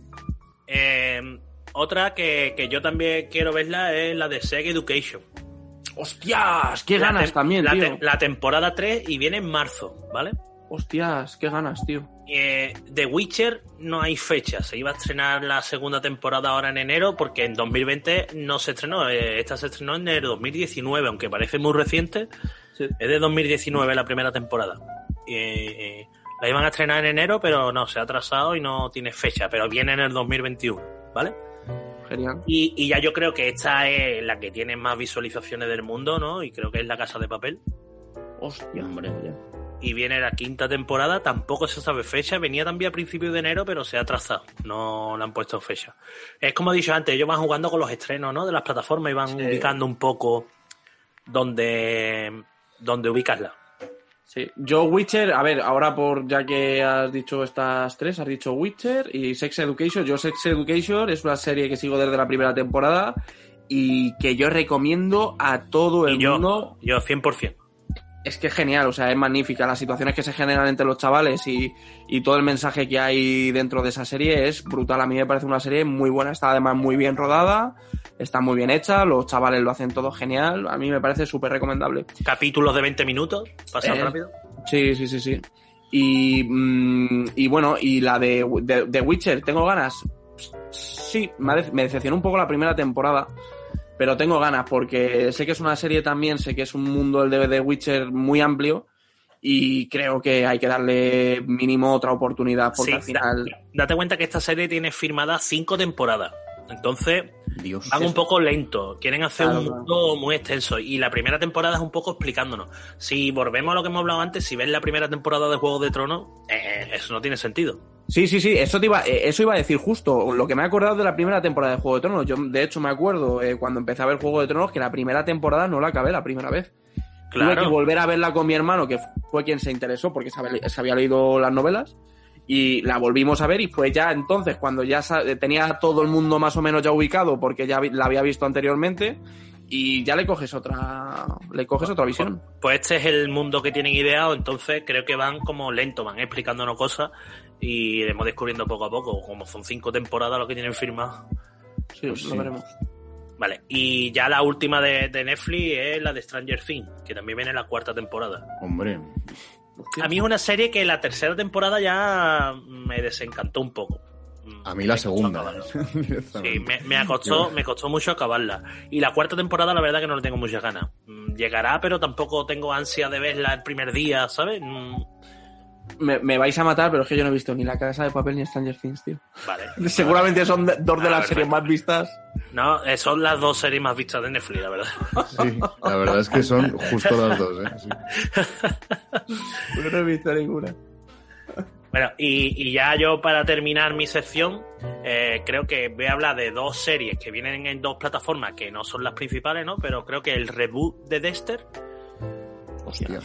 Eh, otra que, que yo también quiero verla es la de Seg Education. ¡Hostias! ¡Qué La ganas también, la, tío! la temporada 3 y viene en marzo, ¿vale? ¡Hostias! ¡Qué ganas, tío! Eh, The Witcher no hay fecha. Se iba a estrenar la segunda temporada ahora en enero porque en 2020 no se estrenó. Eh, esta se estrenó en el 2019, aunque parece muy reciente. Sí. Es de 2019 la primera temporada. Eh, eh, la iban a estrenar en enero, pero no, se ha atrasado y no tiene fecha. Pero viene en el 2021, ¿vale? Genial. Y, y ya yo creo que esta es la que tiene más visualizaciones del mundo, ¿no? Y creo que es La Casa de Papel. ¡Hostia! Hombre. ya. Y viene la quinta temporada, tampoco se sabe fecha, venía también a principios de enero, pero se ha atrasado, no le han puesto fecha. Es como he dicho antes, ellos van jugando con los estrenos, ¿no? De las plataformas y van Sí. ubicando un poco donde, donde ubicarla. Sí, yo Witcher, a ver, ahora por ya que has dicho estas tres, has dicho Witcher y Sex Education. Yo Sex Education es una serie que sigo desde la primera temporada y que yo recomiendo a todo el Y yo, mundo. yo 100%. Es que es genial, o sea, es magnífica. Las situaciones que se generan entre los chavales y, y todo el mensaje que hay dentro de esa serie es brutal. A mí me parece una serie muy buena, está además muy bien rodada, está muy bien hecha, los chavales lo hacen todo genial. A mí me parece súper recomendable. Capítulos de 20 minutos, pasan Eh, rápido. Sí, sí, sí, sí. Y, mm, y bueno, y la de, de, de Witcher, ¿tengo ganas? Sí, me decepcionó un poco la primera temporada, pero tengo ganas porque sé que es una serie también, sé que es un mundo el de, de Witcher muy amplio y creo que hay que darle mínimo otra oportunidad porque Sí, al final... da- date cuenta que esta serie tiene firmada cinco temporadas. Entonces, Dios. van un poco lento. Quieren hacer Claro, un claro. mundo muy extenso. Y la primera temporada es un poco explicándonos. Si volvemos a lo que hemos hablado antes, si ves la primera temporada de Juego de Tronos, eh, eso no tiene sentido. Sí, sí, sí, eso, te iba, eh, eso iba a decir justo. Lo que me he acordado de la primera temporada de Juego de Tronos. Yo, de hecho, me acuerdo eh, cuando empecé a ver Juego de Tronos que la primera temporada no la acabé la primera vez. Tuve que Claro. volver a verla con mi hermano, que fue quien se interesó porque se había, se había leído las novelas. Y la volvimos a ver y fue ya entonces cuando ya tenía todo el mundo más o menos ya ubicado porque ya la había visto anteriormente y ya le coges otra le coges otra visión. Pues este es el mundo que tienen ideado, entonces creo que van como lento, van explicándonos cosas y iremos descubriendo poco a poco. Como son cinco temporadas lo que tienen firmado. Sí, Pues lo sí. veremos. Vale, y ya la última de, de Netflix es la de Stranger Things, que también viene en la cuarta temporada. Hombre, Hostia. A mí es una serie que la tercera temporada ya me desencantó un poco. a mí la Me segunda. Sí, me, me, costó, me costó mucho acabarla. Y la cuarta temporada, la verdad que no le tengo muchas ganas. Mm, Llegará, pero tampoco tengo ansia de verla el primer día, ¿sabes? Me, me vais a matar, pero es que yo no he visto ni La Casa de Papel ni Stranger Things, tío. Vale. Seguramente son de- dos de Ah, las series más vistas. No, eh, son las dos series más vistas de Netflix, la verdad. Sí, la verdad es que son justo las dos, ¿eh? Sí. Yo no he visto ninguna. Bueno, y, y ya yo para terminar mi sección, eh, creo que voy a hablar de dos series que vienen en dos plataformas que no son las principales, ¿no? Pero creo que el reboot de Dexter, Hostia.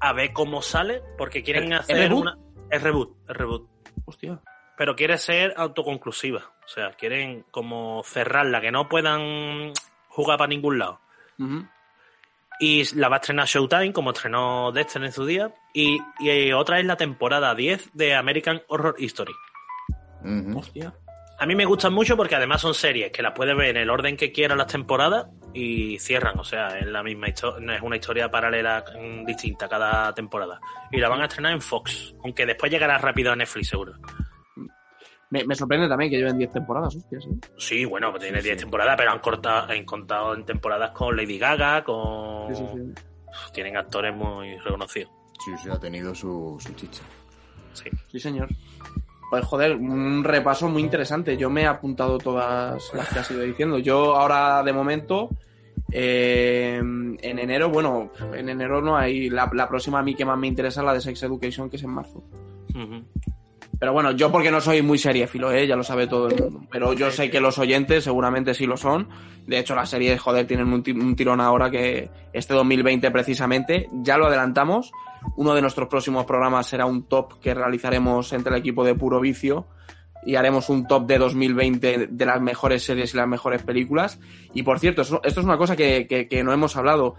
A ver cómo sale, porque quieren ¿El- el hacer reboot? una... El reboot, el reboot. Hostia. Pero quiere ser autoconclusiva. O sea, quieren como cerrarla, que no puedan jugar para ningún lado. Y la va a estrenar Showtime, como estrenó Dexter en su día. Y, y otra es la temporada 10 de American Horror History. Hostia. A mí me gustan mucho porque además son series que las puedes ver en el orden que quieras las temporadas y cierran. O sea, es la misma historia, no es una historia paralela mm, distinta cada temporada. Y la van a estrenar en Fox, aunque después llegará rápido a Netflix, seguro. Me, me sorprende también que lleven 10 temporadas, hostias. ¿eh? Sí, bueno, pues tiene 10 temporadas, pero han, cortado, han contado en temporadas con Lady Gaga, con... Sí, sí, sí. Tienen actores muy reconocidos. Sí, sí, ha tenido su, su chicha. Sí. Sí, señor. Pues joder, un repaso muy interesante. Yo me he apuntado todas las que has ido diciendo. Yo ahora, de momento, eh, en enero, bueno, en enero no hay. La, la próxima a mí que más me interesa es la de Sex Education, que es en marzo. Pero bueno, yo porque no soy muy seriéfilo, ¿eh? ya lo sabe todo el mundo. Pero yo sé que los oyentes seguramente sí lo son. De hecho, las series, joder, tienen un, un tirón ahora que este 2020 precisamente, ya lo adelantamos. Uno de nuestros próximos programas será un top que realizaremos entre el equipo de Puro Vicio y haremos un top de 2020 de las mejores series y las mejores películas. Y por cierto, esto es una cosa que, no hemos hablado.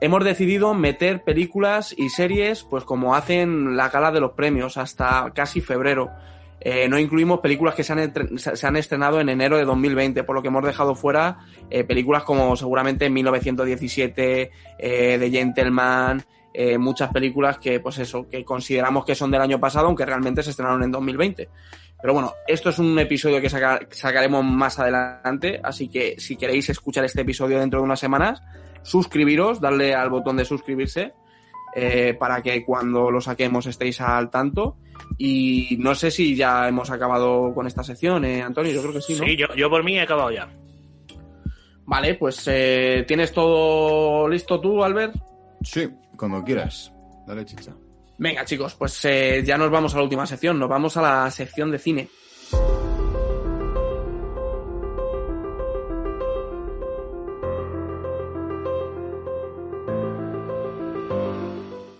Hemos decidido meter películas y series, pues como hacen la gala de los premios, hasta casi febrero. Eh, no incluimos películas que se han, entre- se han estrenado en enero de 2020, por lo que hemos dejado fuera eh, películas como seguramente 1917, eh, The Gentleman, eh, muchas películas que, pues eso, que consideramos que son del año pasado, aunque realmente se estrenaron en 2020. Pero bueno, esto es un episodio que saca- sacaremos más adelante, así que si queréis escuchar este episodio dentro de unas semanas, suscribiros, darle al botón de suscribirse eh, para que cuando lo saquemos estéis al tanto. Y no sé si ya hemos acabado con esta sección, eh, Antonio, yo creo que sí, ¿no? Sí, yo, yo por mí he acabado ya. Vale, pues eh, ¿tienes todo listo tú, Albert? Sí, cuando quieras. Dale chicha. Venga, chicos, pues eh, ya nos vamos a la última sección, nos vamos a la sección de cine.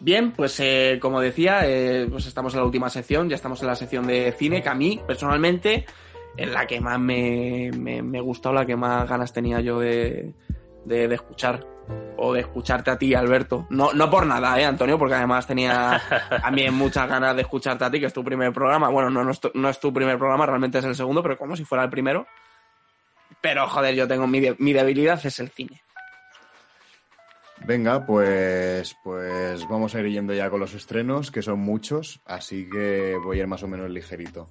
Bien, pues eh, como decía, eh, pues estamos en la última sección, ya estamos en la sección de cine, que a mí personalmente es la que más me, me, me gusta o la que más ganas tenía yo de, de escuchar o de escucharte a ti, Alberto. No, no por nada, ¿eh, Antonio? Porque además tenía también muchas ganas de escucharte a ti, que es tu primer programa. Bueno, no, no, es tu, no es tu primer programa, realmente es el segundo, pero como si fuera el primero. Pero, joder, yo tengo mi, de- mi debilidad, es el cine. Venga, pues, pues vamos a ir yendo ya con los estrenos, que son muchos, así que voy a ir más o menos ligerito.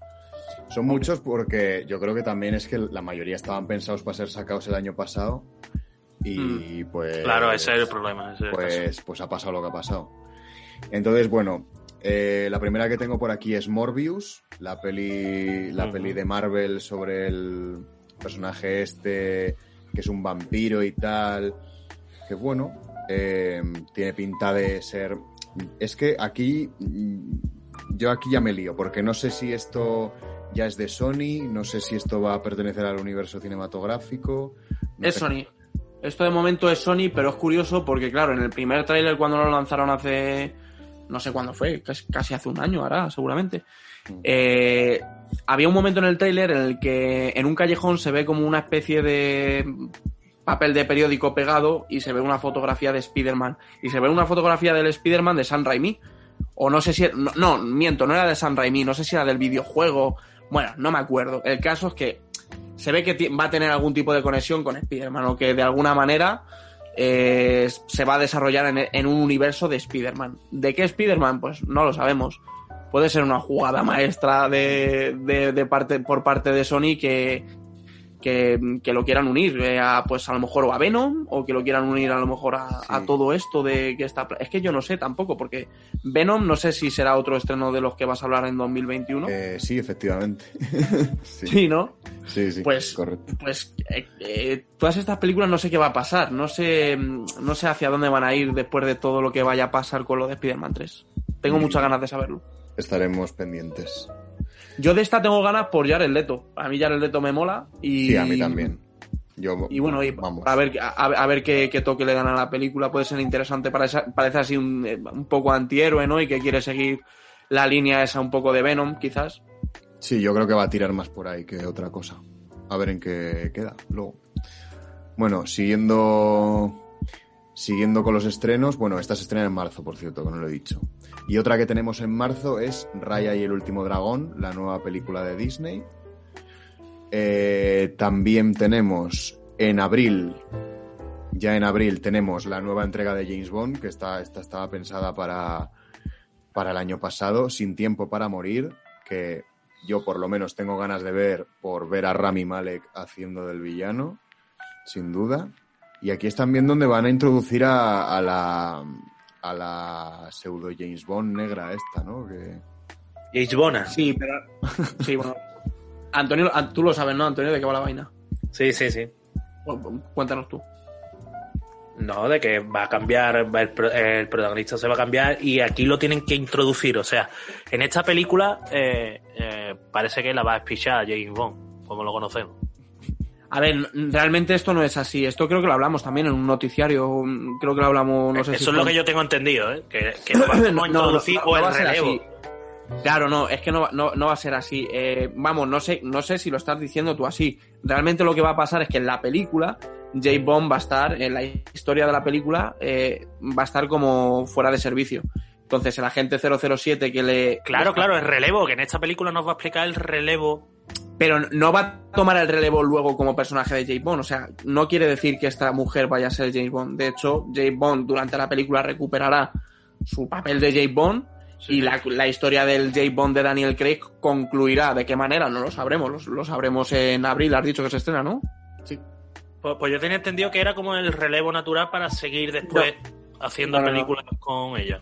Son muchos porque yo creo que también es que la mayoría estaban pensados para ser sacados el año pasado y pues... Claro, ese es el problema. ese es el caso. Pues, pues ha pasado lo que ha pasado. Entonces, bueno, eh, la primera que tengo por aquí es Morbius, la peli, la peli de Marvel sobre el personaje este que es un vampiro y tal. Que bueno, eh, tiene pinta de ser. Es que aquí. mm, Yo aquí ya me lío, porque no sé si esto ya es de Sony, no sé si esto va a pertenecer al universo cinematográfico. no Es. Sony. Esto de momento es Sony, pero es curioso porque, claro, en el primer tráiler cuando lo lanzaron hace... No sé cuándo fue, casi, hace un año ahora, seguramente. Mm. eh, había un momento en el tráiler en el que en un callejón se ve como una especie de papel de periódico pegado y se ve una fotografía de Spider-Man. Y se ve una fotografía del Spider-Man de San Raimi. O no sé si... No, no, miento, no era de San Raimi, no sé si era del videojuego. Bueno, no me acuerdo. El caso es que se ve que va a tener algún tipo de conexión con Spider-Man o que de alguna manera eh, se va a desarrollar en, en un universo de Spider-Man. ¿De qué Spider-Man? Pues no lo sabemos. Puede ser una jugada maestra de, de- de parte, por parte de Sony que, que, que lo quieran unir eh, a, pues a lo mejor o a Venom o que lo quieran unir a lo mejor a, todo esto de que está... Es que yo no sé tampoco porque Venom no sé si será otro estreno de los que vas a hablar en 2021. Eh, sí, efectivamente. sí, Sí, ¿no? sí, sí, Pues- correcto. pues eh, eh, todas estas películas no sé qué va a pasar, no sé, no sé hacia dónde van a ir después de todo lo que vaya a pasar con lo de Spider-Man 3. Tengo muchas ganas de saberlo. Estaremos pendientes. Yo de esta tengo ganas por Jared Leto. A mí Jared Leto me mola y... Sí, a mí también. Yo, Y bueno, y vamos. a ver, a, a ver qué, qué toque le dan a la película. Puede ser interesante. Parece, parece así un, eh, un poco antihéroe, ¿no? Y que quiere seguir la línea esa un poco de Venom, quizás. Sí, yo creo que va a tirar más por ahí que otra cosa. A ver en qué queda luego. Bueno, siguiendo siguiendo con los estrenos, bueno, esta se estrena en marzo, por cierto, que no lo he dicho. Y otra que tenemos en marzo es Raya y el último dragón, la nueva película de Disney. Eh, también tenemos en abril, ya en abril tenemos la nueva entrega de James Bond, que está, esta estaba pensada para, para el año pasado, Sin tiempo para morir, que yo por lo menos tengo ganas de ver por ver a Rami Malek haciendo del villano, sin duda. Y aquí están viendo donde van a introducir a la a la pseudo James Bond negra esta, ¿no? Que... James Bona. Sí, pero... Sí, bueno. Antonio, tú lo sabes, ¿no, Antonio? ¿De qué va la vaina? Sí, sí, sí. Cuéntanos tú. No, de que va a cambiar, el protagonista se va a cambiar y aquí lo tienen que introducir. O sea, en esta película eh, eh, parece que la va a espichar James Bond, como lo conocemos. A ver, realmente esto no es así. Esto creo que lo hablamos también en un noticiario. Creo que lo hablamos, no sé Eso si es lo que yo tengo entendido, ¿eh? Que, que lo van a introducir o el relevo. así. Claro, no, es que no, va- no, no va a ser así. Eh, vamos, no sé, no sé si lo estás diciendo tú así. Realmente lo que va a pasar es que en la película, J. Bond va a estar, en la historia de la película, eh, va a estar como fuera de servicio. Entonces, el agente 007 que le. Claro, claro, el relevo, que en esta película nos va a explicar el relevo. Pero no va a tomar el relevo luego como personaje de James Bond. O sea, no quiere decir que esta mujer vaya a ser James Bond. De hecho, James Bond durante la película recuperará su papel de James Bond y la, la historia del James Bond de Daniel Craig concluirá. ¿De qué manera? No lo sabremos. Lo, lo sabremos en abril. Has dicho que se estrena, ¿no? Pues, pues yo tenía entendido que era como el relevo natural para seguir después haciendo No, no, no. películas con ella.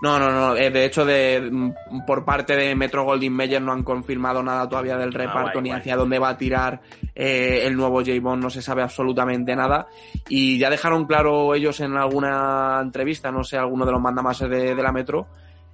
No, no, no. eh, De hecho, de, mm, por parte de Metro Goldwyn Mayer no han confirmado nada todavía del reparto Ah, guay, ni guay. hacia dónde va a tirar eh, el nuevo J. Bond. No se sabe absolutamente nada. Y ya dejaron claro ellos en alguna entrevista, no sé, alguno de los mandamases de, de la Metro,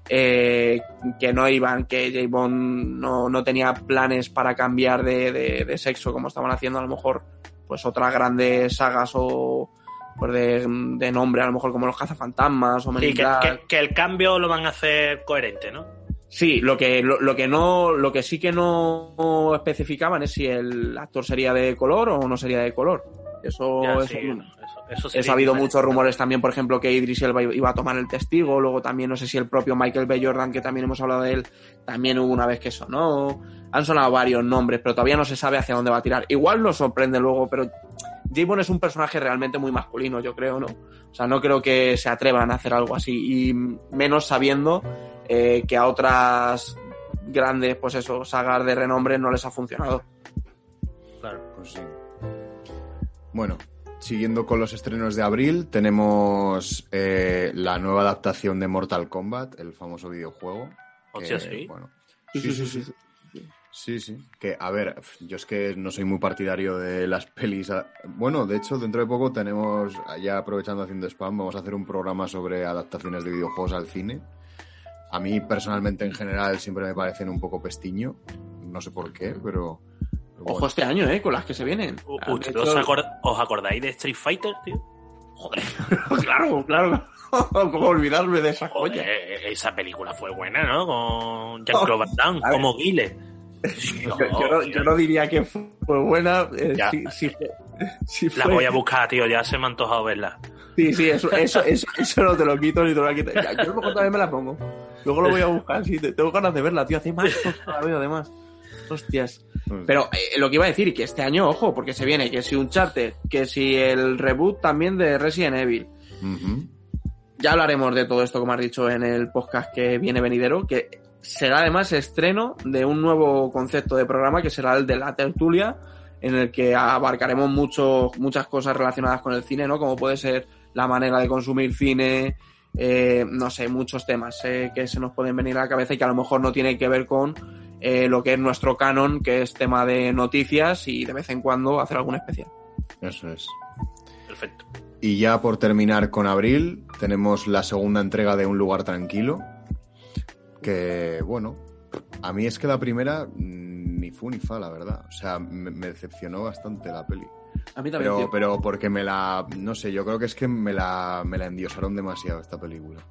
eh, que no iban, que J. Bond no, no tenía planes para cambiar de, de- de sexo como estaban haciendo a lo mejor pues otras grandes sagas o pues de, de nombre, a lo mejor como los cazafantasmas o Men Sí, que, Black. que- que el cambio lo van a hacer coherente, ¿no? Sí, lo que, lo, lo que no, lo que sí que no especificaban es si el actor sería de color o no sería de color. Eso, Ya, sí, eso, sabido diferente. muchos rumores también, por ejemplo, que Idris Elba iba a tomar el testigo, luego también no sé si el propio Michael B. Jordan, que también hemos hablado de él, también hubo una vez que sonó. Han sonado varios nombres, pero todavía no se sabe hacia dónde va a tirar. Igual nos sorprende luego, pero J. Bond es un personaje realmente muy masculino, yo creo, ¿no? O sea, no creo que se atrevan a hacer algo así, y menos sabiendo eh, que a otras grandes, pues eso, sagas de renombre no les ha funcionado. Claro. Pues sí. Bueno, siguiendo con los estrenos de abril, tenemos eh, la nueva adaptación de Mortal Kombat, el famoso videojuego. Que, sí. Bueno, Sí, sí, sí, sí. Sí, sí. Que, a ver, yo es que no soy muy partidario de las pelis. a- Bueno, de hecho, dentro de poco tenemos, ya aprovechando haciendo spam, vamos a hacer un programa sobre adaptaciones de videojuegos al cine. A mí, personalmente, en general, siempre me parecen un poco pestiño. No sé por qué, pero... pero Ojo bueno. este año, ¿eh? Con las que se vienen. U- Ah, de ¿Ustedes hecho- os, acord- os acordáis de Street Fighter, tío? Joder, claro, claro. ¿Cómo olvidarme de esa Joder, joya? esa película fue buena, ¿no? Con Jean-Claude Van Damme, como Guile. Yo, yo no, yo no diría que fue buena. eh, fue- La voy a buscar, tío, ya se me ha antojado verla. Sí, sí, eso, eso, eso, eso no te lo quito ni te lo voy a quitar. Ya, Yo mejor también me la pongo. Luego lo voy a buscar, sí, te- tengo ganas de verla, tío. Hace más la veo, además. Hostias. Pero eh, lo que iba a decir, que este año, ojo, porque se viene, que si un charter, que si el reboot también de Resident Evil. Ya hablaremos de todo esto, como has dicho, en el podcast que viene venidero, que será además estreno de un nuevo concepto de programa que será el de la tertulia, en el que abarcaremos mucho, muchas cosas relacionadas con el cine, ¿no? Como puede ser la manera de consumir cine, eh, no sé, muchos temas eh, que se nos pueden venir a la cabeza y que a lo mejor no tienen que ver con eh, lo que es nuestro canon, que es tema de noticias y de vez en cuando hacer algún especial. Eso es. Perfecto. Y ya por terminar con abril, tenemos la segunda entrega de Un lugar tranquilo. Que, bueno, a mí es que la primera mm, ni fu ni fa, la verdad. O sea, me, me decepcionó bastante la peli. A mí también. Pero, pero porque me la. No sé, yo creo que es que me la, me la endiosaron demasiado esta película.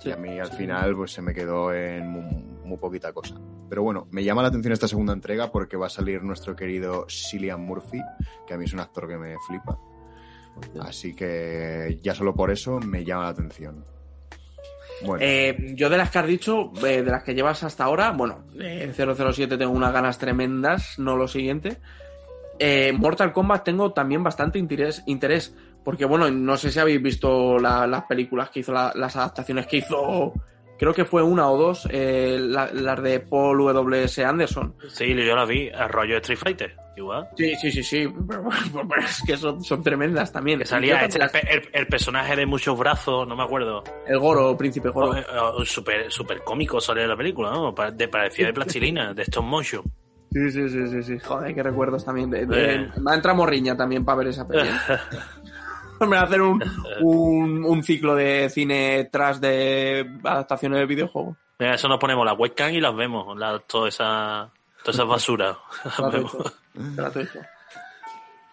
Sí, y a mí al sí. final, pues se me quedó en muy, muy poquita cosa. Pero bueno, me llama la atención esta segunda entrega porque va a salir nuestro querido Cillian Murphy, que a mí es un actor que me flipa. Así que ya solo por eso me llama la atención. Eh, yo de las que has dicho, eh, de las que llevas hasta ahora, bueno, eh, 007 tengo unas ganas tremendas, no lo siguiente. Eh, Mortal Kombat tengo también bastante interés, interés porque bueno, no sé si habéis visto la- las películas que hizo, la- las adaptaciones que hizo, creo que fue una o dos, eh, la- las de Paul W.S. Anderson. Sí, yo la vi, a rollo de Street Fighter, igual. Sí, sí, sí, sí, es que son, son tremendas también. Que salía este- las- el, el personaje de muchos brazos, no me acuerdo. el Goro, Príncipe Goro. Eh, eh, Súper super cómico sale la película, ¿no? De parecía de plastilina, de stop motion. Sí, sí, sí, sí, sí. Joder, qué recuerdos también. De, de- Eh. Me entra morriña también para ver esa peli. Me va a hacer un, un, un ciclo de cine tras de adaptaciones de videojuegos. Mira, eso nos ponemos la webcam y las vemos, la, toda esa toda esa basura. Las vemos. Gratuito.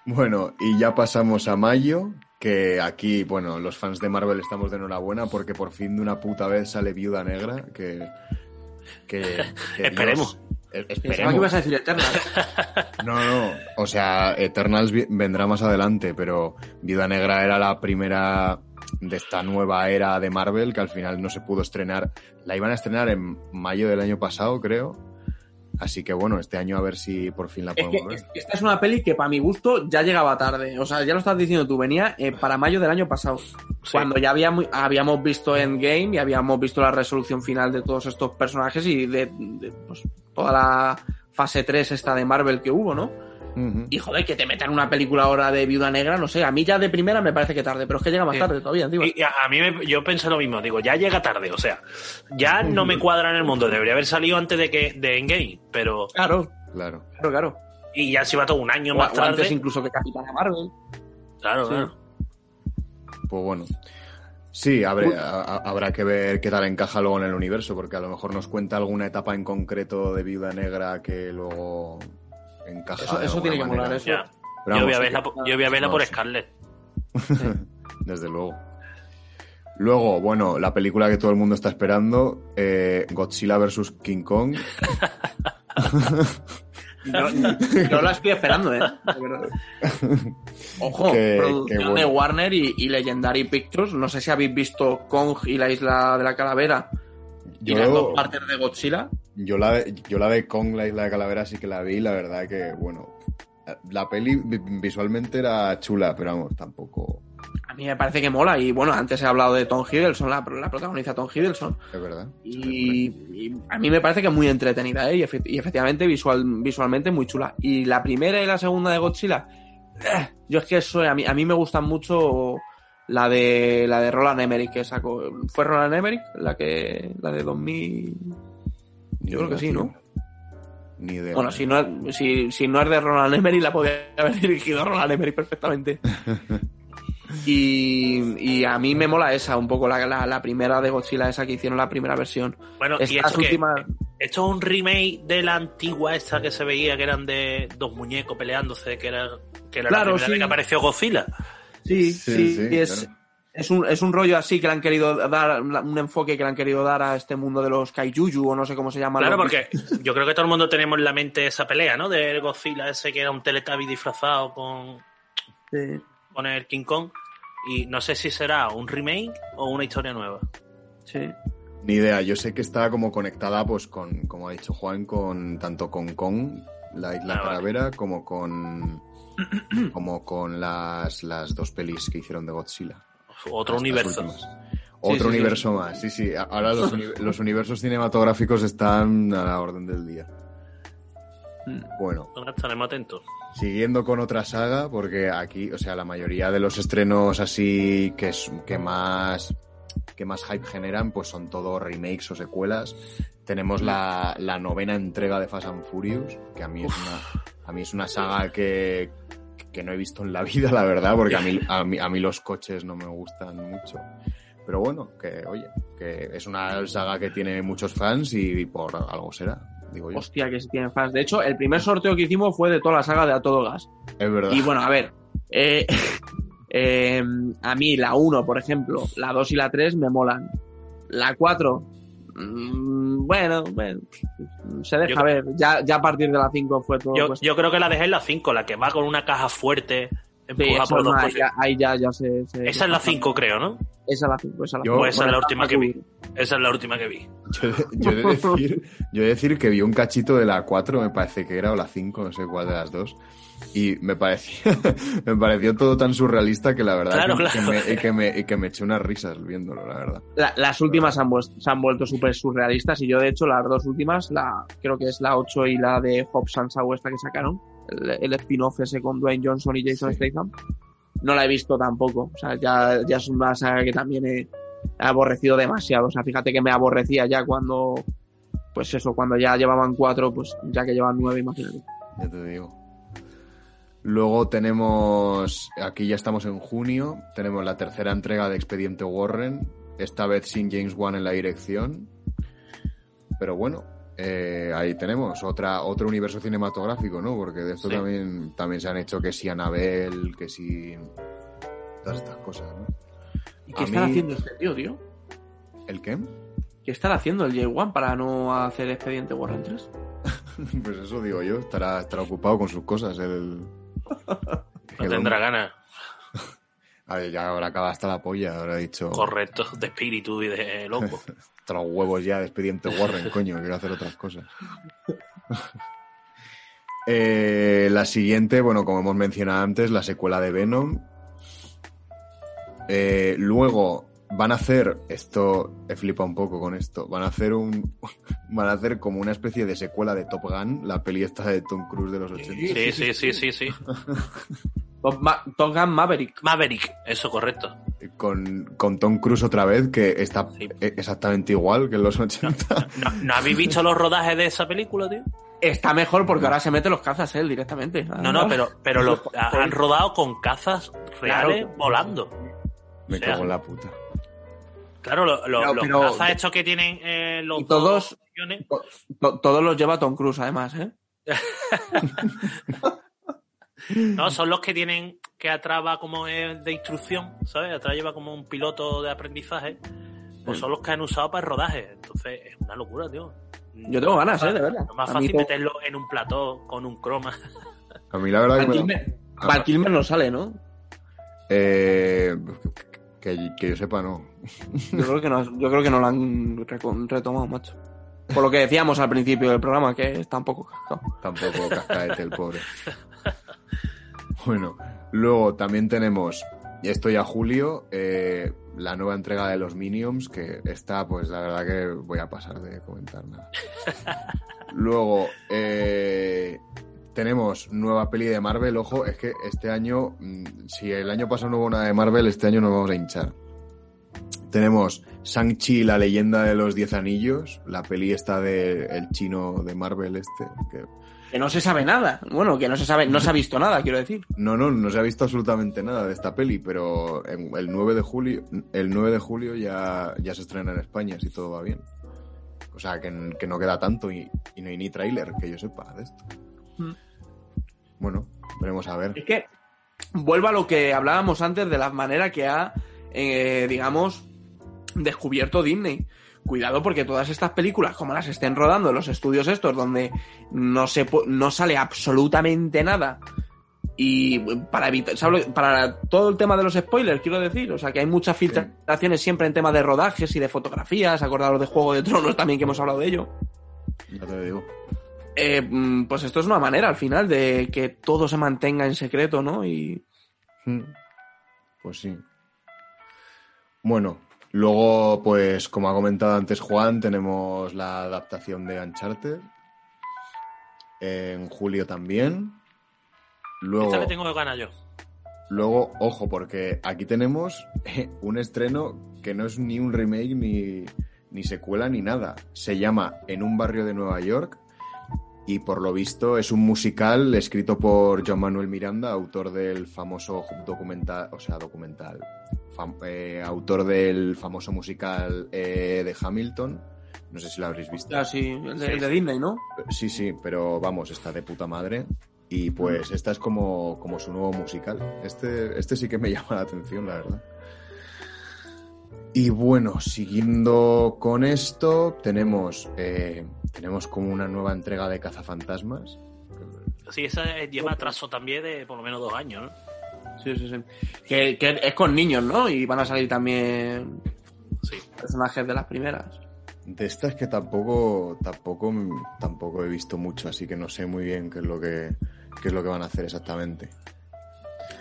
bueno, y ya pasamos a mayo, que aquí, bueno, los fans de Marvel estamos de enhorabuena porque por fin de una puta vez sale Viuda Negra, que... que, que Esperemos. Dios, Pensaba eh, que esperemos. ibas a decir Eternal. No, no, o sea, Eternals vendrá más adelante, pero Viuda Negra era la primera de esta nueva era de Marvel que al final no se pudo estrenar. La iban a estrenar en mayo del año pasado, creo. Así que bueno, este año a ver si por fin la Es que podemos ver. es- esta es una peli que para mi gusto ya llegaba tarde. O sea, ya lo estás diciendo tú, venía eh, para mayo del año pasado. Cuando ya habíamos, habíamos visto Endgame y habíamos visto la resolución final de todos estos personajes y de, de, pues, toda la fase 3 esta de Marvel que hubo, ¿no? Y joder, que te metan una película ahora de Viuda Negra, no sé, a mí ya de primera me parece que tarde, pero es que llega más tarde todavía, encima. Y a, a mí me- yo pensé lo mismo, digo, ya llega tarde, o sea, ya no me cuadra en el mundo, debería haber salido antes de que de Endgame, pero Claro, Claro. claro, claro. y ya se va todo un año O, más o antes tarde. incluso que Capitana Marvel. Claro, Sí. claro. Pues bueno. Sí, habrá, a- habrá que ver qué tal encaja luego en el universo, porque a lo mejor nos cuenta alguna etapa en concreto de Viuda Negra que luego encaja. Eso, de eso tiene que molar, eso. Ya. Pero yo, voy a verla, por- yo voy a verla no por. Scarlett. Desde luego. Luego, bueno, la película que todo el mundo está esperando, eh, Godzilla vs. King Kong. Yo, yo la estoy esperando, ¿eh? Ojo, Qué- producción qué bueno. de Warner y, y Legendary Pictures. No sé si habéis visto Kong y la isla de la calavera y Yo- las dos partes de Godzilla. Yo la, yo la de Kong, la isla de Calavera, sí que la vi, la verdad que, bueno, la peli vi- visualmente era chula, pero vamos, tampoco A mí me parece que mola. Y bueno, antes he hablado de Tom Hiddleston, la, la protagoniza Tom Hiddleston. es verdad. Y, y a mí me parece que es muy entretenida, ¿eh? Y, efe- y efectivamente visual, visualmente muy chula. Y la primera y la segunda de Godzilla, eh, yo es que eso, a mí, a mí me gustan mucho la de la de Roland Emmerich que sacó. ¿Fue Roland Emmerich la que la de 2000? Yo creo que sí, ¿no? Ni idea. Bueno, si no, es- si, si no es de Roland Emmerich, la podría haber dirigido Roland Emmerich perfectamente. Y, y a mí me mola esa, un poco la, la, la primera de Godzilla, esa que hicieron la primera versión. Bueno, y Estas esto, que- últimas. esto es un remake de la antigua esta que se veía que eran de dos muñecos peleándose, que era, que era Claro, la primera sí. vez que apareció Godzilla. Sí, Sí, sí, sí, es, claro. es, un, es un rollo así que le han querido dar, un enfoque que le han querido dar a este mundo de los kaiju o no sé cómo se llama. Claro, los- porque yo creo que todo el mundo tenemos en la mente esa pelea, ¿no? De Godzilla ese que era un Teletubby disfrazado con, Sí. Con el King Kong. Y no sé si será un remake o una historia nueva. Sí. Ni idea, yo sé que está como conectada, pues, con, como ha dicho Juan, con tanto con Kong, la isla Ah, vale. calavera, como con como con las, las dos pelis que hicieron de Godzilla. Otro universo. Otro sí, sí. universo más, sí, sí. Ahora los, uni- los universos cinematográficos están a la orden del día. Bueno, estaremos atentos. Siguiendo con otra saga, porque aquí, o sea, la mayoría de los estrenos así que, es, que más que más hype generan, pues son todos remakes o secuelas. Tenemos la, la novena entrega de Fast and Furious, que a mí es una, a mí es una saga que, que no he visto en la vida, la verdad, porque a mí, a mí, a mí los coches no me gustan mucho. Pero bueno, que oye, que es una saga que tiene muchos fans y por algo será, digo yo. Hostia, que se tienen fans. De hecho, el primer sorteo que hicimos fue de toda la saga de A Todo Gas. Es verdad. Y bueno, a ver. eh, eh, a mí la 1, por ejemplo, la 2 y la 3 me molan. La 4, mm, bueno, bueno, se deja Yo- ver. Ya, ya a partir de la 5 fue todo. Yo, pues, yo creo que la dejé en la 5, la que va con una caja fuerte, empuja eso por dos ahí, ya, ahí ya, ya se, se- Esa es la 5, creo, ¿no? Esa es la 5. Esa es la Yo- cinco. Pues esa es la última que vi. Esa es la última que vi. Yo, yo he de decir, yo he de decir que vi un cachito de la 4, me parece que era, o la 5, no sé cuál de las dos. Y me pareció, me pareció todo tan surrealista que la verdad Claro, que, claro. que me, y que, me, que me eché unas risas viéndolo, la verdad. La- las últimas se han, se han vuelto súper surrealistas y yo de hecho las dos últimas, la creo que es la 8 y la de Hobbs and Shaw esta que sacaron, el, el spin-off ese con Dwayne Johnson y Jason Sí. Statham, no la he visto tampoco. O sea, ya, ya es una saga que también he, he aborrecido demasiado. O sea, fíjate que me aborrecía ya cuando, pues eso, cuando ya llevaban cuatro, pues ya que llevan nueve, imagínate. Ya te digo. Luego tenemos, aquí ya estamos en junio, tenemos la tercera entrega de Expediente Warren, esta vez sin James Wan en la dirección. Pero bueno, eh, ahí tenemos otra, otro universo cinematográfico, ¿no? Porque de esto Sí. también, también se han hecho que si Anabel, que si... Todas estas cosas, ¿no? ¿Y qué están mí- haciendo este tío, tío? ¿El qué? ¿Qué estará haciendo el J1 para no hacer Expediente Warren 3? Pues eso digo yo, estará, estará ocupado con sus cosas. El, No tendrá ganas. A ver, ya habrá acabado hasta la polla, habrá dicho... Correcto, de espíritu y de loco. Hasta los huevos ya de expediente Warren, coño, quiero hacer otras cosas. Eh, la siguiente, bueno, como hemos mencionado antes, la secuela de Venom. Eh, luego van a hacer, esto he flipado un poco con esto, van a hacer un van a hacer como una especie de secuela de Top Gun, la peli esta de Tom Cruise de los 80. Sí, sí, sí, sí, sí. Top, Ma- Top Gun Maverick. Maverick, eso, correcto. Con, con Tom Cruise otra vez, que está Sí. e- exactamente igual que en los 80. ¿No, ¿no habéis visto los rodajes de esa película, tío? Está mejor porque ahora se mete los cazas él directamente. No, no, pero, pero lo ha- han rodado con cazas reales Claro. volando. Me O sea, cago en la puta. Claro, lo- lo- Pero- los pero- cazas estos que tienen eh, los Y todos- dos aviones, To- todos los lleva Tom Cruise, además, ¿eh? No, son los que tienen que atrás va como es de instrucción, ¿sabes? Atrás lleva como un piloto de aprendizaje. Pues son los que han usado para el rodaje. Entonces es una locura, tío. Yo tengo ganas, ¿eh? De verdad. Lo más fácil todo- meterlo en un plató con un croma. A mí la verdad que Val Kilmer, Ah. Val Kilmer no sale, ¿no? Eh, que, que yo sepa, no. Yo creo que no, yo creo que no lo han retomado, macho. Por lo que decíamos al principio del programa, que está un poco cascado. Tampoco cascaete el pobre. Bueno, luego también tenemos, y esto ya julio, eh, la nueva entrega de los Minions, que está, pues la verdad que voy a pasar de comentar nada. Luego, eh, tenemos nueva peli de Marvel. Ojo, es que este año, mm, si el año pasado no hubo nada de Marvel, este año nos vamos a hinchar. Tenemos Shang-Chi, la leyenda de los Diez Anillos, la peli esta de el chino de Marvel este. Que... Que no se sabe nada. Bueno, que no se sabe, no se ha visto nada, quiero decir. No, no, no se ha visto absolutamente nada de esta peli, pero el 9 de julio, el 9 de julio ya, ya se estrena en España, si todo va bien. O sea, que, que no queda tanto y, y no hay ni tráiler, que yo sepa de esto. Mm. Bueno, veremos a ver. Es que vuelvo a lo que hablábamos antes de la manera que ha, eh, digamos, descubierto Disney. Cuidado porque todas estas películas, como las estén rodando en los estudios estos, donde no, se, no sale absolutamente nada, y para evitar, para todo el tema de los spoilers, quiero decir, o sea que hay muchas filtraciones siempre en temas de rodajes y de fotografías, acordaros de Juego de Tronos también que hemos hablado de ello. Ya te digo. Eh, mm, pues esto es una manera al final de que todo se mantenga en secreto, ¿no? Y Mm. Pues sí. Bueno, luego, pues como ha comentado antes Juan, tenemos la adaptación de Uncharted. En julio también. Luego, Esta le tengo ganas yo. luego, ojo, porque aquí tenemos eh, un estreno que no es ni un remake ni, ni secuela ni nada. Se llama En un barrio de Nueva York y por lo visto es un musical escrito por Joan Manuel Miranda, autor del famoso documental, o sea, documental, eh, autor del famoso musical eh, de Hamilton. No sé si lo habréis visto. el de, Sí, el de sí. Disney, ¿no? Sí, sí, pero vamos, está de puta madre. Y pues esta es como, como su nuevo musical. Este, este sí que me llama la atención, la verdad. Y bueno, siguiendo con esto, tenemos, eh, tenemos como una nueva entrega de Cazafantasmas. Sí, esa lleva atraso también de por lo menos dos años, ¿no? Sí, sí, sí. Que, que es con niños, ¿no? Y van a salir también Sí. personajes de las primeras. De estas que tampoco, tampoco, tampoco he visto mucho, así que no sé muy bien qué es lo que, qué es lo que van a hacer exactamente.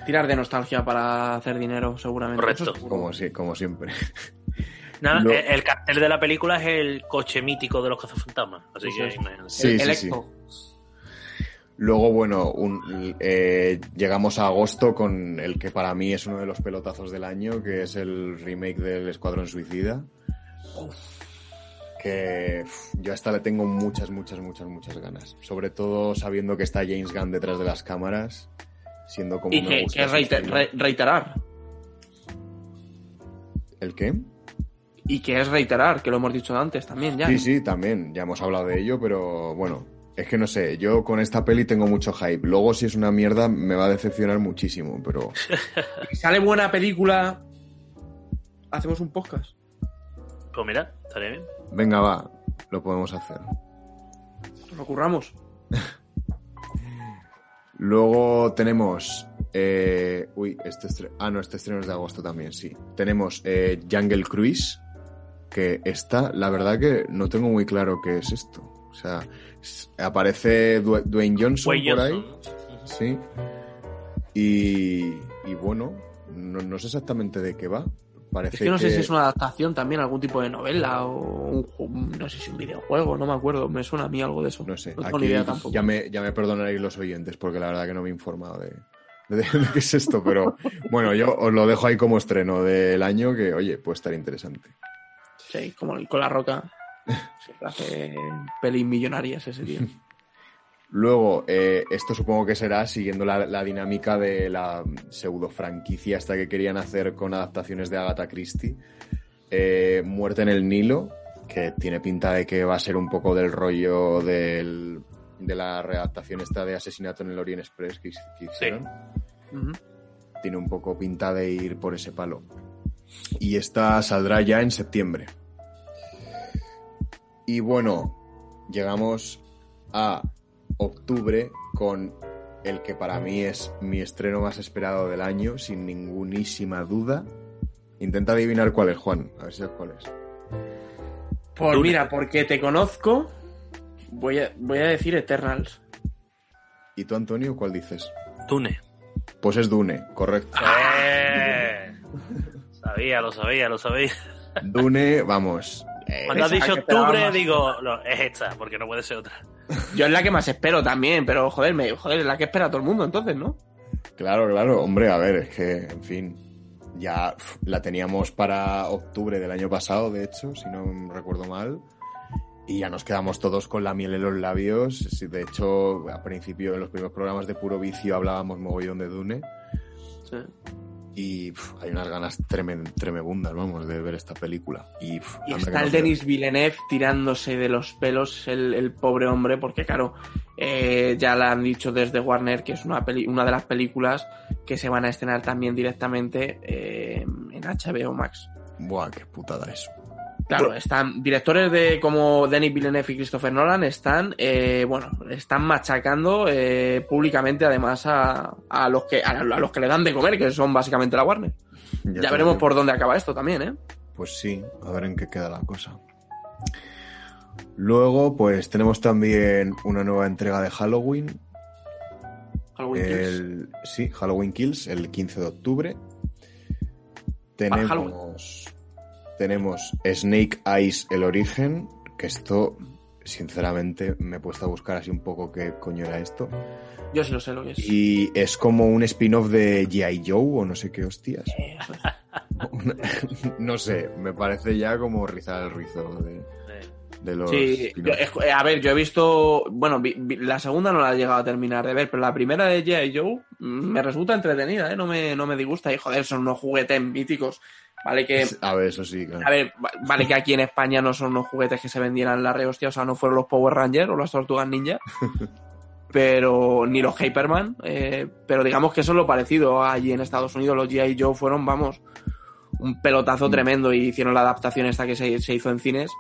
Tirar de nostalgia para hacer dinero, seguramente. Correcto. Como, si- como siempre. Nada, Lo- el, el cartel de la película es el coche mítico de los cazafantasmas. Así Eso que. Sí, el, sí, el sí. Expo. Luego, bueno, un- eh, llegamos a agosto con el que para mí es uno de los pelotazos del año, que es el remake del Escuadrón Suicida. Que uf, yo hasta le tengo muchas, muchas, muchas, muchas ganas. Sobre todo sabiendo que está James Gunn detrás de las cámaras, siendo como Y me que, gusta que su reiter- estilo. re- reiterar. ¿El qué? Y que es reiterar, que lo hemos dicho antes también ya. Sí, sí, también. Ya hemos hablado de ello, pero bueno, es que no sé. Yo con esta peli tengo mucho hype. Luego, si es una mierda, me va a decepcionar muchísimo, pero. Si sale buena película, hacemos un podcast. Pues mira, estaría bien. Venga, va, lo podemos hacer. Nos lo curramos. Luego tenemos. eh, uy, este estre- Ah, no, este estreno es de agosto también, sí. Tenemos eh, Jungle Cruise. Que está, la verdad que no tengo muy claro qué es esto. O sea, aparece Du- Dwayne Johnson Dwayne por ahí. Johnson, ¿no? Sí. Y, y bueno, no, no sé exactamente de qué va. Parece Es que no sé si es una adaptación también, algún tipo de novela o un, no sé si un videojuego, no me acuerdo. Me suena a mí algo de eso. No sé, tengo aquí ni idea tampoco. ya me, ya me perdonaréis los oyentes porque la verdad que no me he informado de, de, de qué es esto, pero bueno, yo os lo dejo ahí como estreno del año que, oye, puede estar interesante. Sí, como el- con la roca. Siempre hace pelis millonarias ese tío. Luego, eh, esto supongo que será siguiendo la, la dinámica de la pseudo franquicia esta que querían hacer con adaptaciones de Agatha Christie. Eh, Muerte en el Nilo, que tiene pinta de que va a ser un poco del rollo del, de la readaptación esta de Asesinato en el Orient Express que, hicieron. Ujú. Tiene un poco pinta de ir por ese palo. Y esta saldrá ya en septiembre. Y bueno, llegamos a octubre con el que para mí es mi estreno más esperado del año, sin ningunísima duda. Intenta adivinar cuál es, Juan. A ver si sabes cuál es. Pues mira, porque te conozco, voy a, voy a decir Eternals. ¿Y tú, Antonio, cuál dices? Dune. Pues es Dune, correcto. ¡Eh! Sabía, lo sabía, lo sabía. Dune, vamos. Cuando has dicho octubre, digo, no, es esta, porque no puede ser otra. Yo es la que más espero también, pero joder, me, joder, es la que espera todo el mundo entonces, ¿no? Claro, claro, hombre, a ver, es que, en fin, ya la teníamos para octubre del año pasado, de hecho, si no recuerdo mal. Y ya nos quedamos todos con la miel en los labios. De hecho, al principio, en los primeros programas de puro vicio, hablábamos mogollón de Dune. Sí. Y hay unas ganas tremebundas, vamos, de ver esta película. Y, está el. Denis Villeneuve tirándose de los pelos, el, el pobre hombre, porque claro, eh, ya la han dicho desde Warner que es una, peli- una de las películas que se van a estrenar también directamente eh, en HBO Max. Buah, qué putada eso. Claro, están directores de como Denis Villeneuve y Christopher Nolan están, eh, bueno, están machacando eh, públicamente además a, a los que a, a los que le dan de comer, que son básicamente la Warner. Ya, veremos por dónde acaba esto también, ¿eh? Pues sí, a ver en qué queda la cosa. Luego, pues tenemos también una nueva entrega de Halloween. Halloween Kills. Sí, Halloween Kills, el 15 de octubre. Halloween. Tenemos, tenemos Snake Eyes, el origen, que esto, sinceramente, me he puesto a buscar así un poco qué coño era esto. Yo sí lo sé lo que es. Y es como un spin-off de G.I. Joe o no sé qué hostias. Eh, no sé, me parece ya como rizar el rizo de, de los... Sí, yo- es- a ver, yo he visto, bueno, vi- vi- la segunda no la he llegado a terminar de ver, pero la primera de G.I. Joe mm, me resulta entretenida, ¿eh? no, me, no me disgusta. Y joder, son unos juguetes míticos. Vale que, A ver, eso sí, claro. a ver, va- vale que aquí en España no son unos juguetes que se vendieran la rehostia, o sea, no fueron los Power Rangers o las Tortugas Ninja, pero ni los Hyperman, eh, pero digamos que eso es lo parecido allí en Estados Unidos. Los G.I. Joe fueron, vamos, un pelotazo Mm. tremendo y hicieron la adaptación esta que se, se hizo en cines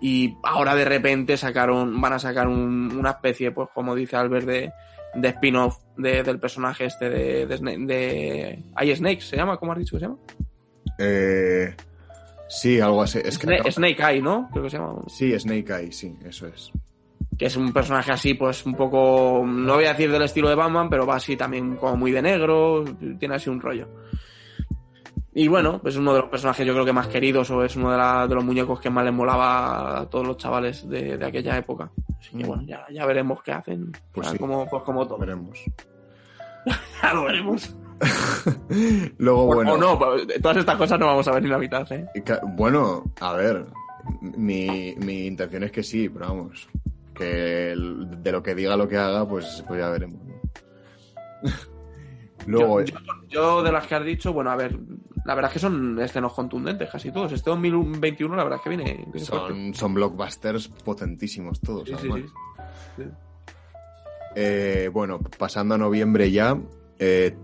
y ahora de repente sacaron, van a sacar un- una especie, pues como dice Albert, de, de spin-off de- del personaje este de, de, de... ¿Hay Snake? ¿Se llama? ¿Cómo has dicho que se llama? Eh, sí, algo así. Es que Sna- acabo- Snake Eye, ¿no? Creo que se llama. Sí, Snake Eye, sí, eso es. que es un personaje así, pues un poco, no voy a decir del estilo de Batman, pero va así también como muy de negro, tiene así un rollo. Y bueno, pues es uno de los personajes yo creo que más queridos o es uno de, la- de los muñecos que más les molaba a todos los chavales de, de aquella época. Así que bueno, ya, ya veremos qué hacen. Pues sí. como, pues como todo. Veremos. Ya lo veremos. Luego, bueno. O no, todas estas cosas no vamos a ver ni la mitad, ¿eh? Bueno, a ver. Mi, mi intención es que sí, pero vamos. Que el- de lo que diga lo que haga, pues, pues ya veremos. Luego, yo, yo- yo de las que has dicho, bueno, a ver, la verdad es que son estrenos contundentes casi todos. Este 2021 la verdad es que viene, son, son blockbusters potentísimos todos. Sí, sí, además. sí. Eh, bueno, pasando a noviembre ya, eh,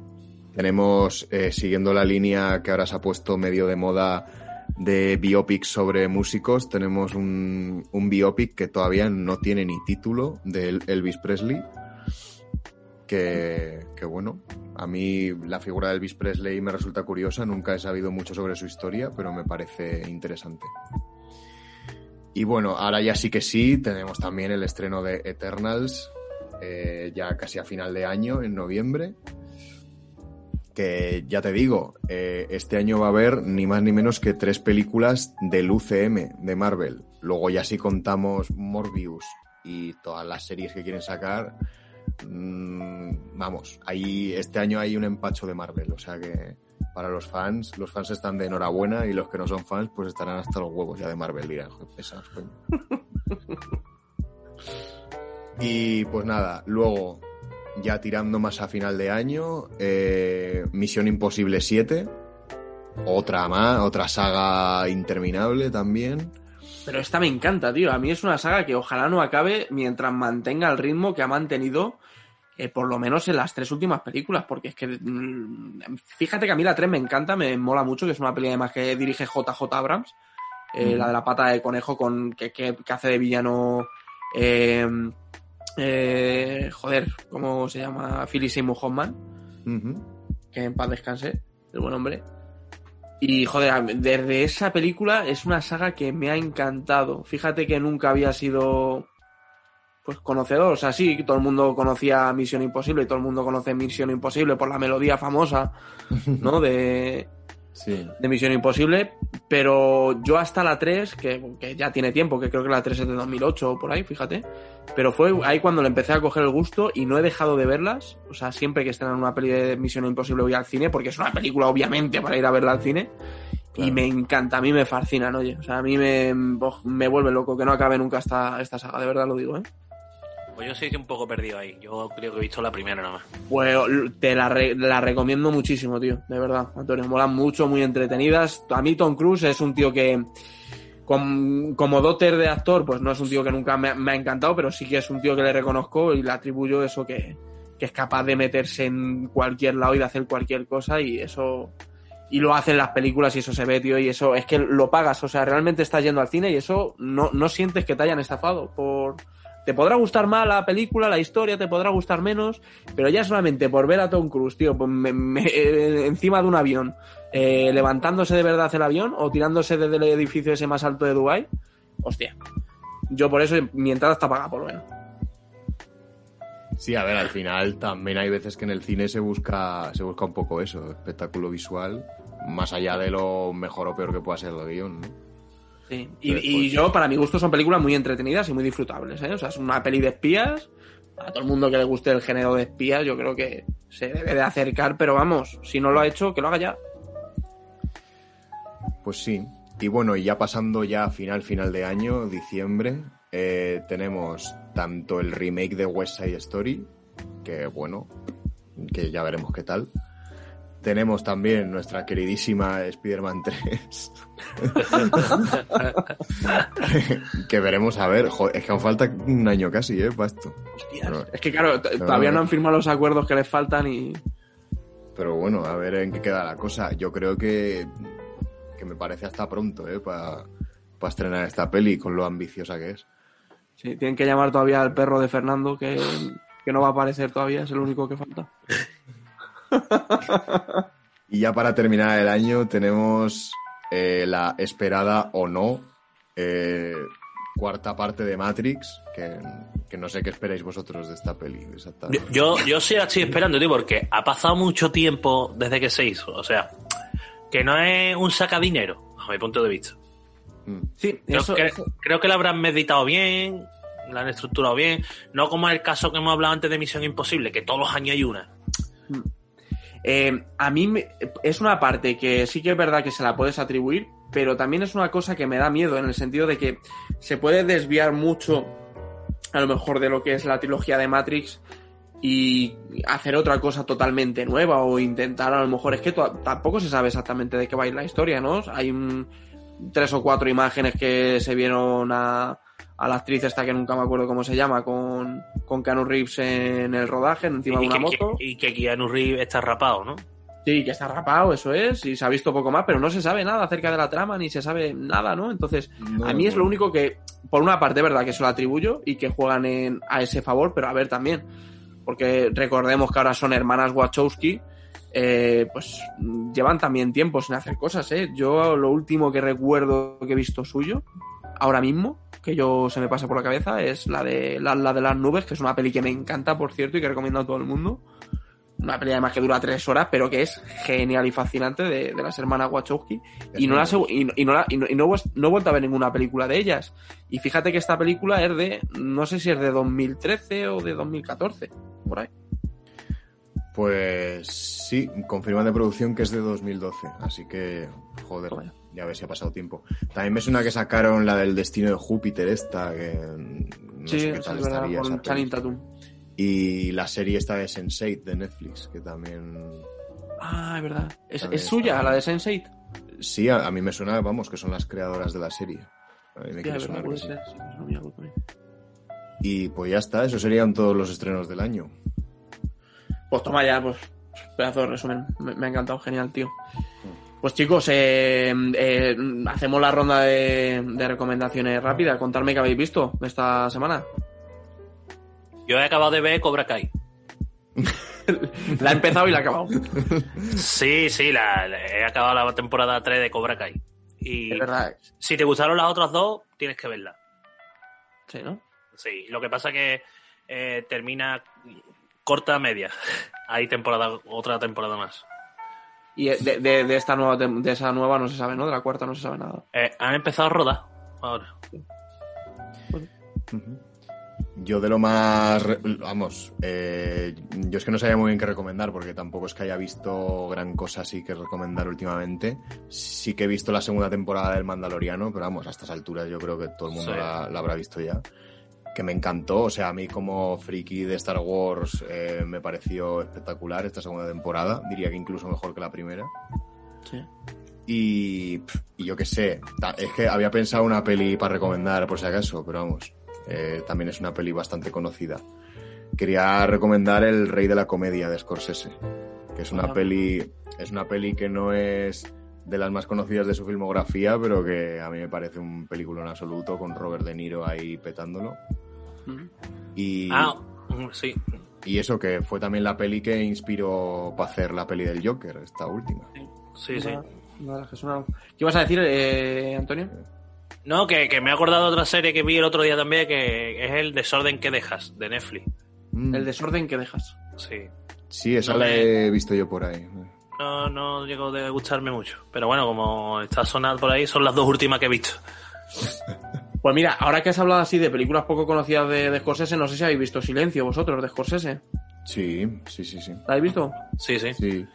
tenemos, eh, siguiendo la línea que ahora se ha puesto medio de moda de biopics sobre músicos, tenemos un, un biopic que todavía no tiene ni título de El- Elvis Presley. Que, que bueno, a mí la figura de Elvis Presley me resulta curiosa, nunca he sabido mucho sobre su historia, pero me parece interesante. Y bueno, ahora ya sí que sí, tenemos también el estreno de Eternals, eh, ya casi a final de año, en noviembre. Que ya te digo, eh, este año va a haber ni más ni menos que tres películas del UCM de Marvel. Luego ya si contamos Morbius y todas las series que quieren sacar, mm, vamos, ahí este año hay un empacho de Marvel, o sea que para los fans, los fans están de enhorabuena y los que no son fans pues estarán hasta los huevos ya de Marvel, dirán, "Joder, pesados, coño". Y pues nada, luego, ya tirando más a final de año, eh, Misión Imposible 7, otra más, otra saga interminable también. Pero esta me encanta, tío. A mí es una saga que ojalá no acabe mientras mantenga el ritmo que ha mantenido, eh, por lo menos en las tres últimas películas. Porque es que, mm, fíjate que a mí la 3 me encanta, me mola mucho, que es una peli además que dirige JJ Abrams. eh, Ujú. La de la pata de conejo con que, que- que hace de villano. eh, eh, joder, ¿cómo se llama? Philip Seymour Hoffman que en paz descanse, el buen hombre. Y joder, desde esa película es una saga que me ha encantado. Fíjate que nunca había sido pues conocedor, o sea, sí, todo el mundo conocía Misión Imposible y todo el mundo conoce Misión Imposible por la melodía famosa, ¿no? De, Sí. de Misión Imposible, pero yo hasta la 3, que, que ya tiene tiempo, que creo que la 3 es de 2008 o por ahí, fíjate, pero fue ahí cuando le empecé a coger el gusto y no he dejado de verlas, o sea, siempre que estén en una peli de Misión Imposible voy al cine, porque es una película obviamente para ir a verla al cine, y me encanta, a mí me fascinan, oye, o sea, a mí me, me vuelve loco que no acabe nunca esta, esta saga, de verdad lo digo, ¿eh? Pues yo que un poco perdido ahí. Yo creo que he visto la primera nada más. Pues te la, la recomiendo muchísimo, tío. De verdad, Antonio. Molan mucho, muy entretenidas. A mí Tom Cruise es un tío que, com- como doter de actor, pues no es un tío que nunca me, me ha encantado, pero sí que es un tío que le reconozco y le atribuyo eso que, que es capaz de meterse en cualquier lado y de hacer cualquier cosa y eso... Y lo hace en las películas y eso se ve, tío, y eso es que lo pagas, o sea, realmente estás yendo al cine y eso no, no sientes que te hayan estafado por... Te podrá gustar más la película, la historia, te podrá gustar menos, pero ya solamente por ver a Tom Cruise, tío, pues eh, encima de un avión, eh, levantándose de verdad el avión o tirándose desde el edificio ese más alto de Dubai, hostia. Yo por eso mi entrada está pagada, por lo menos. Sí, a ver, al final también hay veces que en el cine se busca, se busca un poco eso, espectáculo visual, más allá de lo mejor o peor que pueda ser el guion, ¿no? Sí. Y, y pues, yo, para mi gusto, son películas muy entretenidas y muy disfrutables, ¿eh? O sea, es una peli de espías. A todo el mundo que le guste el género de espías, yo creo que se debe de acercar, pero vamos, si no lo ha hecho, que lo haga ya. Pues sí. Y bueno, y ya pasando ya a final, final de año, diciembre, eh, tenemos tanto el remake de West Side Story, que bueno, que ya veremos qué tal. Tenemos también nuestra queridísima Spider-Man 3. que veremos a ver. Jo, es que aún falta un año casi, ¿eh? Para esto. Hostias. No. Es que, claro, todavía no. han firmado los acuerdos que les faltan y. Pero bueno, a ver en qué queda la cosa. Yo creo que, que me parece hasta pronto, ¿eh? Para estrenar esta peli con lo ambiciosa que es. Sí, tienen que llamar todavía al perro de Fernando, que, que no va a aparecer todavía, es el único que falta. Y ya para terminar el año tenemos eh, la esperada o no eh, cuarta parte de Matrix, que, que no sé qué esperáis vosotros de esta peli Yo, exactamente. yo, yo sí la estoy esperando, tío, porque ha pasado mucho tiempo desde que se hizo. O sea, que no es un sacadinero, a mi punto de vista. Mm. Sí, Creo, eso, que, eso- creo que la habrán meditado bien, la han estructurado bien. No como el caso que hemos hablado antes de Misión Imposible, que todos los años hay una. Eh, a mí me- es una parte que sí que es verdad que se la puedes atribuir, pero también es una cosa que me da miedo en el sentido de que se puede desviar mucho a lo mejor de lo que es la trilogía de Matrix y hacer otra cosa totalmente nueva o intentar a lo mejor es que tampoco se sabe exactamente de qué va a ir la historia, ¿no? Hay un- tres o cuatro imágenes que se vieron a, a la actriz esta que nunca me acuerdo cómo se llama con, con Keanu Reeves en el rodaje encima de una que, moto. y que Keanu Reeves está rapado, ¿no? Sí, que está rapado, eso es, y se ha visto poco más, pero no se sabe nada acerca de la trama, ni se sabe nada, ¿no? Entonces, No, a mí es lo único que, por una parte, verdad, que se lo atribuyo y que juegan en, a ese favor, pero a ver también, porque recordemos que ahora son hermanas Wachowski, eh, pues llevan también tiempo sin hacer cosas, ¿eh? Yo lo último que recuerdo que he visto suyo, ahora mismo, que yo se me pasa por la cabeza, es la de la, la de las nubes, que es una peli que me encanta, por cierto, y que recomiendo a todo el mundo. Una peli además que dura tres horas, pero que es genial y fascinante de, de las hermanas Wachowski. Y no, la, y, no- y no, la- y no, no he- no he vuelto a ver ninguna película de ellas. Y fíjate que esta película es de, no sé si es de 2013 o de 2014, por ahí. Pues sí, confirman de producción que es de 2012, así que, joder, Toma ya. ya ves si ha pasado tiempo. También me suena que sacaron la del destino de Júpiter esta, que no sí, sé qué eso tal es verdad, estaría esa con Channing. Tatum. Y la serie esta de Sense8 de Netflix, que también... Ah, es verdad. ¿Es, es suya, la de Sense8? Sí, a, a mí me suena, vamos, que son las creadoras de la serie. A mí me Sí, verdad, puede ser. Y pues ya está, esos serían todos los estrenos del año. Pues toma ya, pues, pedazo de resumen. Me, me ha encantado, genial, tío. Pues chicos, eh, eh, hacemos la ronda de, de recomendaciones rápidas. Contadme qué habéis visto esta semana. Yo he acabado de ver Cobra Kai. La he empezado y la he acabado. Sí, sí, la, he acabado la temporada 3 de Cobra Kai. Y Es verdad. si te gustaron las otras dos, tienes que verla. Sí, ¿no? Sí, lo que pasa que eh, termina corta media. Hay temporada, otra temporada más. Y de, de- de esta nueva, de esa nueva no se sabe, ¿no? De la cuarta no se sabe nada. Eh, han empezado a rodar ahora. Yo de lo más, vamos, eh, yo es que no sabía muy bien qué recomendar porque tampoco es que haya visto gran cosa así que recomendar últimamente. Sí que he visto la segunda temporada del Mandaloriano, pero vamos, a estas alturas yo creo que todo el mundo Sí. la, la habrá visto ya. Que me encantó, o sea, a mí como friki de Star Wars eh, me pareció espectacular esta segunda temporada, diría que incluso mejor que la primera. Sí. Y, yo qué sé, es que había pensado una peli para recomendar por si acaso, pero vamos, eh, también es una peli bastante conocida. Quería recomendar El Rey de la Comedia de Scorsese, que es una peli, es una peli que no es de las más conocidas de su filmografía, pero que a mí me parece un película en absoluto, con Robert De Niro ahí petándolo. Y, Ah, mm, sí. y eso que fue también la peli que inspiró para hacer la peli del Joker, esta última. Sí, sí. ¿Qué ibas a decir, eh, Antonio? No, que, que me he acordado de otra serie que vi el otro día también, que es El desorden que dejas, de Netflix. Mm. El desorden que dejas. Sí. Sí, esa No la me- he visto yo por ahí. No, no llegó de gustarme mucho. Pero bueno, como está sonando por ahí, son las dos últimas que he visto. Pues mira, ahora que has hablado así de películas poco conocidas de, de Scorsese, no sé si habéis visto Silencio vosotros de Scorsese. Sí, sí, sí, sí. ¿La habéis visto? Sí, sí. Sí.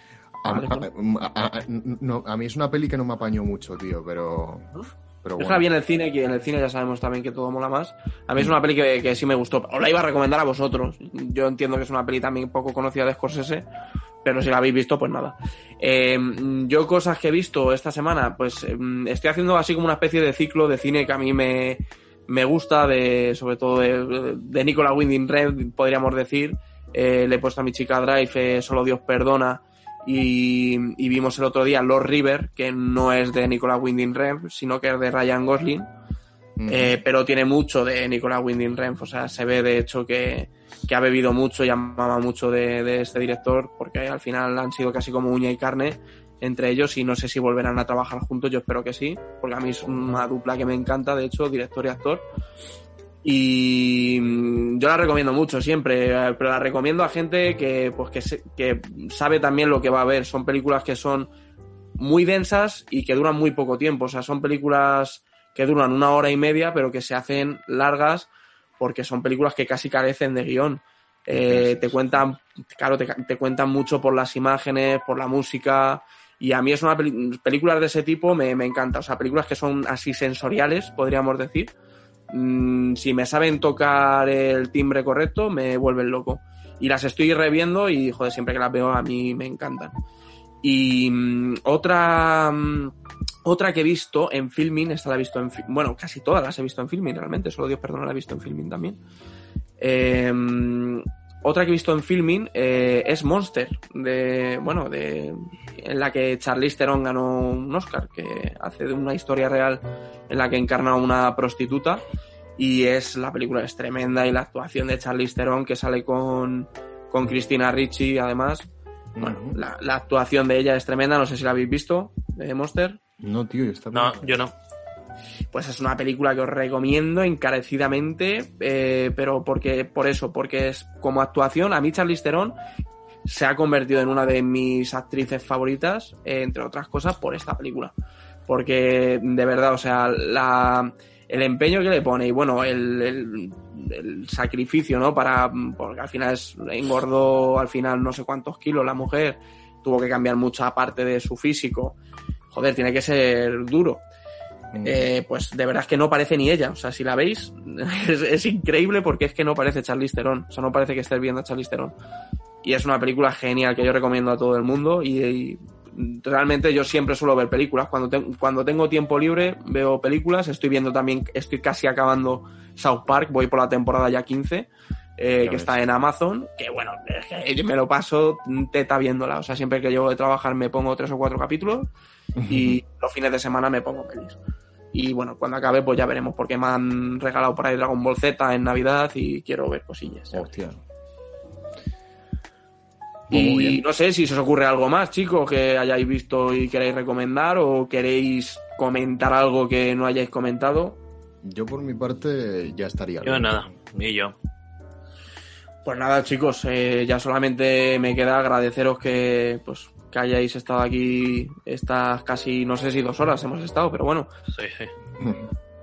A, a- a- a- no, a mí es una peli que no me apañó mucho, tío, pero. Pero Yo bueno. la vi en el cine, que en el cine ya sabemos también que todo mola más. A mí es una peli que, que sí me gustó. Os la iba a recomendar a vosotros. Yo entiendo que es una peli también poco conocida de Scorsese, pero si la habéis visto, pues nada. Eh, yo cosas que he visto esta semana, pues eh, estoy haciendo así como una especie de ciclo de cine que a mí me, me gusta, de sobre todo de, de Nicolas Winding Red, podríamos decir. Eh, le he puesto a mi chica Drive, eh, Solo Dios Perdona. Y, y vimos el otro día Lord River, que no es de Nicolas Winding Refn, sino que es de Ryan Gosling. Pero tiene mucho de Nicolas Winding Refn, o sea, se ve de hecho que, que ha bebido mucho y amaba mucho de, de este director, porque al final han sido casi como uña y carne entre ellos y no sé si volverán a trabajar juntos, yo espero que sí, porque a mí es una dupla que me encanta, de hecho, director y actor. Y mm, yo la recomiendo mucho siempre, eh, pero la recomiendo a gente que, pues, que, se- que sabe también lo que va a ver. Son películas que son muy densas y que duran muy poco tiempo. O sea, son películas que duran una hora y media, pero que se hacen largas porque son películas que casi carecen de guion. Eh, te cuentan, claro, te, te cuentan mucho por las imágenes, por la música. Y a mí es una peli- películas de ese tipo me, me encanta. O sea, películas que son así sensoriales, podríamos decir. Mm, si me saben tocar el timbre correcto, me vuelven loco. Y las estoy reviendo y, joder, siempre que las veo a mí me encantan. Y mm, otra, mm, otra que he visto en filming, esta la he visto en bueno, casi todas las he visto en filming realmente, solo Dios perdona la he visto en filming también. Eh, otra que he visto en filming eh, es Monster, de, bueno, de, en la que Charlize Theron ganó un Oscar, que hace de una historia real en la que encarna una prostituta y es la película es tremenda y la actuación de Charlize Theron que sale con, con Christina Ricci además. Bueno, la, la actuación de ella es tremenda, no sé si la habéis visto, de Monster. No, tío, está No, yo no. Pues es una película que os recomiendo encarecidamente, eh, pero porque, por eso, porque es como actuación, a mí Charlize Theron se ha convertido en una de mis actrices favoritas, eh, entre otras cosas, por esta película. Porque, de verdad, o sea, la, el empeño que le pone y, bueno, el, el- el sacrificio, ¿no? Para, porque al final es, engordó al final no sé cuántos kilos la mujer, tuvo que cambiar mucha parte de su físico. Joder, tiene que ser duro Mm. eh, pues de verdad es que no parece ni ella. O sea, si la veis, es, es increíble porque es que no parece Charlize Theron. O sea, no parece que estés viendo a Charlize Theron. Y es una película genial que yo recomiendo a todo el mundo y, y realmente yo siempre suelo ver películas. Cuando, te- cuando tengo tiempo libre veo películas. Estoy viendo también, estoy casi acabando South Park, voy por la temporada ya 15. eh, que ves. está en Amazon, que bueno, me lo paso teta viéndola. O sea, siempre que llego de trabajar me pongo tres o cuatro capítulos y los fines de semana me pongo pelis. Y bueno, cuando acabe pues ya veremos porque me han regalado por ahí Dragon Ball Z en Navidad y quiero ver cosillas. Hostia. Pues muy Y bien. no sé si se os ocurre algo más, chicos, que hayáis visto y queréis recomendar o queréis comentar algo que no hayáis comentado. Yo por mi parte ya estaría. Yo nada. Y yo. Pues nada, chicos, eh, ya solamente me queda agradeceros que, pues, que hayáis estado aquí estas casi, no sé si dos horas hemos estado, pero bueno. Sí, sí.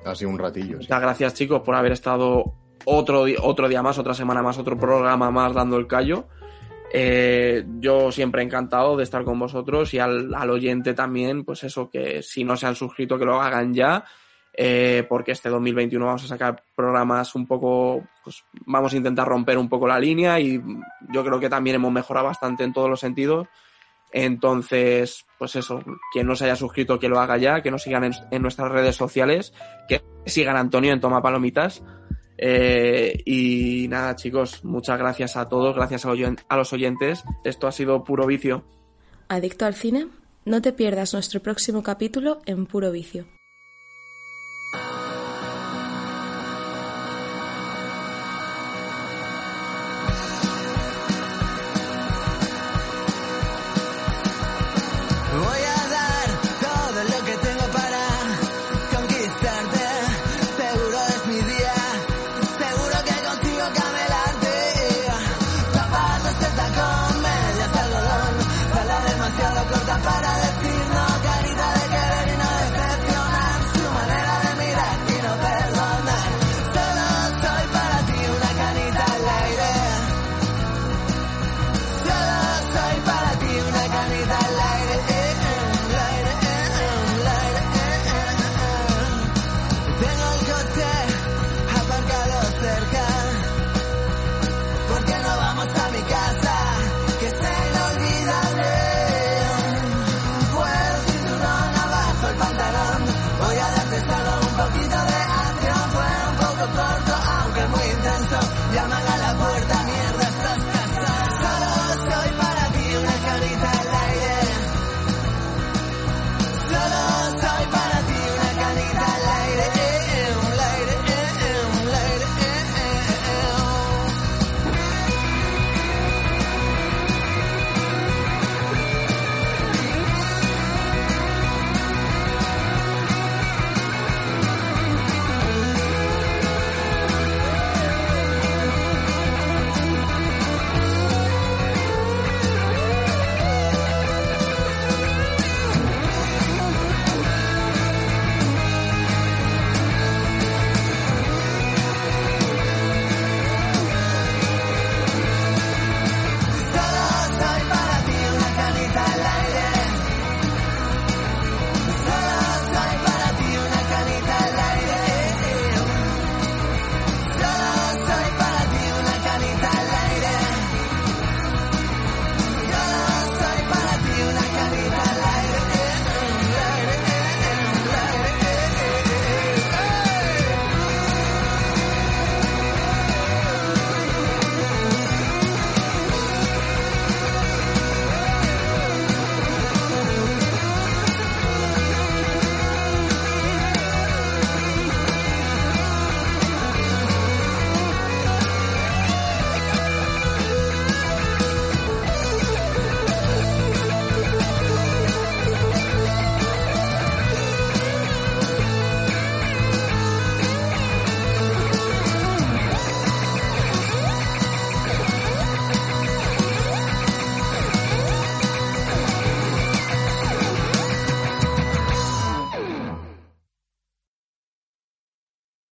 Ha sido un ratillo. sí. Muchas gracias, chicos, por haber estado otro, otro día más, otra semana más, otro programa más dando el callo. Eh, yo siempre encantado de estar con vosotros y al, al oyente también, pues eso, que si no se han suscrito, que lo hagan ya, eh, porque este 2021 vamos a sacar programas un poco, pues vamos a intentar romper un poco la línea y yo creo que también hemos mejorado bastante en todos los sentidos. Entonces, pues eso, quien no se haya suscrito, que lo haga ya, que nos sigan en, nuestras redes sociales, que sigan Antonio en Toma Palomitas. Eh, y nada, chicos, muchas gracias a todos, gracias a, a los oyentes. Esto ha sido puro vicio. ¿Adicto al cine? No te pierdas nuestro próximo capítulo en Puro Vicio.